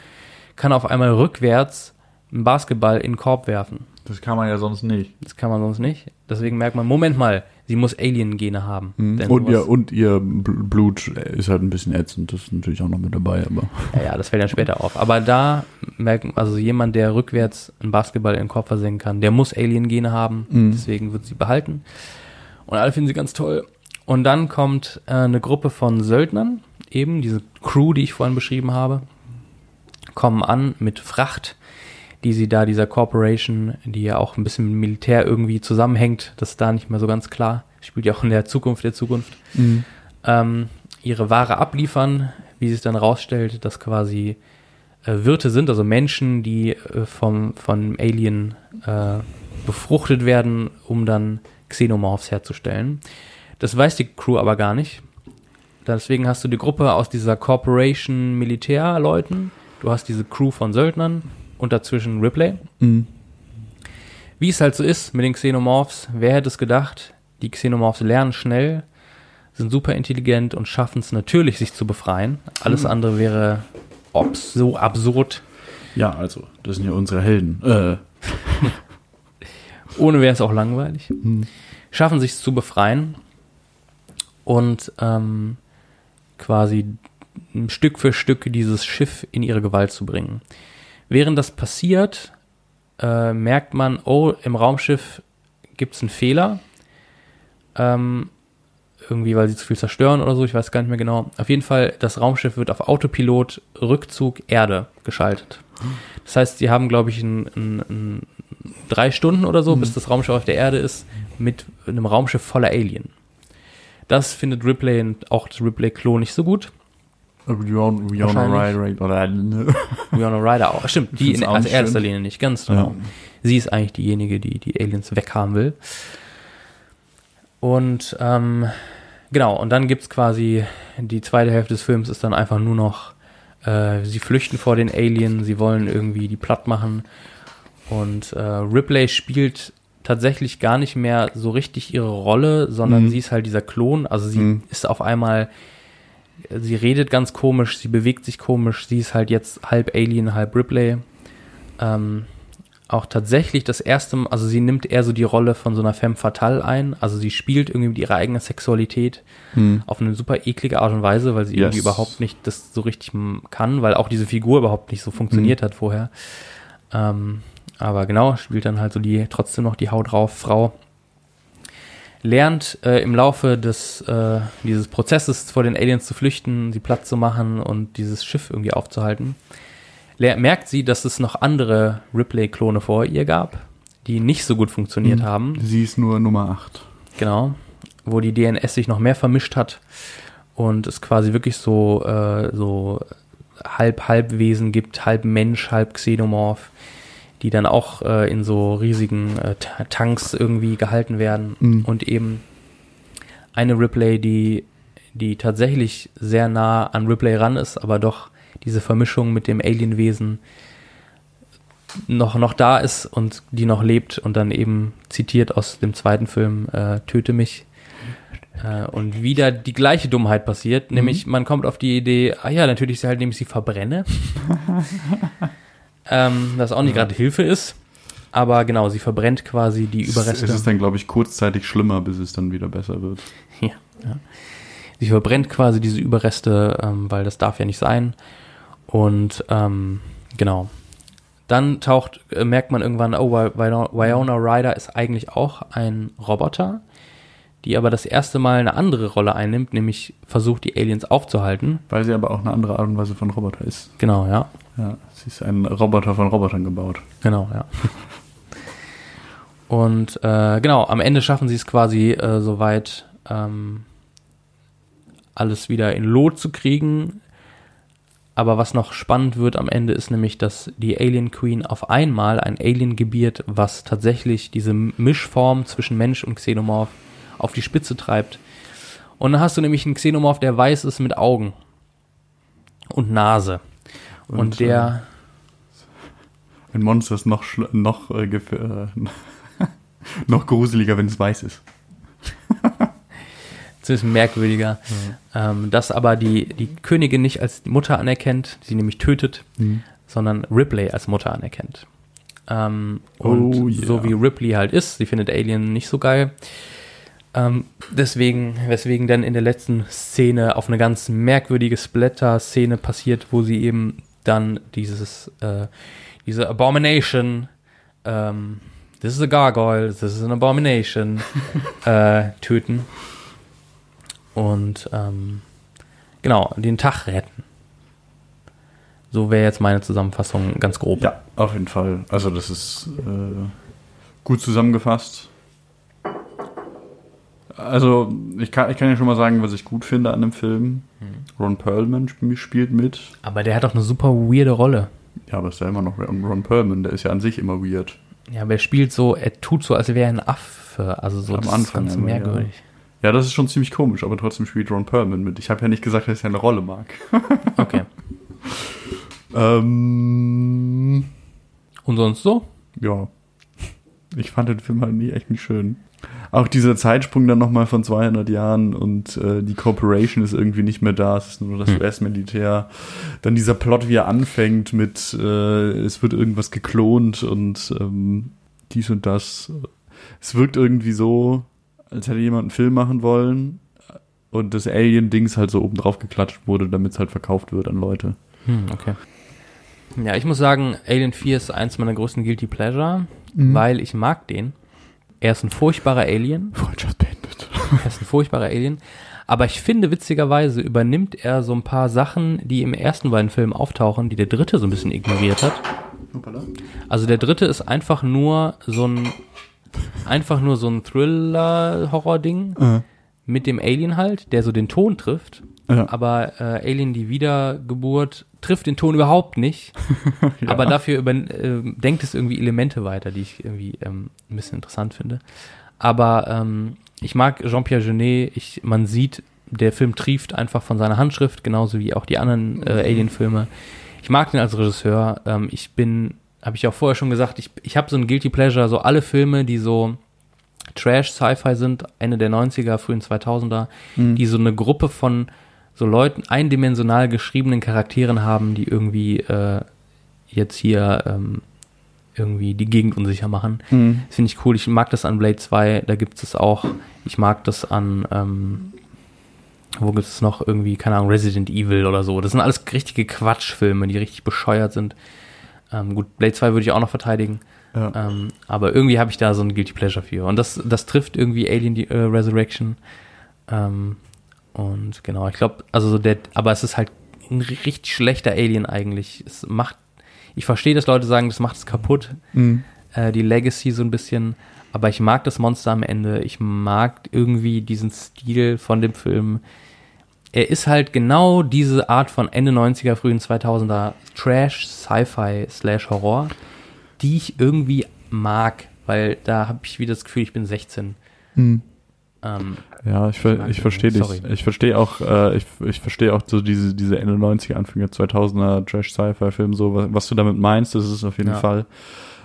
kann auf einmal rückwärts einen Basketball in den Korb werfen. Das kann man ja sonst nicht. Das kann man sonst nicht. Deswegen merkt man, Moment mal, sie muss Alien-Gene haben. Mhm. Und ihr, und ihr Bl- Blut ist halt ein bisschen ätzend. Das ist natürlich auch noch mit dabei, aber. Ja, ja, das fällt dann später auf. Aber da merken, also jemand, der rückwärts einen Basketball in den Korb versenken kann, der muss Alien-Gene haben. Mhm. Deswegen wird sie behalten. Und alle finden sie ganz toll. Und dann kommt äh, eine Gruppe von Söldnern, eben diese Crew, die ich vorhin beschrieben habe, kommen an mit Fracht, die sie da dieser Corporation, die ja auch ein bisschen mit dem Militär irgendwie zusammenhängt, das ist da nicht mehr so ganz klar, spielt ja auch in der Zukunft der Zukunft, ähm, ihre Ware abliefern, wie sich dann rausstellt, dass quasi äh, Wirte sind, also Menschen, die äh, vom, von Alien äh, befruchtet werden, um dann Xenomorphs herzustellen. Das weiß die Crew aber gar nicht. Deswegen hast du die Gruppe aus dieser Corporation Militärleuten, du hast diese Crew von Söldnern und dazwischen Ripley. Mhm. Wie es halt so ist mit den Xenomorphs, wer hätte es gedacht? Die Xenomorphs lernen schnell, sind super intelligent und schaffen es natürlich, sich zu befreien. Alles andere wäre obs so absurd. Ja, also, das sind ja unsere Helden. Äh, Ohne wäre es auch langweilig. hm. Schaffen sich zu befreien und ähm, quasi Stück für Stück dieses Schiff in ihre Gewalt zu bringen. Während das passiert, äh, merkt man, oh, im Raumschiff gibt es einen Fehler. Ähm, irgendwie, weil sie zu viel zerstören oder so, ich weiß gar nicht mehr genau. Auf jeden Fall, das Raumschiff wird auf Autopilot Rückzug Erde geschaltet. Das heißt, sie haben, glaube ich, ein, ein, ein drei Stunden oder so, bis das Raumschiff auf der Erde ist, mit einem Raumschiff voller Alien. Das findet Ripley und auch das Ripley-Klo nicht so gut. Rihanna Rihanna Wahrscheinlich. Ryder oder ne? Winona Ryder auch. Stimmt, die in auch als nicht erster. Linie nicht, ganz Ja. genau. Sie ist eigentlich diejenige, die die Aliens weghaben will. Und ähm, genau, und dann gibt's quasi, die zweite Hälfte des Films ist dann einfach nur noch, äh, sie flüchten vor den Aliens, sie wollen irgendwie die platt machen. Und äh, Ripley spielt tatsächlich gar nicht mehr so richtig ihre Rolle, sondern Mhm. sie ist halt dieser Klon. Also sie Mhm. ist auf einmal, sie redet ganz komisch, sie bewegt sich komisch, sie ist halt jetzt halb Alien, halb Ripley. Ähm, auch tatsächlich das erste Mal, also sie nimmt eher so die Rolle von so einer femme fatale ein. Also sie spielt irgendwie mit ihrer eigenen Sexualität Hm. auf eine super eklige Art und Weise, weil sie Yes. irgendwie überhaupt nicht das so richtig kann, weil auch diese Figur überhaupt nicht so funktioniert hat vorher. Ähm, aber genau, spielt dann halt so die trotzdem noch die Haut drauf Frau. Lernt äh, im Laufe des äh, dieses Prozesses vor den Aliens zu flüchten, sie platt zu machen und dieses Schiff irgendwie aufzuhalten, merkt sie, dass es noch andere Ripley-Klone vor ihr gab, die nicht so gut funktioniert Mhm. haben. Sie ist nur Nummer 8. Genau. Wo die DNS sich noch mehr vermischt hat und es quasi wirklich so, äh, so Halb-Halbwesen gibt, halb Mensch, halb Xenomorph, die dann auch äh, in so riesigen äh, Ta- Tanks irgendwie gehalten werden. Mhm. Und eben eine Ripley, die, die tatsächlich sehr nah an Ripley ran ist, aber doch diese Vermischung mit dem Alienwesen noch, noch da ist und die noch lebt und dann eben zitiert aus dem zweiten Film äh, Töte mich. Äh, und wieder die gleiche Dummheit passiert, nämlich man kommt auf die Idee, ah ja, natürlich ist sie halt, nämlich sie verbrenne. ähm, das auch nicht gerade Hilfe ist. Aber genau, sie verbrennt quasi die Überreste. Es ist dann, glaube ich, kurzzeitig schlimmer, bis es dann wieder besser wird. Ja, ja. Sie verbrennt quasi diese Überreste, ähm, weil das darf ja nicht sein. Und ähm, genau. Dann taucht, äh, merkt man irgendwann, oh, Wy- Wy- Winona Ryder ist eigentlich auch ein Roboter, die aber das erste Mal eine andere Rolle einnimmt, nämlich versucht, die Aliens aufzuhalten. Weil sie aber auch eine andere Art und Weise von Roboter ist. Genau, ja. Ja, sie ist ein Roboter von Robotern gebaut. Genau, ja. Und äh, genau, am Ende schaffen sie es quasi äh, soweit, ähm, alles wieder in Lot zu kriegen. Aber was noch spannend wird am Ende ist nämlich, dass die Alien Queen auf einmal ein Alien gebiert, was tatsächlich diese Mischform zwischen Mensch und Xenomorph auf die Spitze treibt. Und dann hast du nämlich einen Xenomorph, der weiß ist mit Augen und Nase. Und, Und, der, Ein Monster ist noch, schl- noch, äh, äh, noch gruseliger, wenn es weiß ist. ziemlich merkwürdiger, ähm, dass aber die, die Königin nicht als Mutter anerkennt, sie nämlich tötet, sondern Ripley als Mutter anerkennt. Ähm, und Oh, yeah. so wie Ripley halt ist, sie findet Alien nicht so geil. Ähm, deswegen, weswegen dann in der letzten Szene auf eine ganz merkwürdige Splatter-Szene passiert, wo sie eben dann dieses, äh, diese Abomination, ähm, this is a gargoyle, this is an abomination, äh, töten. Und ähm, genau, den Tag retten. So wäre jetzt meine Zusammenfassung ganz grob. Ja, auf jeden Fall. Also das ist äh, gut zusammengefasst. Also ich kann, ich kann ja schon mal sagen, was ich gut finde an dem Film. Ron Perlman sp spielt mit. Aber der hat doch eine super weirde Rolle. Ja, aber ist ja immer noch Ron Ron Perlman. Der ist ja an sich immer weird. Ja, aber er spielt so, er tut so, als wäre er ein Affe. Also so Am das Anfang ist ganz immer, ja. merkwürdig. Ja, das ist schon ziemlich komisch, aber trotzdem spielt Ron Perlman mit. Ich habe ja nicht gesagt, dass ich seine Rolle mag. Okay. ähm, Und sonst so? ja. Ich fand den Film halt nie echt nicht schön. Auch dieser Zeitsprung dann nochmal von 200 Jahren und äh, die Corporation ist irgendwie nicht mehr da, es ist nur das Hm. US-Militär. Dann dieser Plot, wie er anfängt mit, äh, es wird irgendwas geklont und ähm, dies und das. Es wirkt irgendwie so, als hätte jemand einen Film machen wollen und das Alien-Dings halt so oben drauf geklatscht wurde, damit es halt verkauft wird an Leute. Hm, okay. Ja, ich muss sagen, Alien 4 ist eins meiner größten Guilty Pleasure, weil ich mag den. Er ist ein furchtbarer Alien. Freundschaft beendet. Er ist ein furchtbarer Alien. Aber ich finde, witzigerweise übernimmt er so ein paar Sachen, die im ersten beiden Filmen auftauchen, die der dritte so ein bisschen ignoriert hat. Also der dritte ist einfach nur so ein, einfach nur so ein Thriller-Horror-Ding Äh, mit dem Alien halt, der so den Ton trifft. Ja. Aber äh, Alien die Wiedergeburt trifft den Ton überhaupt nicht. Aber dafür über, äh, denkt es irgendwie Elemente weiter, die ich irgendwie ähm, ein bisschen interessant finde. Aber ähm, ich mag Jean-Pierre Jeunet. Ich, man sieht, der Film trieft einfach von seiner Handschrift, genauso wie auch die anderen äh, Alien-Filme. Ich mag den als Regisseur. Ähm, ich bin, habe ich auch vorher schon gesagt, ich, ich habe so ein Guilty Pleasure, so alle Filme, die so Trash-Sci-Fi sind, Ende der 90er, frühen 2000er, die so eine Gruppe von so Leuten, eindimensional geschriebenen Charakteren haben, die irgendwie äh, jetzt hier ähm, irgendwie die Gegend unsicher machen. Mhm. Das finde ich cool. Ich mag das an Blade 2, da gibt es auch. Ich mag das an, ähm, wo gibt es noch irgendwie, keine Ahnung, Resident Evil oder so. Das sind alles richtige Quatschfilme, die richtig bescheuert sind. Ähm, gut, Blade 2 würde ich auch noch verteidigen. Ja. Ähm, aber irgendwie habe ich da so ein Guilty Pleasure für. Und das, das trifft irgendwie Alien äh, Resurrection. Ähm, und genau, ich glaube, also so der, aber es ist halt ein richtig schlechter Alien eigentlich. Es macht, ich verstehe, dass Leute sagen, das macht es kaputt, Mhm. äh, die Legacy so ein bisschen. Aber ich mag das Monster am Ende. Ich mag irgendwie diesen Stil von dem Film. Er ist halt genau diese Art von Ende 90er, frühen 2000er Trash, Sci-Fi slash Horror, die ich irgendwie mag, weil da habe ich wieder das Gefühl, ich bin 16. Mhm. Ähm, Ja, ich, Ich ver ich verstehe dich. sorry. Ich verstehe auch, äh, ich, ich verstehe auch so diese, diese Ende 90er, Anfang der 2000er Trash-Sci-Fi-Film, so, was, was du damit meinst, das ist auf jeden Ja. Fall.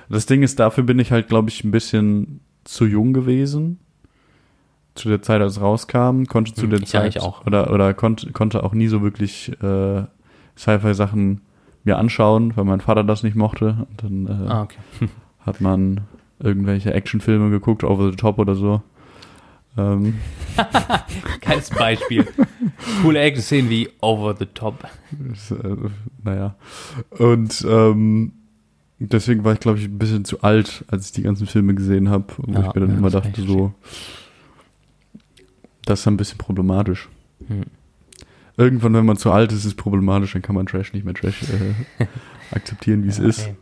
Das Ding ist, dafür bin ich halt, glaube ich, ein bisschen zu jung gewesen. Zu der Zeit, als es rauskam, konnte zu Hm, der ich Zeit eigentlich auch. oder oder konnte konnte auch nie so wirklich äh, Sci-Fi-Sachen mir anschauen, weil mein Vater das nicht mochte. Und dann äh, ah, okay. hat man irgendwelche Actionfilme geguckt, Over the Top oder so. Ähm, Geiles Beispiel. Coole Action-Szenen wie Over the Top. ist, äh, naja. Und ähm, deswegen war ich, glaube ich, ein bisschen zu alt, als ich die ganzen Filme gesehen habe, wo Ja, ich mir dann ja, immer das dachte, so, das ist ein bisschen problematisch. Hm. Irgendwann, wenn man zu alt ist, ist es problematisch, dann kann man Trash nicht mehr Trash äh, akzeptieren, wie es Ja, ist. ey.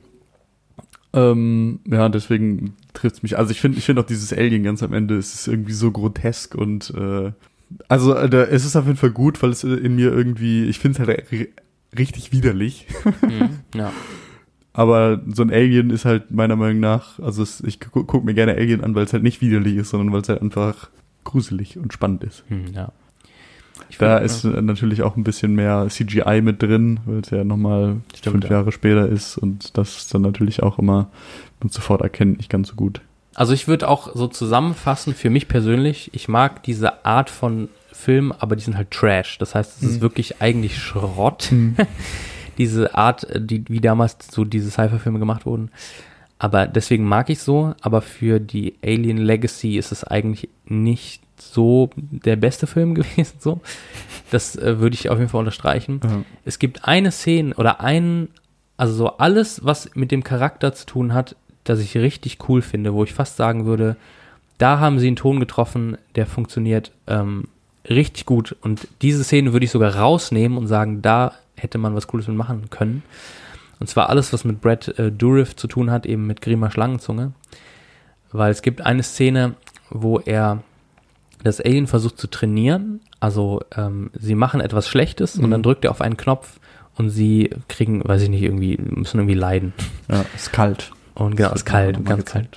Ähm, ja, deswegen trifft es mich. Also ich finde, ich finde auch dieses Alien ganz am Ende, es ist irgendwie so grotesk und äh, also äh, da- es ist auf jeden Fall gut, weil es äh, in mir irgendwie, ich finde es halt ri- richtig widerlich. Hm, ja. Aber so ein Alien ist halt meiner Meinung nach, also es, ich gu gucke mir gerne Alien an, weil es halt nicht widerlich ist, sondern weil es halt einfach gruselig und spannend ist. Hm, ja. Da find, ist äh, natürlich auch ein bisschen mehr CGI mit drin, weil es ja nochmal fünf ja. Jahre später ist und das ist dann natürlich auch immer man sofort erkennt, nicht ganz so gut. Also ich würde auch so zusammenfassen, für mich persönlich, ich mag diese Art von Film, aber die sind halt Trash. Das heißt, es ist Mhm. wirklich eigentlich Schrott. diese Art, äh, die, wie damals so diese Sci-Fi-Filme gemacht wurden. Aber deswegen mag ich so, aber für die Alien Legacy ist es eigentlich nicht so der beste Film gewesen, so. Das äh, würde ich auf jeden Fall unterstreichen. Ja. Es gibt eine Szene oder einen, also so alles, was mit dem Charakter zu tun hat, das ich richtig cool finde, wo ich fast sagen würde, da haben sie einen Ton getroffen, der funktioniert ähm, richtig gut. Und diese Szene würde ich sogar rausnehmen und sagen, da hätte man was Cooles mit machen können. Und zwar alles, was mit Brad äh, Dourif zu tun hat, eben mit Grima Schlangenzunge. Weil es gibt eine Szene, wo er das Alien versucht zu trainieren. Also ähm, sie machen etwas Schlechtes und Mhm. dann drückt er auf einen Knopf und sie kriegen, weiß ich nicht, irgendwie, müssen irgendwie leiden. Ja, ist kalt. Und genau, ist kalt, ganz mal kalt.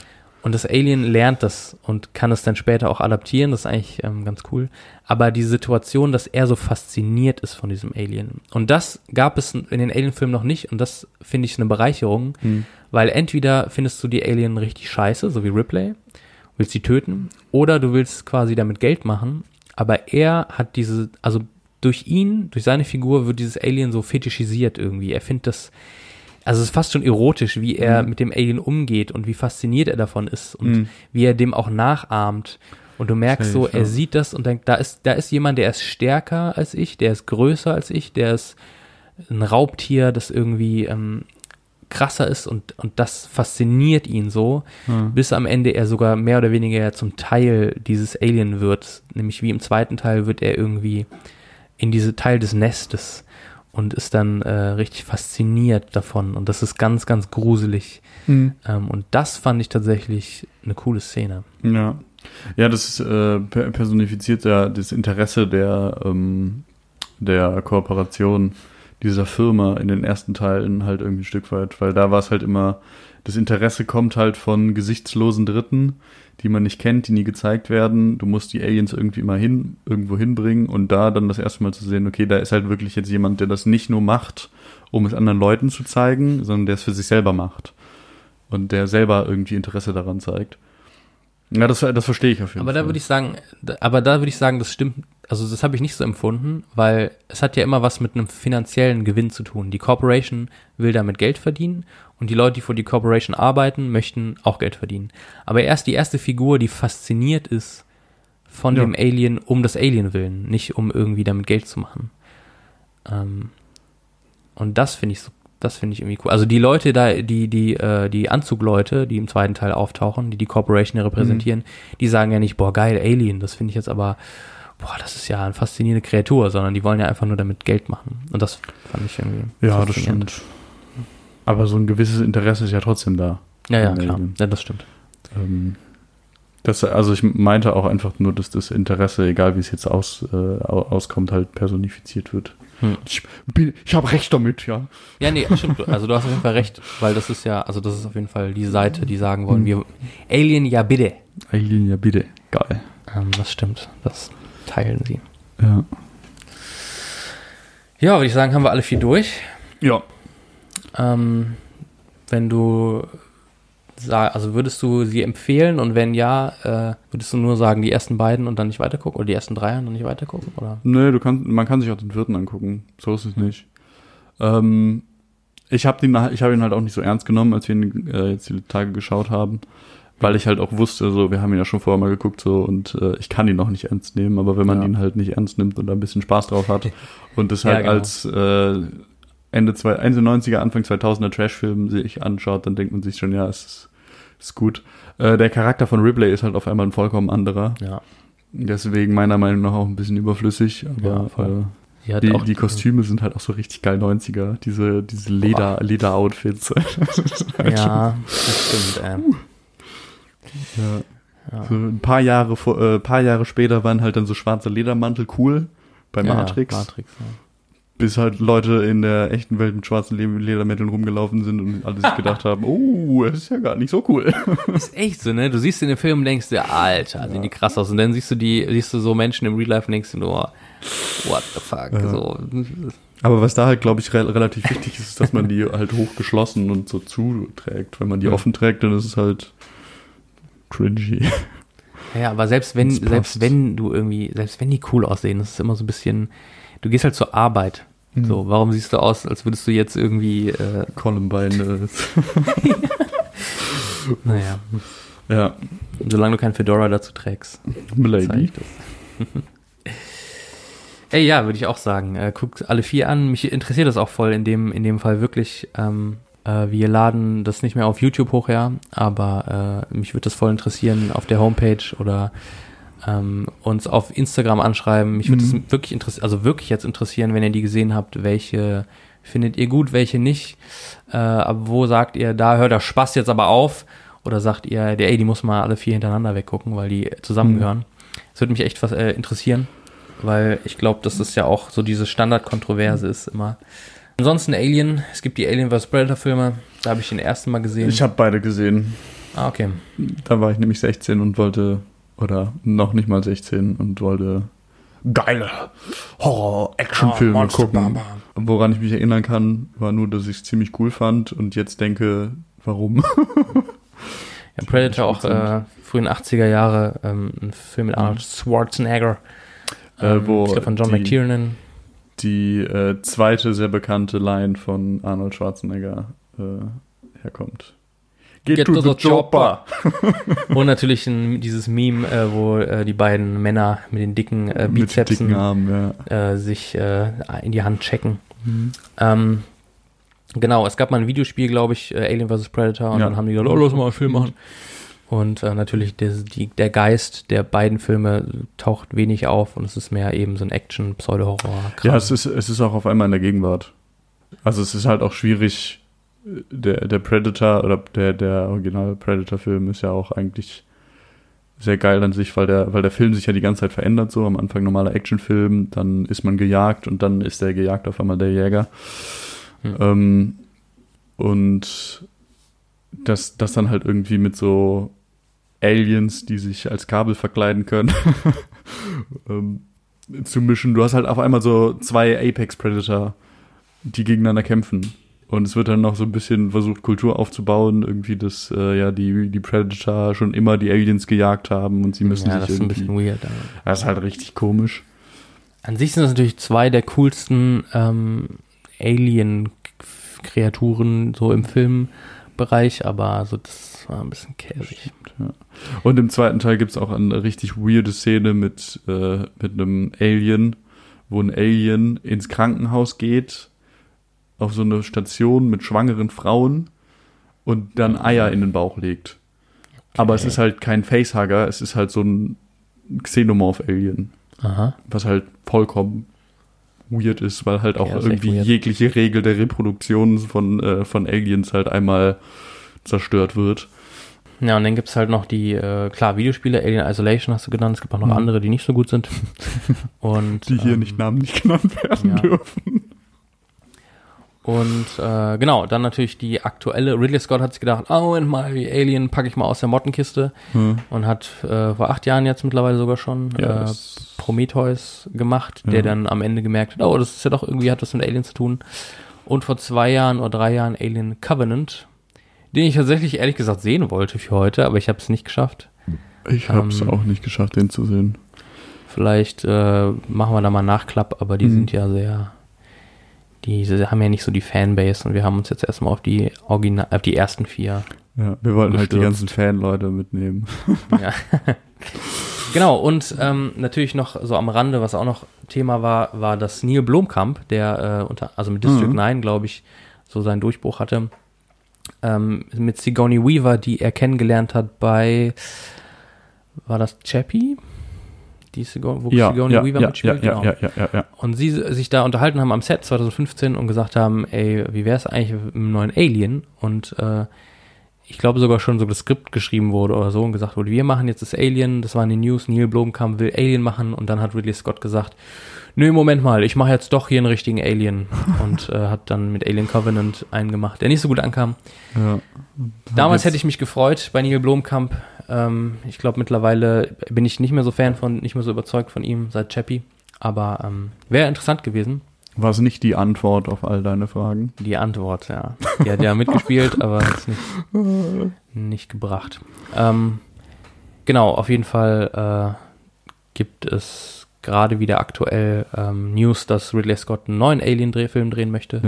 Und das Alien lernt das und kann es dann später auch adaptieren. Das ist eigentlich ähm, ganz cool. Aber die Situation, dass er so fasziniert ist von diesem Alien. Und das gab es in den Alien-Filmen noch nicht. Und das finde ich eine Bereicherung. Hm. Weil entweder findest du die Alien richtig scheiße, so wie Ripley, willst sie töten, oder du willst quasi damit Geld machen. Aber er hat diese, also durch ihn, durch seine Figur wird dieses Alien so fetischisiert irgendwie. Er findet das, also es ist fast schon erotisch, wie er Mhm. mit dem Alien umgeht und wie fasziniert er davon ist und Mhm. wie er dem auch nachahmt. Und du merkst so, er sieht das und denkt, da ist, da ist jemand, der ist stärker als ich, der ist größer als ich, der ist ein Raubtier, das irgendwie ähm, krasser ist und, und das fasziniert ihn so, Ja. bis am Ende er sogar mehr oder weniger zum Teil dieses Alien wird. Nämlich wie im zweiten Teil wird er irgendwie in diese Teil des Nestes und ist dann äh, richtig fasziniert davon. Und das ist ganz, ganz gruselig. Hm. Ähm, und das fand ich tatsächlich eine coole Szene. Ja. Ja, das äh, per- personifiziert ja das Interesse der, ähm, der Kooperation dieser Firma in den ersten Teilen halt irgendwie ein Stück weit, weil da war es halt immer, das Interesse kommt halt von gesichtslosen Dritten, die man nicht kennt, die nie gezeigt werden. Du musst die Aliens irgendwie immer hin, irgendwo hinbringen und da dann das erste Mal zu sehen, okay, da ist halt wirklich jetzt jemand, der das nicht nur macht, um es anderen Leuten zu zeigen, sondern der es für sich selber macht. Und der selber irgendwie Interesse daran zeigt. Ja, das, das verstehe ich auf jeden Aber Fall. da würde ich sagen, aber da würde ich sagen, das stimmt, also das habe ich nicht so empfunden, weil es hat ja immer was mit einem finanziellen Gewinn zu tun. Die Corporation will damit Geld verdienen und die Leute, die für die Corporation arbeiten, möchten auch Geld verdienen. Aber erst die erste Figur, die fasziniert ist von Ja. dem Alien um das Alien willen, nicht um irgendwie damit Geld zu machen. Ähm, und das finde ich so, Das finde ich irgendwie cool. Also die Leute da, die, die, äh, die Anzugleute, die im zweiten Teil auftauchen, die die Corporation repräsentieren, die sagen ja nicht, boah, geil, Alien, das finde ich jetzt aber, boah, das ist ja eine faszinierende Kreatur, sondern die wollen ja einfach nur damit Geld machen. Und das fand ich irgendwie. Ja, das stimmt. Aber so ein gewisses Interesse ist ja trotzdem da. Ja, ja, klar. Ja, das stimmt. Ähm, das, also ich meinte auch einfach nur, dass das Interesse, egal wie es jetzt aus, äh, au- auskommt, halt personifiziert wird. Hm. Ich, bin- ich habe recht damit, ja. Ja, nee, stimmt. Also du hast auf jeden Fall recht, weil das ist ja, also das ist auf jeden Fall die Seite, die sagen wollen, wir Alien, ja bitte. Alien, ja bitte. Geil. Ähm, das stimmt. Das teilen sie. Ja. Ja, würde ich sagen, haben wir alle vier durch. Ja. Ähm, wenn du also würdest du sie empfehlen und wenn ja, äh, würdest du nur sagen, die ersten beiden und dann nicht weitergucken oder die ersten drei und dann nicht weitergucken? Oder? Nee, du kannst, man kann sich auch den vierten angucken. So ist es nicht. Ähm, ich habe hab ihn halt auch nicht so ernst genommen, als wir ihn äh, jetzt die Tage geschaut haben, weil ich halt auch wusste, so wir haben ihn ja schon vorher mal geguckt so und äh, ich kann ihn noch nicht ernst nehmen, aber wenn man Ja. ihn halt nicht ernst nimmt und da ein bisschen Spaß drauf hat und das Ja, halt genau. als äh, Ende, zwei, Ende 90er, Anfang 2000er Trashfilm sich anschaut, dann denkt man sich schon, ja, es ist, ist gut. Äh, der Charakter von Ripley ist halt auf einmal ein vollkommen anderer. Ja. Deswegen meiner Meinung nach auch ein bisschen überflüssig. Ja, Aber voll. Sie äh, die, auch die Kostüme sind halt auch so richtig geil 90er. Diese, diese Leder, Leder-Outfits. Halt Ja, das stimmt. Ähm. Schon- Ja. so ein paar Jahre, vor, äh, paar Jahre später waren halt dann so schwarze Ledermantel cool bei Ja, Matrix. Matrix ja. Bis halt Leute in der echten Welt mit schwarzen Le- Ledermänteln rumgelaufen sind und alle sich gedacht haben, oh, das ist ja gar nicht so cool. ist echt so, ne? Du siehst in den Film und denkst dir, Alter, sehen die krass aus. Und dann siehst du die, siehst du so Menschen im Real Life und denkst dir nur, what the fuck? Ja. So, Aber was da halt, glaube ich, re relativ wichtig ist, ist, dass man die halt hochgeschlossen und so zuträgt. Wenn man die Ja. offen trägt, dann ist es halt cringy. ja, aber selbst wenn, selbst wenn du irgendwie, selbst wenn die cool aussehen, das ist immer so ein bisschen, du gehst halt zur Arbeit. Mhm. So, warum siehst du aus, als würdest du jetzt irgendwie, äh, Columbine. naja, Äh, ja, solange du kein Fedora dazu trägst. Das. Ey, ja, würde ich auch sagen. Äh, guckt alle vier an. Mich interessiert das auch voll in dem, in dem Fall wirklich. Ähm, äh, wir laden das nicht mehr auf YouTube hoch, ja, aber äh, mich würde das voll interessieren auf der Homepage oder ähm, uns auf Instagram anschreiben. Mich würde Mhm. das wirklich interessieren, also wirklich jetzt interessieren, wenn ihr die gesehen habt, welche findet ihr gut, welche nicht. Äh, aber wo sagt ihr, da hört der Spaß jetzt aber auf? Oder sagt ihr, der, ey, die muss mal alle vier hintereinander weggucken, weil die zusammengehören? Das würde mich echt was äh, interessieren, weil ich glaube, dass das ja auch so diese Standardkontroverse ist immer. Ansonsten Alien, es gibt die Alien vs. Predator Filme, da habe ich den ersten Mal gesehen. Ich habe beide gesehen. ah, okay. Da war ich nämlich 16 und wollte, oder noch nicht mal 16 und wollte geile Horror-Action-Filme Oh, gucken. bam, bam. Woran ich mich erinnern kann, war nur, dass ich es ziemlich cool fand und jetzt denke, warum? Ja, Predator auch äh, frühen 80er Jahre, ähm, ein Film mit Arnold Schwarzenegger. Äh, Ähm, wo ich glaub, von John die- McTiernan. Die äh, zweite sehr bekannte Line von Arnold Schwarzenegger äh, herkommt. Get to the chopper. Und natürlich ein, dieses Meme, äh, wo äh, die beiden Männer mit den dicken äh, Bizepsen dicken Armen, ja. äh, sich äh, in die Hand checken. Ähm, genau, es gab mal ein Videospiel, glaube ich, äh, Alien vs. Predator, und Ja. dann haben die gesagt, oh, lass mal einen Film machen. Und äh, natürlich der, die, der Geist der beiden Filme taucht wenig auf und es ist mehr eben so ein Action, Pseudo-Horror. Ja, es ist, es ist auch auf einmal in der Gegenwart. Also es ist halt auch schwierig, der, der Predator oder der, der Original Predator-Film ist ja auch eigentlich sehr geil an sich, weil der, weil der Film sich ja die ganze Zeit verändert, so am Anfang normaler Actionfilm, dann ist man gejagt und dann ist der gejagt auf einmal der Jäger. Hm. Ähm, und das, das dann halt irgendwie mit so Aliens, die sich als Kabel verkleiden können, ähm, zu mischen. Du hast halt auf einmal so zwei Apex Predator, die gegeneinander kämpfen. Und es wird dann noch so ein bisschen versucht, Kultur aufzubauen, irgendwie, dass äh, ja die, die Predator schon immer die Aliens gejagt haben und sie müssen ja, sich das ist ein irgendwie. bisschen weird. Aber. das ist halt richtig komisch. An sich sind das natürlich zwei der coolsten ähm, Alien-Kreaturen so im Filmbereich, aber so das war ein bisschen käsig. Und im zweiten Teil gibt's auch eine richtig weirde Szene mit, äh, mit einem Alien, wo ein Alien ins Krankenhaus geht auf so eine Station mit schwangeren Frauen und dann Eier in den Bauch legt. Aber es ist halt kein Facehugger, es ist halt so ein Xenomorph-Alien, Aha. was halt vollkommen weird ist, weil halt auch Ja, ist echt irgendwie jegliche Regel der Reproduktion von, äh, von Aliens halt einmal zerstört wird. Ja, und dann gibt's halt noch die, äh, klar, Videospiele, Alien Isolation hast du genannt, es gibt auch noch Mhm. andere, die nicht so gut sind. Und, Die hier ähm, nicht namentlich genannt werden ja. dürfen. Und äh, genau, dann natürlich die aktuelle, Ridley Scott hat sich gedacht, oh, und mal Alien packe ich mal aus der Mottenkiste Hm. und hat äh, vor acht Jahren jetzt mittlerweile sogar schon Ja, äh, Prometheus gemacht, Ja. der dann am Ende gemerkt hat, oh, das ist ja doch irgendwie, hat was mit Alien zu tun. Und vor zwei Jahren oder drei Jahren Alien Covenant, den ich tatsächlich ehrlich gesagt sehen wollte für heute, aber ich habe es nicht geschafft. Ich hab's Ähm, auch nicht geschafft, den zu sehen. Vielleicht äh, machen wir da mal einen Nachklapp, aber die Mhm. sind ja sehr, die sie haben ja nicht so die Fanbase und wir haben uns jetzt erstmal auf die Original, auf die ersten vier. Ja, wir wollten halt die gestürzt. ganzen Fanleute mitnehmen. ja. genau, und ähm, natürlich noch so am Rande, was auch noch Thema war, war, dass Neil Blomkamp, der äh, unter, also mit District Mhm. 9, glaube ich, so seinen Durchbruch hatte, ähm, mit Sigourney Weaver, die er kennengelernt hat bei, war das Chappie? Die Sigourney, wo Sigourney ja, Weaver ja, mitspielt? ja, ja, ja, ja, ja, ja. Und sie sich da unterhalten haben am Set 2015 und gesagt haben, ey, wie wäre es eigentlich mit einem neuen Alien? Und äh, ich glaube sogar schon so das Skript geschrieben wurde oder so und gesagt wurde, wir machen jetzt das Alien, das war in den News, Neil Blomkamp will Alien machen und dann hat Ridley Scott gesagt, nö, Moment mal, ich mache jetzt doch hier einen richtigen Alien und äh, hat dann mit Alien Covenant einen gemacht, der nicht so gut ankam. ja. Damals Jetzt- hätte ich mich gefreut bei Neil Blomkamp. Ähm, ich glaube, mittlerweile bin ich nicht mehr so Fan von, nicht mehr so überzeugt von ihm seit Chappie. Aber ähm, wäre interessant gewesen. War es nicht die Antwort auf all deine Fragen? Die Antwort, ja. Die hat ja mitgespielt, aber hat's nicht, nicht gebracht. Ähm, genau, auf jeden Fall äh, gibt es gerade wieder aktuell ähm, News, dass Ridley Scott einen neuen Alien-Drehfilm drehen möchte.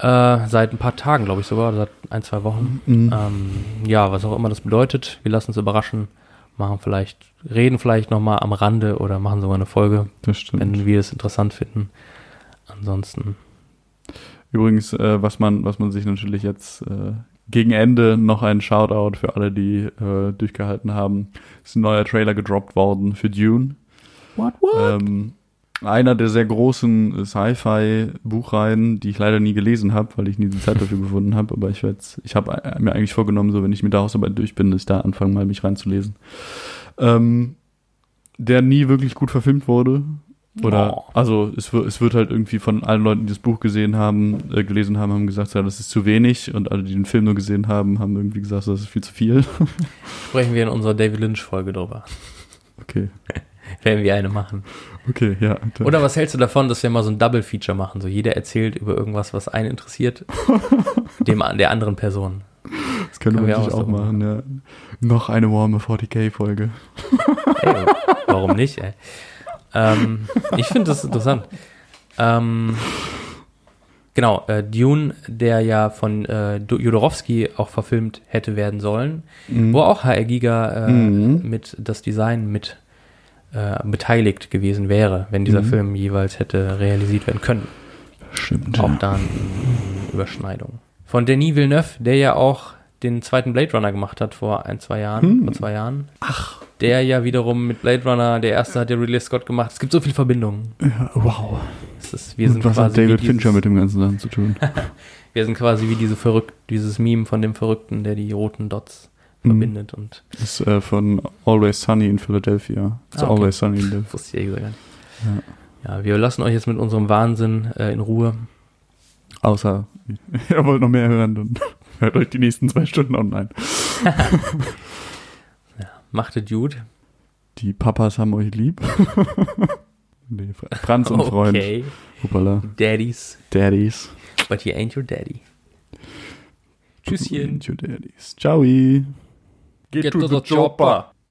Ja. Äh, seit ein paar Tagen, glaube ich sogar, seit ein, zwei Wochen. Mhm. Ähm, ja, was auch immer das bedeutet. Wir lassen uns überraschen. Machen vielleicht, reden vielleicht nochmal am Rande oder machen sogar eine Folge, wenn wir es interessant finden. Ansonsten, Übrigens, äh, was man, was man sich natürlich jetzt äh, gegen Ende noch ein Shoutout für alle, die äh, durchgehalten haben. Ist ein neuer Trailer gedroppt worden für Dune. What, what? Ähm, einer der sehr großen Sci-Fi-Buchreihen, die ich leider nie gelesen habe, weil ich nie die Zeit dafür gefunden habe. Aber ich werde, ich habe mir eigentlich vorgenommen, so wenn ich mit der Hausarbeit durch bin, dass ich da anfange, mal mich reinzulesen. Ähm, der nie wirklich gut verfilmt wurde. Oder, Oh. also es, wird- es wird halt irgendwie von allen Leuten, die das Buch gesehen haben, äh, gelesen haben, haben gesagt, ja, das ist zu wenig. Und alle, die den Film nur gesehen haben, haben irgendwie gesagt, das ist viel zu viel. Sprechen wir in unserer David Lynch-Folge drüber. Okay, Werden wir eine machen. okay, ja. dann- Oder was hältst du davon, dass wir mal so ein Double-Feature machen? So jeder erzählt über irgendwas, was einen interessiert, dem der anderen Person. Das können Können wir natürlich auch auch so machen, ja. Noch eine warme 40k-Folge. Ey, warum nicht, ey? Ähm, ich finde das interessant. Ähm, genau, äh, Dune, der ja von äh, Jodorowsky auch verfilmt hätte werden sollen, wo auch HR Giga äh, Mhm. mit das Design mit äh, beteiligt gewesen wäre, wenn dieser Mhm. Film jeweils hätte realisiert werden können. Stimmt. Auch da eine Überschneidung. Von Denis Villeneuve, der ja auch den zweiten Blade Runner gemacht hat vor ein, zwei Jahren, Hm. vor zwei Jahren. Ach. Der ja wiederum mit Blade Runner, der erste hat ja Ridley Scott gemacht. Es gibt so viele Verbindungen. Ja, wow. Ist, wir sind was quasi hat David Fincher mit dem ganzen Sachen zu tun? Wir sind quasi wie diese verrückt, dieses Meme von dem Verrückten, der die roten Dots Mhm. verbindet und Das ist äh, von Always Sunny in Philadelphia. It's Ah, okay. Always Sunny in Philadelphia. das wusste ich gar nicht. Ja, wir lassen euch jetzt mit unserem Wahnsinn äh, in Ruhe. Außer, ihr wollt noch mehr hören, dann hört euch die nächsten zwei Stunden online. Macht es gut. Die Papas haben euch lieb. nee, Fra- Franz und Freund. Okay. Hoppala. Daddies. Daddies. But he ain't your daddy. Tschüsschen. Your Daddies. Ciao. Get, Get to the chopper.